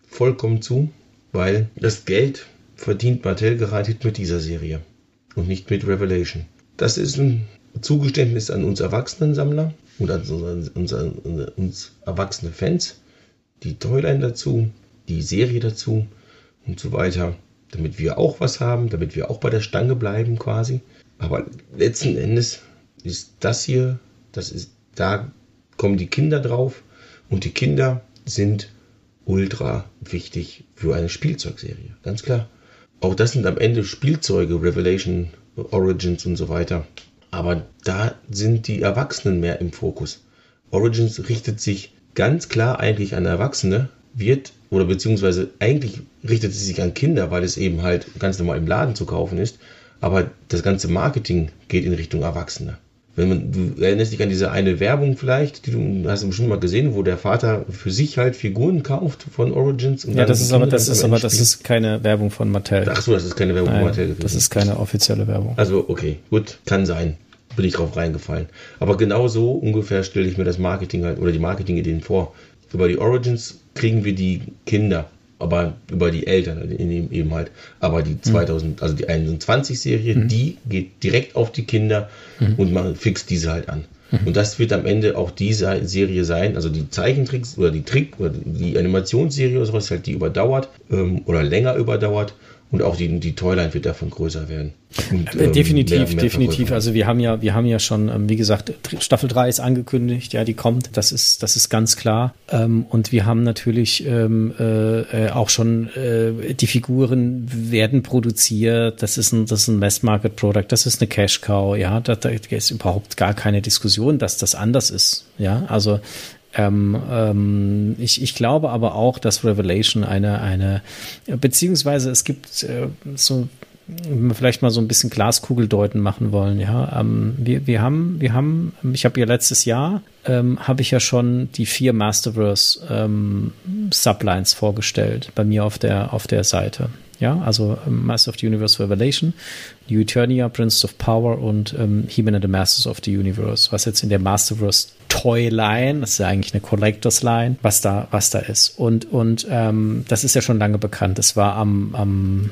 vollkommen zu, weil das Geld verdient Mattel gerade mit dieser Serie und nicht mit Revelation. Das ist ein Zugeständnis an uns Erwachsenen-Sammler und an uns, an uns erwachsene Fans, die Toyline dazu, die Serie dazu und so weiter, damit wir auch was haben, damit wir auch bei der Stange bleiben quasi. Aber letzten Endes ist das hier, das ist, da kommen die Kinder drauf und die Kinder sind ultra wichtig für eine Spielzeugserie, ganz klar. Auch das sind am Ende Spielzeuge, Revelation, Origins und so weiter. Aber da sind die Erwachsenen mehr im Fokus. Origins richtet sich ganz klar eigentlich an Erwachsene, wird oder beziehungsweise eigentlich richtet es sich an Kinder, weil es eben halt ganz normal im Laden zu kaufen ist. Aber das ganze Marketing geht in Richtung Erwachsene. Wenn man, du erinnerst dich an diese eine Werbung vielleicht, die du hast du bestimmt mal gesehen, wo der Vater für sich halt Figuren kauft von Origins. ja, das ist aber, das ist aber, das ist keine Werbung von Mattel. Ach so, das ist keine Werbung Nein, von Mattel gewesen. Das ist keine offizielle Werbung. Also, okay, gut, kann sein. Bin ich drauf reingefallen. Aber genau so ungefähr stelle ich mir das Marketing halt oder die Marketing-Ideen vor. Über die Origins kriegen wir die Kinder aber über die Eltern eben halt. Aber die 2000, mhm. also die 21-Serie, mhm. die geht direkt auf die Kinder mhm. und man fixt diese halt an. Mhm. Und das wird am Ende auch diese Serie sein, also die Zeichentricks oder die Trick oder die Animationsserie oder sowas halt, die überdauert ähm, oder länger überdauert und auch die, die Toyline wird davon größer werden. Und, ähm, definitiv, mehr, mehr definitiv. Also wir haben ja, wir haben ja schon, ähm, wie gesagt, Staffel 3 ist angekündigt, ja, die kommt. Das ist, das ist ganz klar. Ähm, und wir haben natürlich ähm, äh, auch schon äh, die Figuren werden produziert. Das ist ein, das ist ein Mass Market Product. Das ist eine Cash Cow. Ja, da, da ist überhaupt gar keine Diskussion, dass das anders ist. Ja, also ähm, ähm, ich, ich glaube aber auch, dass Revelation eine, eine, beziehungsweise es gibt äh, so, wenn wir vielleicht mal so ein bisschen Glaskugeldeuten machen wollen, ja, ähm, wir, wir haben, wir haben, ich habe ja letztes Jahr, ähm, habe ich ja schon die vier Masterverse ähm, Sublines vorgestellt bei mir auf der, auf der Seite. Ja, also ähm, Master of the Universe Revelation, New Eternia, Prince of Power und ähm, He-Man and the Masters of the Universe, was jetzt in der Masterverse Toy Line, das ist ja eigentlich eine Collectors Line, was da, was da ist. Und, und ähm, das ist ja schon lange bekannt. Das war am, am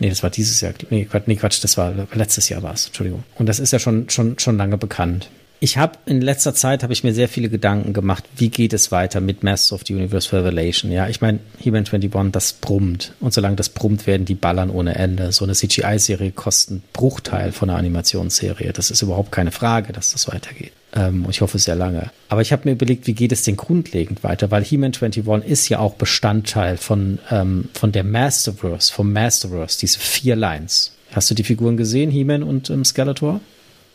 Nee, das war dieses Jahr. Nee, Quatsch, nee, Quatsch das war letztes Jahr war es. Entschuldigung. Und das ist ja schon, schon, schon lange bekannt ich habe in letzter Zeit habe ich mir sehr viele Gedanken gemacht, wie geht es weiter mit Masters of the Universe Revelation. Ja, ich meine, He-Man 21, das brummt. Und solange das brummt, werden die ballern ohne Ende. So eine CGI-Serie kostet einen Bruchteil von einer Animationsserie. Das ist überhaupt keine Frage, dass das weitergeht. Ähm, ich hoffe sehr lange. Aber ich habe mir überlegt, wie geht es denn grundlegend weiter? Weil He-Man 21 ist ja auch Bestandteil von, ähm, von der Masterverse, vom Masterverse, diese vier Lines. Hast du die Figuren gesehen, He-Man und ähm, Skeletor?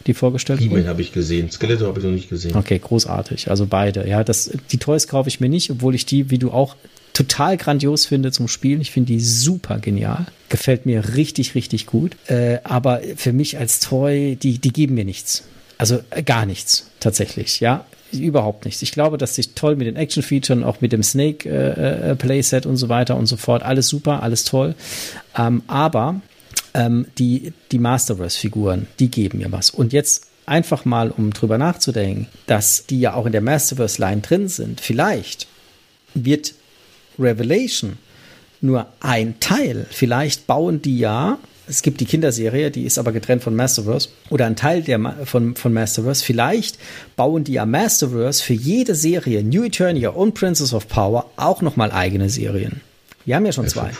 Die vorgestellt wurden? Habe ich gesehen, Skeletor habe ich noch nicht gesehen. Okay, großartig. Also beide. Ja, das, die Toys kaufe ich mir nicht, obwohl ich die, wie du auch, total grandios finde zum Spielen. Ich finde die super genial. Gefällt mir richtig, richtig gut. Äh, aber für mich als Toy, die, die geben mir nichts. Also äh, gar nichts, tatsächlich. Ja, überhaupt nichts. Ich glaube, dass sich toll mit den Action-Featuren, auch mit dem Snake-Playset äh, äh und so weiter und so fort, alles super, alles toll. Ähm, aber ähm, die, die Masterverse-Figuren, die geben mir was. Und jetzt einfach mal, um drüber nachzudenken, dass die ja auch in der Masterverse-Line drin sind, vielleicht wird Revelation nur ein Teil. Vielleicht bauen die ja, es gibt die Kinderserie, die ist aber getrennt von Masterverse, oder ein Teil der, von, von Masterverse. Vielleicht bauen die ja Masterverse für jede Serie, New Eternia und Princess of Power, auch nochmal eigene Serien. Wir haben ja schon zwei.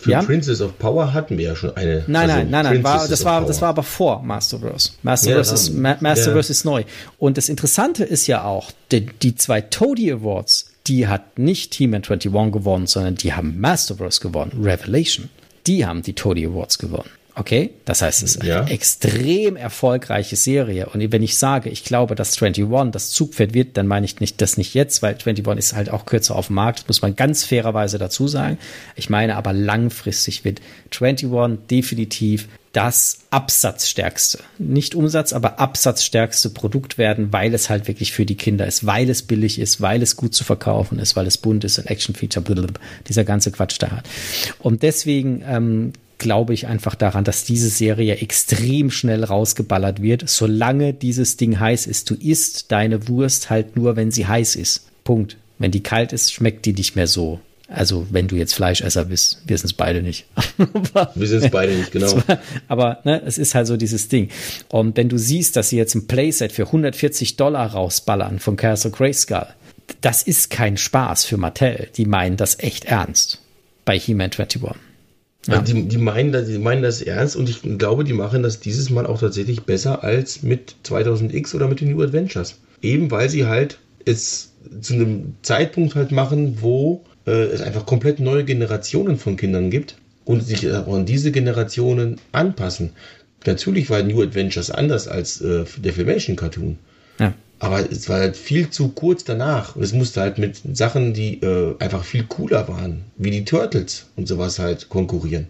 Für, ja? Princess of Power hatten wir ja schon eine. Nein, also nein, nein, nein. War, das, war, das war aber vor Masterverse. Masterverse, ja, ist, Ma Masterverse ja. ist neu. Und das Interessante ist ja auch, die, die zwei Toadie Awards, die hat nicht He-Man 21 gewonnen, sondern die haben Masterverse gewonnen. Revelation. Die haben die Toadie Awards gewonnen. Okay, das heißt, es ist ja. eine extrem erfolgreiche Serie. Und wenn ich sage, ich glaube, dass 21 das Zugpferd wird, dann meine ich nicht das nicht jetzt, weil 21 ist halt auch kürzer auf dem Markt. Das muss man ganz fairerweise dazu sagen. Ich meine aber langfristig wird 21 definitiv das absatzstärkste, nicht Umsatz, aber absatzstärkste Produkt werden, weil es halt wirklich für die Kinder ist, weil es billig ist, weil es gut zu verkaufen ist, weil es bunt ist, ein Action-Feature, dieser ganze Quatsch da hat. Und deswegen ähm, glaube ich einfach daran, dass diese Serie extrem schnell rausgeballert wird, solange dieses Ding heiß ist. Du isst deine Wurst halt nur, wenn sie heiß ist. Punkt. Wenn die kalt ist, schmeckt die nicht mehr so. Also, wenn du jetzt Fleischesser bist, wir sind es beide nicht. wir sind es beide nicht, genau. Aber ne, es ist halt so dieses Ding. Und wenn du siehst, dass sie jetzt ein Playset für 140 Dollar rausballern von Castle Grayskull, das ist kein Spaß für Mattel. Die meinen das echt ernst bei He-Man 21. Ja. Die, die, meinen das, die meinen das ernst und ich glaube, die machen das dieses Mal auch tatsächlich besser als mit 2000X oder mit den New Adventures. Eben weil sie halt es zu einem Zeitpunkt halt machen, wo äh, es einfach komplett neue Generationen von Kindern gibt und sich auch an diese Generationen anpassen. Natürlich war New Adventures anders als äh, der Filmation Cartoon. Aber es war halt viel zu kurz danach. Und es musste halt mit Sachen, die äh, einfach viel cooler waren, wie die Turtles und sowas halt konkurrieren.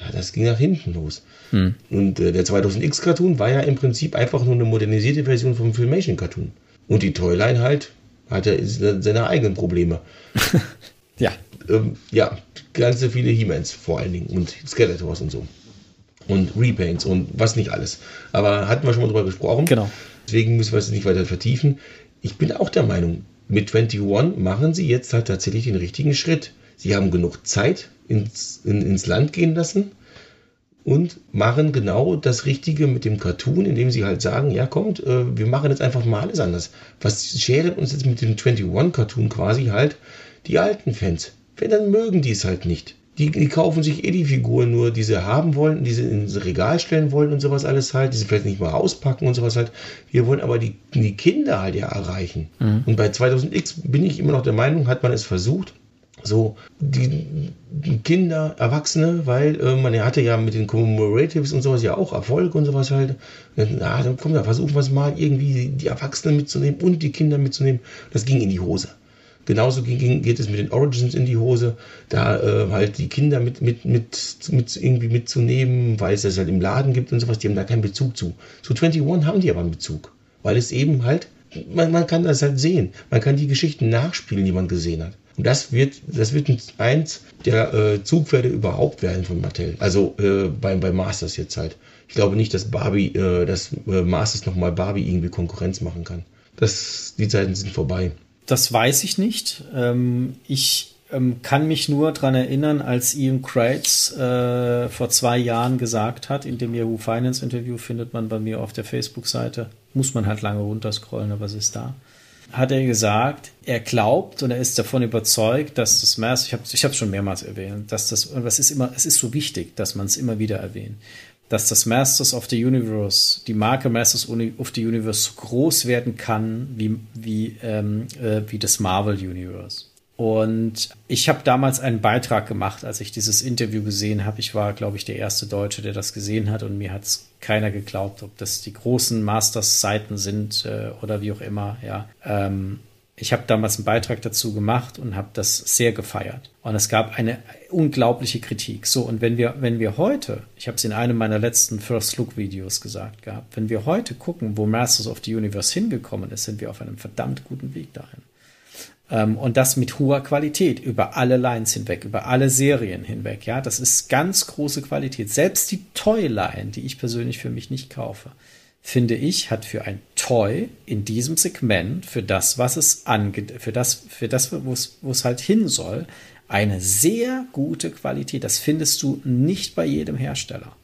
Ja, das ging nach hinten los. Hm. Und äh, der 2000X-Cartoon war ja im Prinzip einfach nur eine modernisierte Version vom Filmation-Cartoon. Und die Toyline halt hatte seine eigenen Probleme. ja. Ähm, ja, ganz viele He-Mans vor allen Dingen und Skeletors und so. Und Repaints und was nicht alles. Aber hatten wir schon mal drüber gesprochen. Genau. Deswegen müssen wir es nicht weiter vertiefen. Ich bin auch der Meinung, mit 21 machen sie jetzt halt tatsächlich den richtigen Schritt. Sie haben genug Zeit ins, in, ins Land gehen lassen und machen genau das Richtige mit dem Cartoon, indem sie halt sagen, ja kommt, äh, wir machen jetzt einfach mal alles anders. Was schert uns jetzt mit dem 21 Cartoon quasi halt die alten Fans? Wenn dann mögen die es halt nicht. Die, die, kaufen sich eh die Figuren nur, die sie haben wollen, die sie ins Regal stellen wollen und sowas alles halt, die sie vielleicht nicht mal auspacken und sowas halt. Wir wollen aber die, die Kinder halt ja erreichen. Mhm. Und bei 2000X bin ich immer noch der Meinung, hat man es versucht, so die, die Kinder, Erwachsene, weil äh, man hatte ja mit den Commemoratives und sowas ja auch Erfolg und sowas halt. Na, dann komm, da versuchen wir es mal irgendwie die Erwachsenen mitzunehmen und die Kinder mitzunehmen. Das ging in die Hose. Genauso ging, geht es mit den Origins in die Hose, da äh, halt die Kinder mit, mit, mit, mit irgendwie mitzunehmen, weil es das halt im Laden gibt und sowas, die haben da keinen Bezug zu. Zu 21 haben die aber einen Bezug, weil es eben halt, man, man kann das halt sehen, man kann die Geschichten nachspielen, die man gesehen hat. Und das wird, das wird eins der äh, Zugpferde überhaupt werden von Mattel. Also äh, bei, bei Masters jetzt halt. Ich glaube nicht, dass Barbie, äh, dass äh, Masters nochmal Barbie irgendwie Konkurrenz machen kann. Das, die Zeiten sind vorbei. Das weiß ich nicht. Ähm, ich ähm, kann mich nur daran erinnern, als Ian Crates äh, vor zwei Jahren gesagt hat, in dem Yahoo Finance Interview findet man bei mir auf der Facebook-Seite, muss man halt lange runterscrollen, aber es ist da, hat er gesagt, er glaubt und er ist davon überzeugt, dass das Mass, ich habe es schon mehrmals erwähnt, dass das, und ist immer, es ist so wichtig, dass man es immer wieder erwähnt, dass das Masters of the Universe, die Marke Masters of the Universe so groß werden kann wie, wie, ähm, äh, wie das Marvel Universe. Und ich habe damals einen Beitrag gemacht, als ich dieses Interview gesehen habe. Ich war, glaube ich, der erste Deutsche, der das gesehen hat und mir hat es keiner geglaubt, ob das die großen Masters-Seiten sind äh, oder wie auch immer. Ja, ähm, ich habe damals einen Beitrag dazu gemacht und habe das sehr gefeiert. Und es gab eine unglaubliche Kritik. So, und wenn wir, wenn wir heute, ich habe es in einem meiner letzten First Look Videos gesagt gehabt, wenn wir heute gucken, wo Masters of the Universe hingekommen ist, sind wir auf einem verdammt guten Weg dahin. Ähm, und das mit hoher Qualität, über alle Lines hinweg, über alle Serien hinweg. Ja, das ist ganz große Qualität. Selbst die Toy-Line, die ich persönlich für mich nicht kaufe, finde ich, hat für ein Toy in diesem Segment, für das, was es angeht, für das, für das, wo es, wo es halt hin soll, eine sehr gute Qualität. Das findest du nicht bei jedem Hersteller.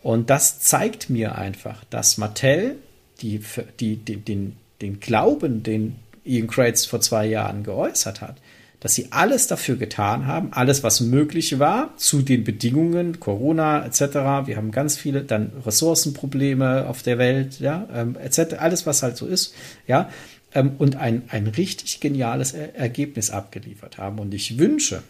Und das zeigt mir einfach, dass Mattel die, die, die, den, den Glauben, den Ian Crates vor zwei Jahren geäußert hat, dass sie alles dafür getan haben, alles, was möglich war, zu den Bedingungen, Corona etc. Wir haben ganz viele dann Ressourcenprobleme auf der Welt, ja, ähm, etc. Alles, was halt so ist, ja, ähm, und ein, ein richtig geniales er Ergebnis abgeliefert haben. Und ich wünsche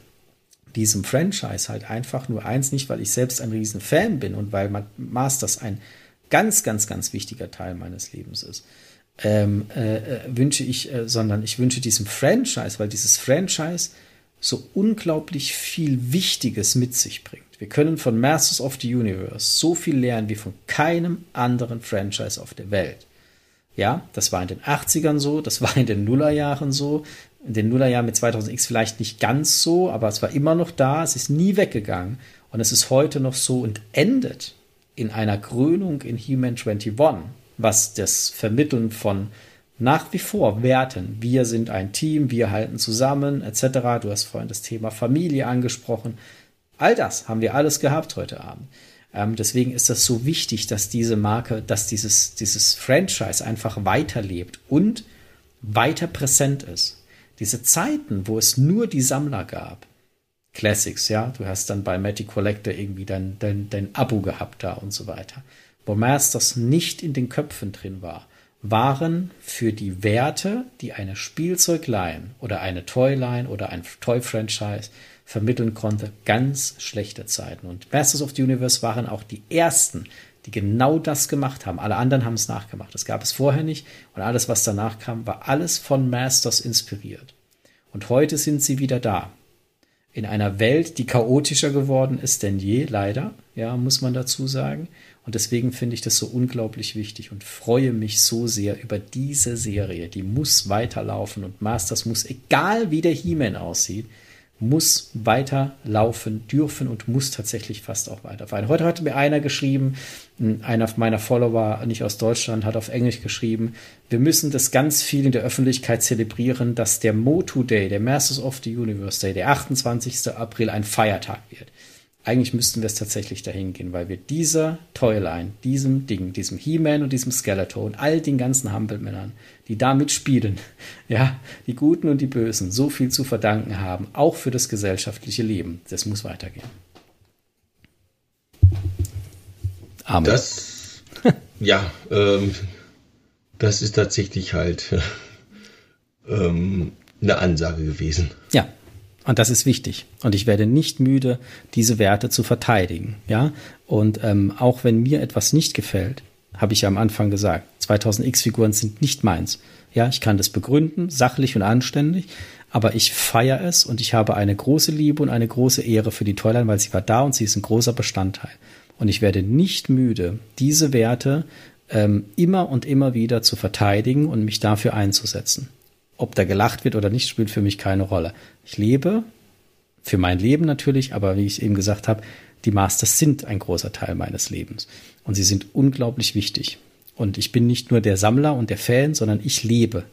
diesem Franchise halt einfach nur eins, nicht weil ich selbst ein riesen Fan bin und weil Masters ein ganz, ganz, ganz wichtiger Teil meines Lebens ist ähm, äh, äh, wünsche ich, äh, sondern ich wünsche diesem Franchise, weil dieses Franchise so unglaublich viel Wichtiges mit sich bringt. Wir können von Masters of the Universe so viel lernen wie von keinem anderen Franchise auf der Welt. Ja, das war in den 80ern so, das war in den Nullerjahren so, in den Nullerjahren mit 2000X vielleicht nicht ganz so, aber es war immer noch da, es ist nie weggegangen und es ist heute noch so und endet in einer Krönung in He-Man 21, was das Vermitteln von nach wie vor Werten, wir sind ein Team, wir halten zusammen, etc. Du hast vorhin das Thema Familie angesprochen. All das haben wir alles gehabt heute Abend. Ähm, deswegen ist das so wichtig, dass diese Marke, dass dieses, dieses Franchise einfach weiterlebt und weiter präsent ist. Diese Zeiten, wo es nur die Sammler gab, Classics, ja, du hast dann bei Matty Collector irgendwie dein, dein, dein Abo gehabt da und so weiter wo Masters nicht in den Köpfen drin war, waren für die Werte, die eine Spielzeugline oder eine Toyline oder ein Toy-Franchise vermitteln konnte, ganz schlechte Zeiten. Und Masters of the Universe waren auch die ersten, die genau das gemacht haben. Alle anderen haben es nachgemacht. Das gab es vorher nicht. Und alles, was danach kam, war alles von Masters inspiriert. Und heute sind sie wieder da. In einer Welt, die chaotischer geworden ist denn je, leider, ja, muss man dazu sagen. Und deswegen finde ich das so unglaublich wichtig und freue mich so sehr über diese Serie. Die muss weiterlaufen und Masters muss, egal wie der He-Man aussieht, muss weiterlaufen dürfen und muss tatsächlich fast auch weiterfahren. Heute hat mir einer geschrieben, einer meiner Follower, nicht aus Deutschland, hat auf Englisch geschrieben, wir müssen das ganz viel in der Öffentlichkeit zelebrieren, dass der Motu Day, der Masters of the Universe Day, der 28. April ein Feiertag wird eigentlich müssten wir es tatsächlich dahin gehen, weil wir dieser Toyline, diesem Ding, diesem He-Man und diesem Skeletor und all den ganzen Humble-Männern, die damit spielen, ja, die Guten und die Bösen, so viel zu verdanken haben, auch für das gesellschaftliche Leben. Das muss weitergehen. Amen. Das, ja, ähm, das ist tatsächlich halt ähm, eine Ansage gewesen. Ja, und das ist wichtig. Und ich werde nicht müde, diese Werte zu verteidigen. Ja. Und ähm, auch wenn mir etwas nicht gefällt, habe ich ja am Anfang gesagt, 2000 X-Figuren sind nicht meins. Ja, ich kann das begründen, sachlich und anständig, aber ich feiere es und ich habe eine große Liebe und eine große Ehre für die Toyline, weil sie war da und sie ist ein großer Bestandteil. Und ich werde nicht müde, diese Werte ähm, immer und immer wieder zu verteidigen und mich dafür einzusetzen. Ob da gelacht wird oder nicht, spielt für mich keine Rolle. Ich lebe für mein Leben natürlich, aber wie ich eben gesagt habe, die Masters sind ein großer Teil meines Lebens und sie sind unglaublich wichtig. Und ich bin nicht nur der Sammler und der Fan, sondern ich lebe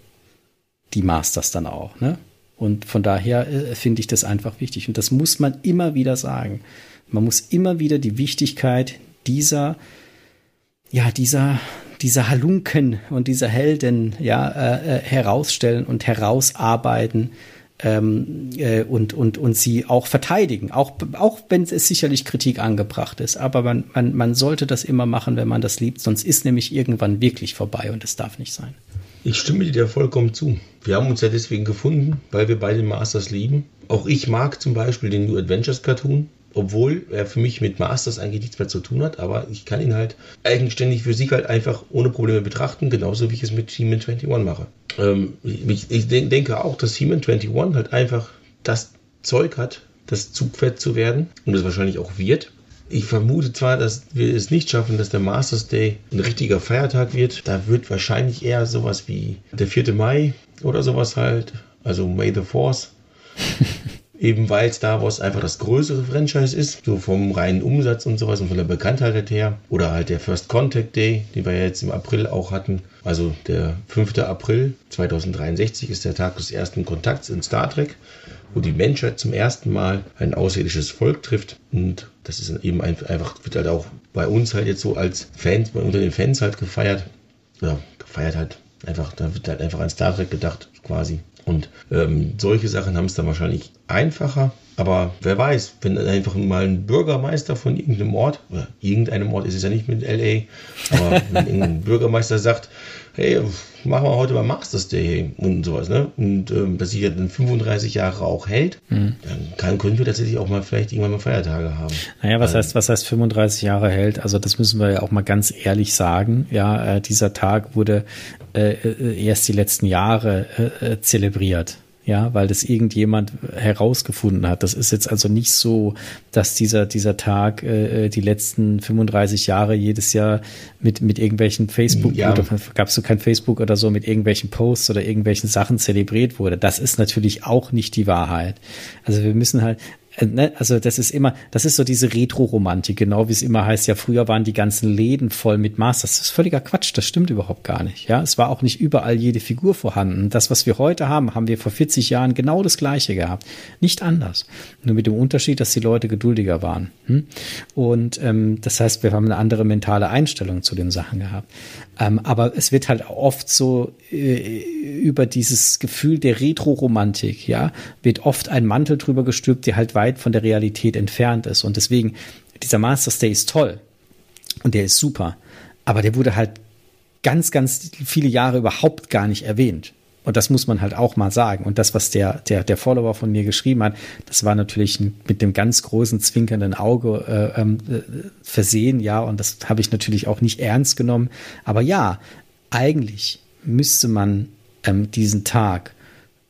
die Masters dann auch. Ne? Und von daher äh, finde ich das einfach wichtig. Und das muss man immer wieder sagen. Man muss immer wieder die Wichtigkeit dieser, ja, dieser diese Halunken und diese Helden ja äh, äh, herausstellen und herausarbeiten ähm, äh, und, und, und sie auch verteidigen, auch, auch wenn es sicherlich Kritik angebracht ist. Aber man, man, man sollte das immer machen, wenn man das liebt, sonst ist nämlich irgendwann wirklich vorbei und es darf nicht sein. Ich stimme dir vollkommen zu. Wir haben uns ja deswegen gefunden, weil wir beide Masters lieben. Auch ich mag zum Beispiel den New Adventures Cartoon obwohl er für mich mit Masters eigentlich nichts mehr zu tun hat, aber ich kann ihn halt eigenständig für sich halt einfach ohne Probleme betrachten, genauso wie ich es mit He-Man 21 mache. Ähm, ich, ich denke auch, dass He-Man 21 halt einfach das Zeug hat, das Zugpferd zu werden und es wahrscheinlich auch wird. Ich vermute zwar, dass wir es nicht schaffen, dass der Masters Day ein richtiger Feiertag wird. Da wird wahrscheinlich eher sowas wie der 4. Mai oder sowas halt, also May the Force. Eben weil Star Wars einfach das größere Franchise ist, so vom reinen Umsatz und sowas und von der Bekanntheit her. Oder halt der First Contact Day, den wir ja jetzt im April auch hatten. Also der 5. April 2063 ist der Tag des ersten Kontakts in Star Trek, wo die Menschheit zum ersten Mal ein außerirdisches Volk trifft. Und das ist eben einfach, wird halt auch bei uns halt jetzt so als Fans, unter den Fans halt gefeiert. Ja, gefeiert halt einfach, da wird halt einfach an Star Trek gedacht, quasi. Und ähm, solche Sachen haben es dann wahrscheinlich einfacher. Aber wer weiß, wenn einfach mal ein Bürgermeister von irgendeinem Ort, oder irgendeinem Ort ist es ja nicht mit LA, aber wenn irgendein Bürgermeister sagt, hey, machen wir heute mal Masters Day und sowas, ne? Und ähm, dass sich dann 35 Jahre auch hält, mhm. dann kann, können wir tatsächlich auch mal vielleicht irgendwann mal Feiertage haben. Naja, was ähm, heißt, was heißt 35 Jahre hält? Also das müssen wir ja auch mal ganz ehrlich sagen. Ja, äh, dieser Tag wurde äh, äh erst die letzten Jahre äh, äh zelebriert ja, weil das irgendjemand herausgefunden hat. Das ist jetzt also nicht so, dass dieser, dieser Tag äh, äh die letzten 35 Jahre jedes Jahr mit, mit irgendwelchen Facebook, ja. gab es so kein Facebook oder so, mit irgendwelchen Posts oder irgendwelchen Sachen zelebriert wurde. Das ist natürlich auch nicht die Wahrheit. Also wir müssen halt, also das ist immer, das ist so diese Retro-Romantik, genau wie es immer heißt, ja, früher waren die ganzen Läden voll mit Masters. Das ist völliger Quatsch, das stimmt überhaupt gar nicht. Ja, es war auch nicht überall jede Figur vorhanden. Das, was wir heute haben, haben wir vor 40 Jahren genau das Gleiche gehabt. Nicht anders. Nur mit dem Unterschied, dass die Leute geduldiger waren. Hm? Und ähm, das heißt, wir haben eine andere mentale Einstellung zu den Sachen gehabt. Ähm, aber es wird halt oft so äh, über dieses Gefühl der Retro-Romantik, ja, wird oft ein Mantel drüber gestülpt, der halt weit von der Realität entfernt ist. Und deswegen, dieser Master's Day ist toll und der ist super, aber der wurde halt ganz, ganz viele Jahre überhaupt gar nicht erwähnt. Und das muss man halt auch mal sagen. Und das, was der, der, der Follower von mir geschrieben hat, das war natürlich mit dem ganz großen zwinkernden Auge äh, ähm, äh, versehen, ja. Und das habe ich natürlich auch nicht ernst genommen. Aber ja, eigentlich müsste man ähm, diesen Tag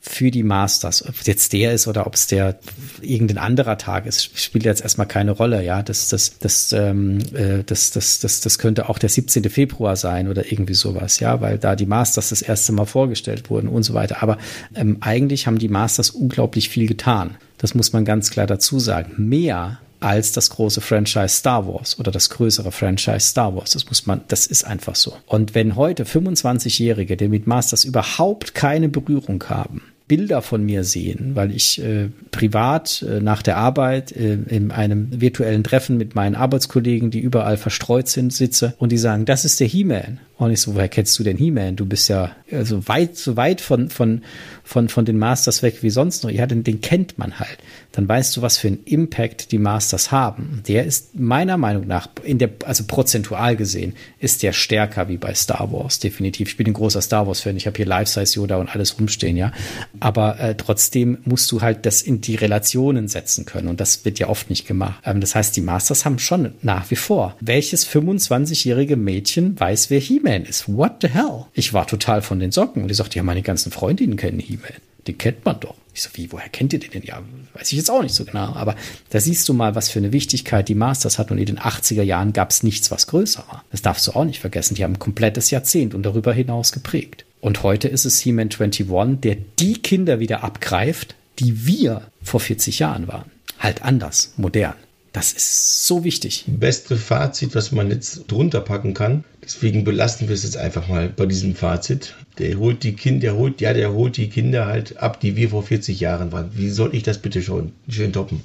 für die Masters. Ob es jetzt der ist oder ob es der irgendein anderer Tag ist, spielt jetzt erstmal keine Rolle. Ja, das, das, das, ähm, äh, das, das, das, das könnte auch der 17. Februar sein oder irgendwie sowas. Ja, weil da die Masters das erste Mal vorgestellt wurden und so weiter. Aber ähm, eigentlich haben die Masters unglaublich viel getan. Das muss man ganz klar dazu sagen. Mehr als das große Franchise Star Wars oder das größere Franchise Star Wars. Das muss man, das ist einfach so. Und wenn heute 25-Jährige, die mit Masters überhaupt keine Berührung haben, Bilder von mir sehen, weil ich äh, privat äh, nach der Arbeit äh, in einem virtuellen Treffen mit meinen Arbeitskollegen, die überall verstreut sind, sitze und die sagen, das ist der He-Man. Und ich so, woher kennst du denn He-Man? Du bist ja also weit, so weit von, von, von, von den Masters weg wie sonst noch. Ja, den, den kennt man halt. Dann weißt du, was für einen Impact die Masters haben. Der ist meiner Meinung nach, in der, also prozentual gesehen, ist der stärker wie bei Star Wars, definitiv. Ich bin ein großer Star Wars-Fan. Ich habe hier Life-Size Yoda und alles rumstehen, ja. Aber äh, trotzdem musst du halt das in die Relationen setzen können. Und das wird ja oft nicht gemacht. Ähm, das heißt, die Masters haben schon nach wie vor. Welches 25-jährige Mädchen weiß, wer He-Man He-Man ist. What the hell? Ich war total von den Socken. Und die sagte, ja, meine ganzen Freundinnen kennen He-Man. Den kennt man doch. Ich so, wie, woher kennt ihr den denn? Ja, weiß ich jetzt auch nicht so genau. Aber da siehst du mal, was für eine Wichtigkeit die Masters hat. Und in den 80er Jahren gab es nichts, was größer war. Das darfst du auch nicht vergessen. Die haben ein komplettes Jahrzehnt und darüber hinaus geprägt. Und heute ist es He-Man 21, der die Kinder wieder abgreift, die wir vor 40 Jahren waren. Halt anders, modern. Das ist so wichtig. Beste Fazit, was man jetzt drunter packen kann. Deswegen belasten wir es jetzt einfach mal bei diesem Fazit. Der holt die Kinder, der holt, ja, der holt die Kinder halt ab, die wir vor 40 Jahren waren. Wie soll ich das bitte schon schön toppen?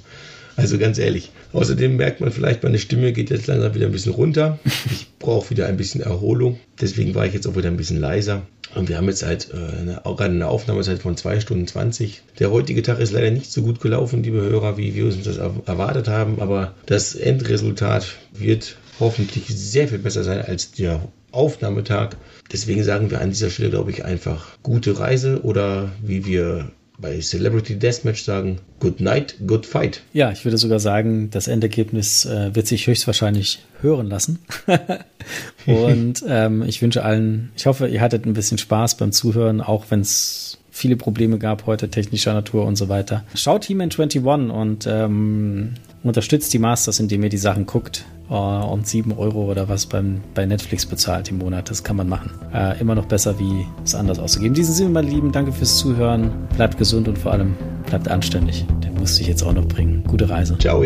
Also ganz ehrlich. Außerdem merkt man vielleicht, meine Stimme geht jetzt langsam wieder ein bisschen runter. Ich brauche wieder ein bisschen Erholung. Deswegen war ich jetzt auch wieder ein bisschen leiser. Und wir haben jetzt halt äh, eine, gerade eine Aufnahmezeit von 2 Stunden 20. Der heutige Tag ist leider nicht so gut gelaufen, liebe Hörer, wie wir uns das erwartet haben. Aber das Endresultat wird hoffentlich sehr viel besser sein als der Aufnahmetag. Deswegen sagen wir an dieser Stelle, glaube ich, einfach gute Reise oder wie wir bei Celebrity Deathmatch sagen, good night, good fight. Ja, ich würde sogar sagen, das Endergebnis äh, wird sich höchstwahrscheinlich hören lassen. Und ähm, ich wünsche allen, ich hoffe, ihr hattet ein bisschen Spaß beim Zuhören, auch wenn es viele Probleme gab heute technischer Natur und so weiter. Schaut He-Man 21 und ähm, unterstützt die Masters, indem ihr die Sachen guckt äh, und 7 Euro oder was beim, bei Netflix bezahlt im Monat. Das kann man machen. Äh, immer noch besser, wie es anders auszugeben. In diesem Sinne, meine Lieben, danke fürs Zuhören. Bleibt gesund und vor allem bleibt anständig. Den musste ich jetzt auch noch bringen. Gute Reise. Ciao.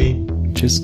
Tschüss.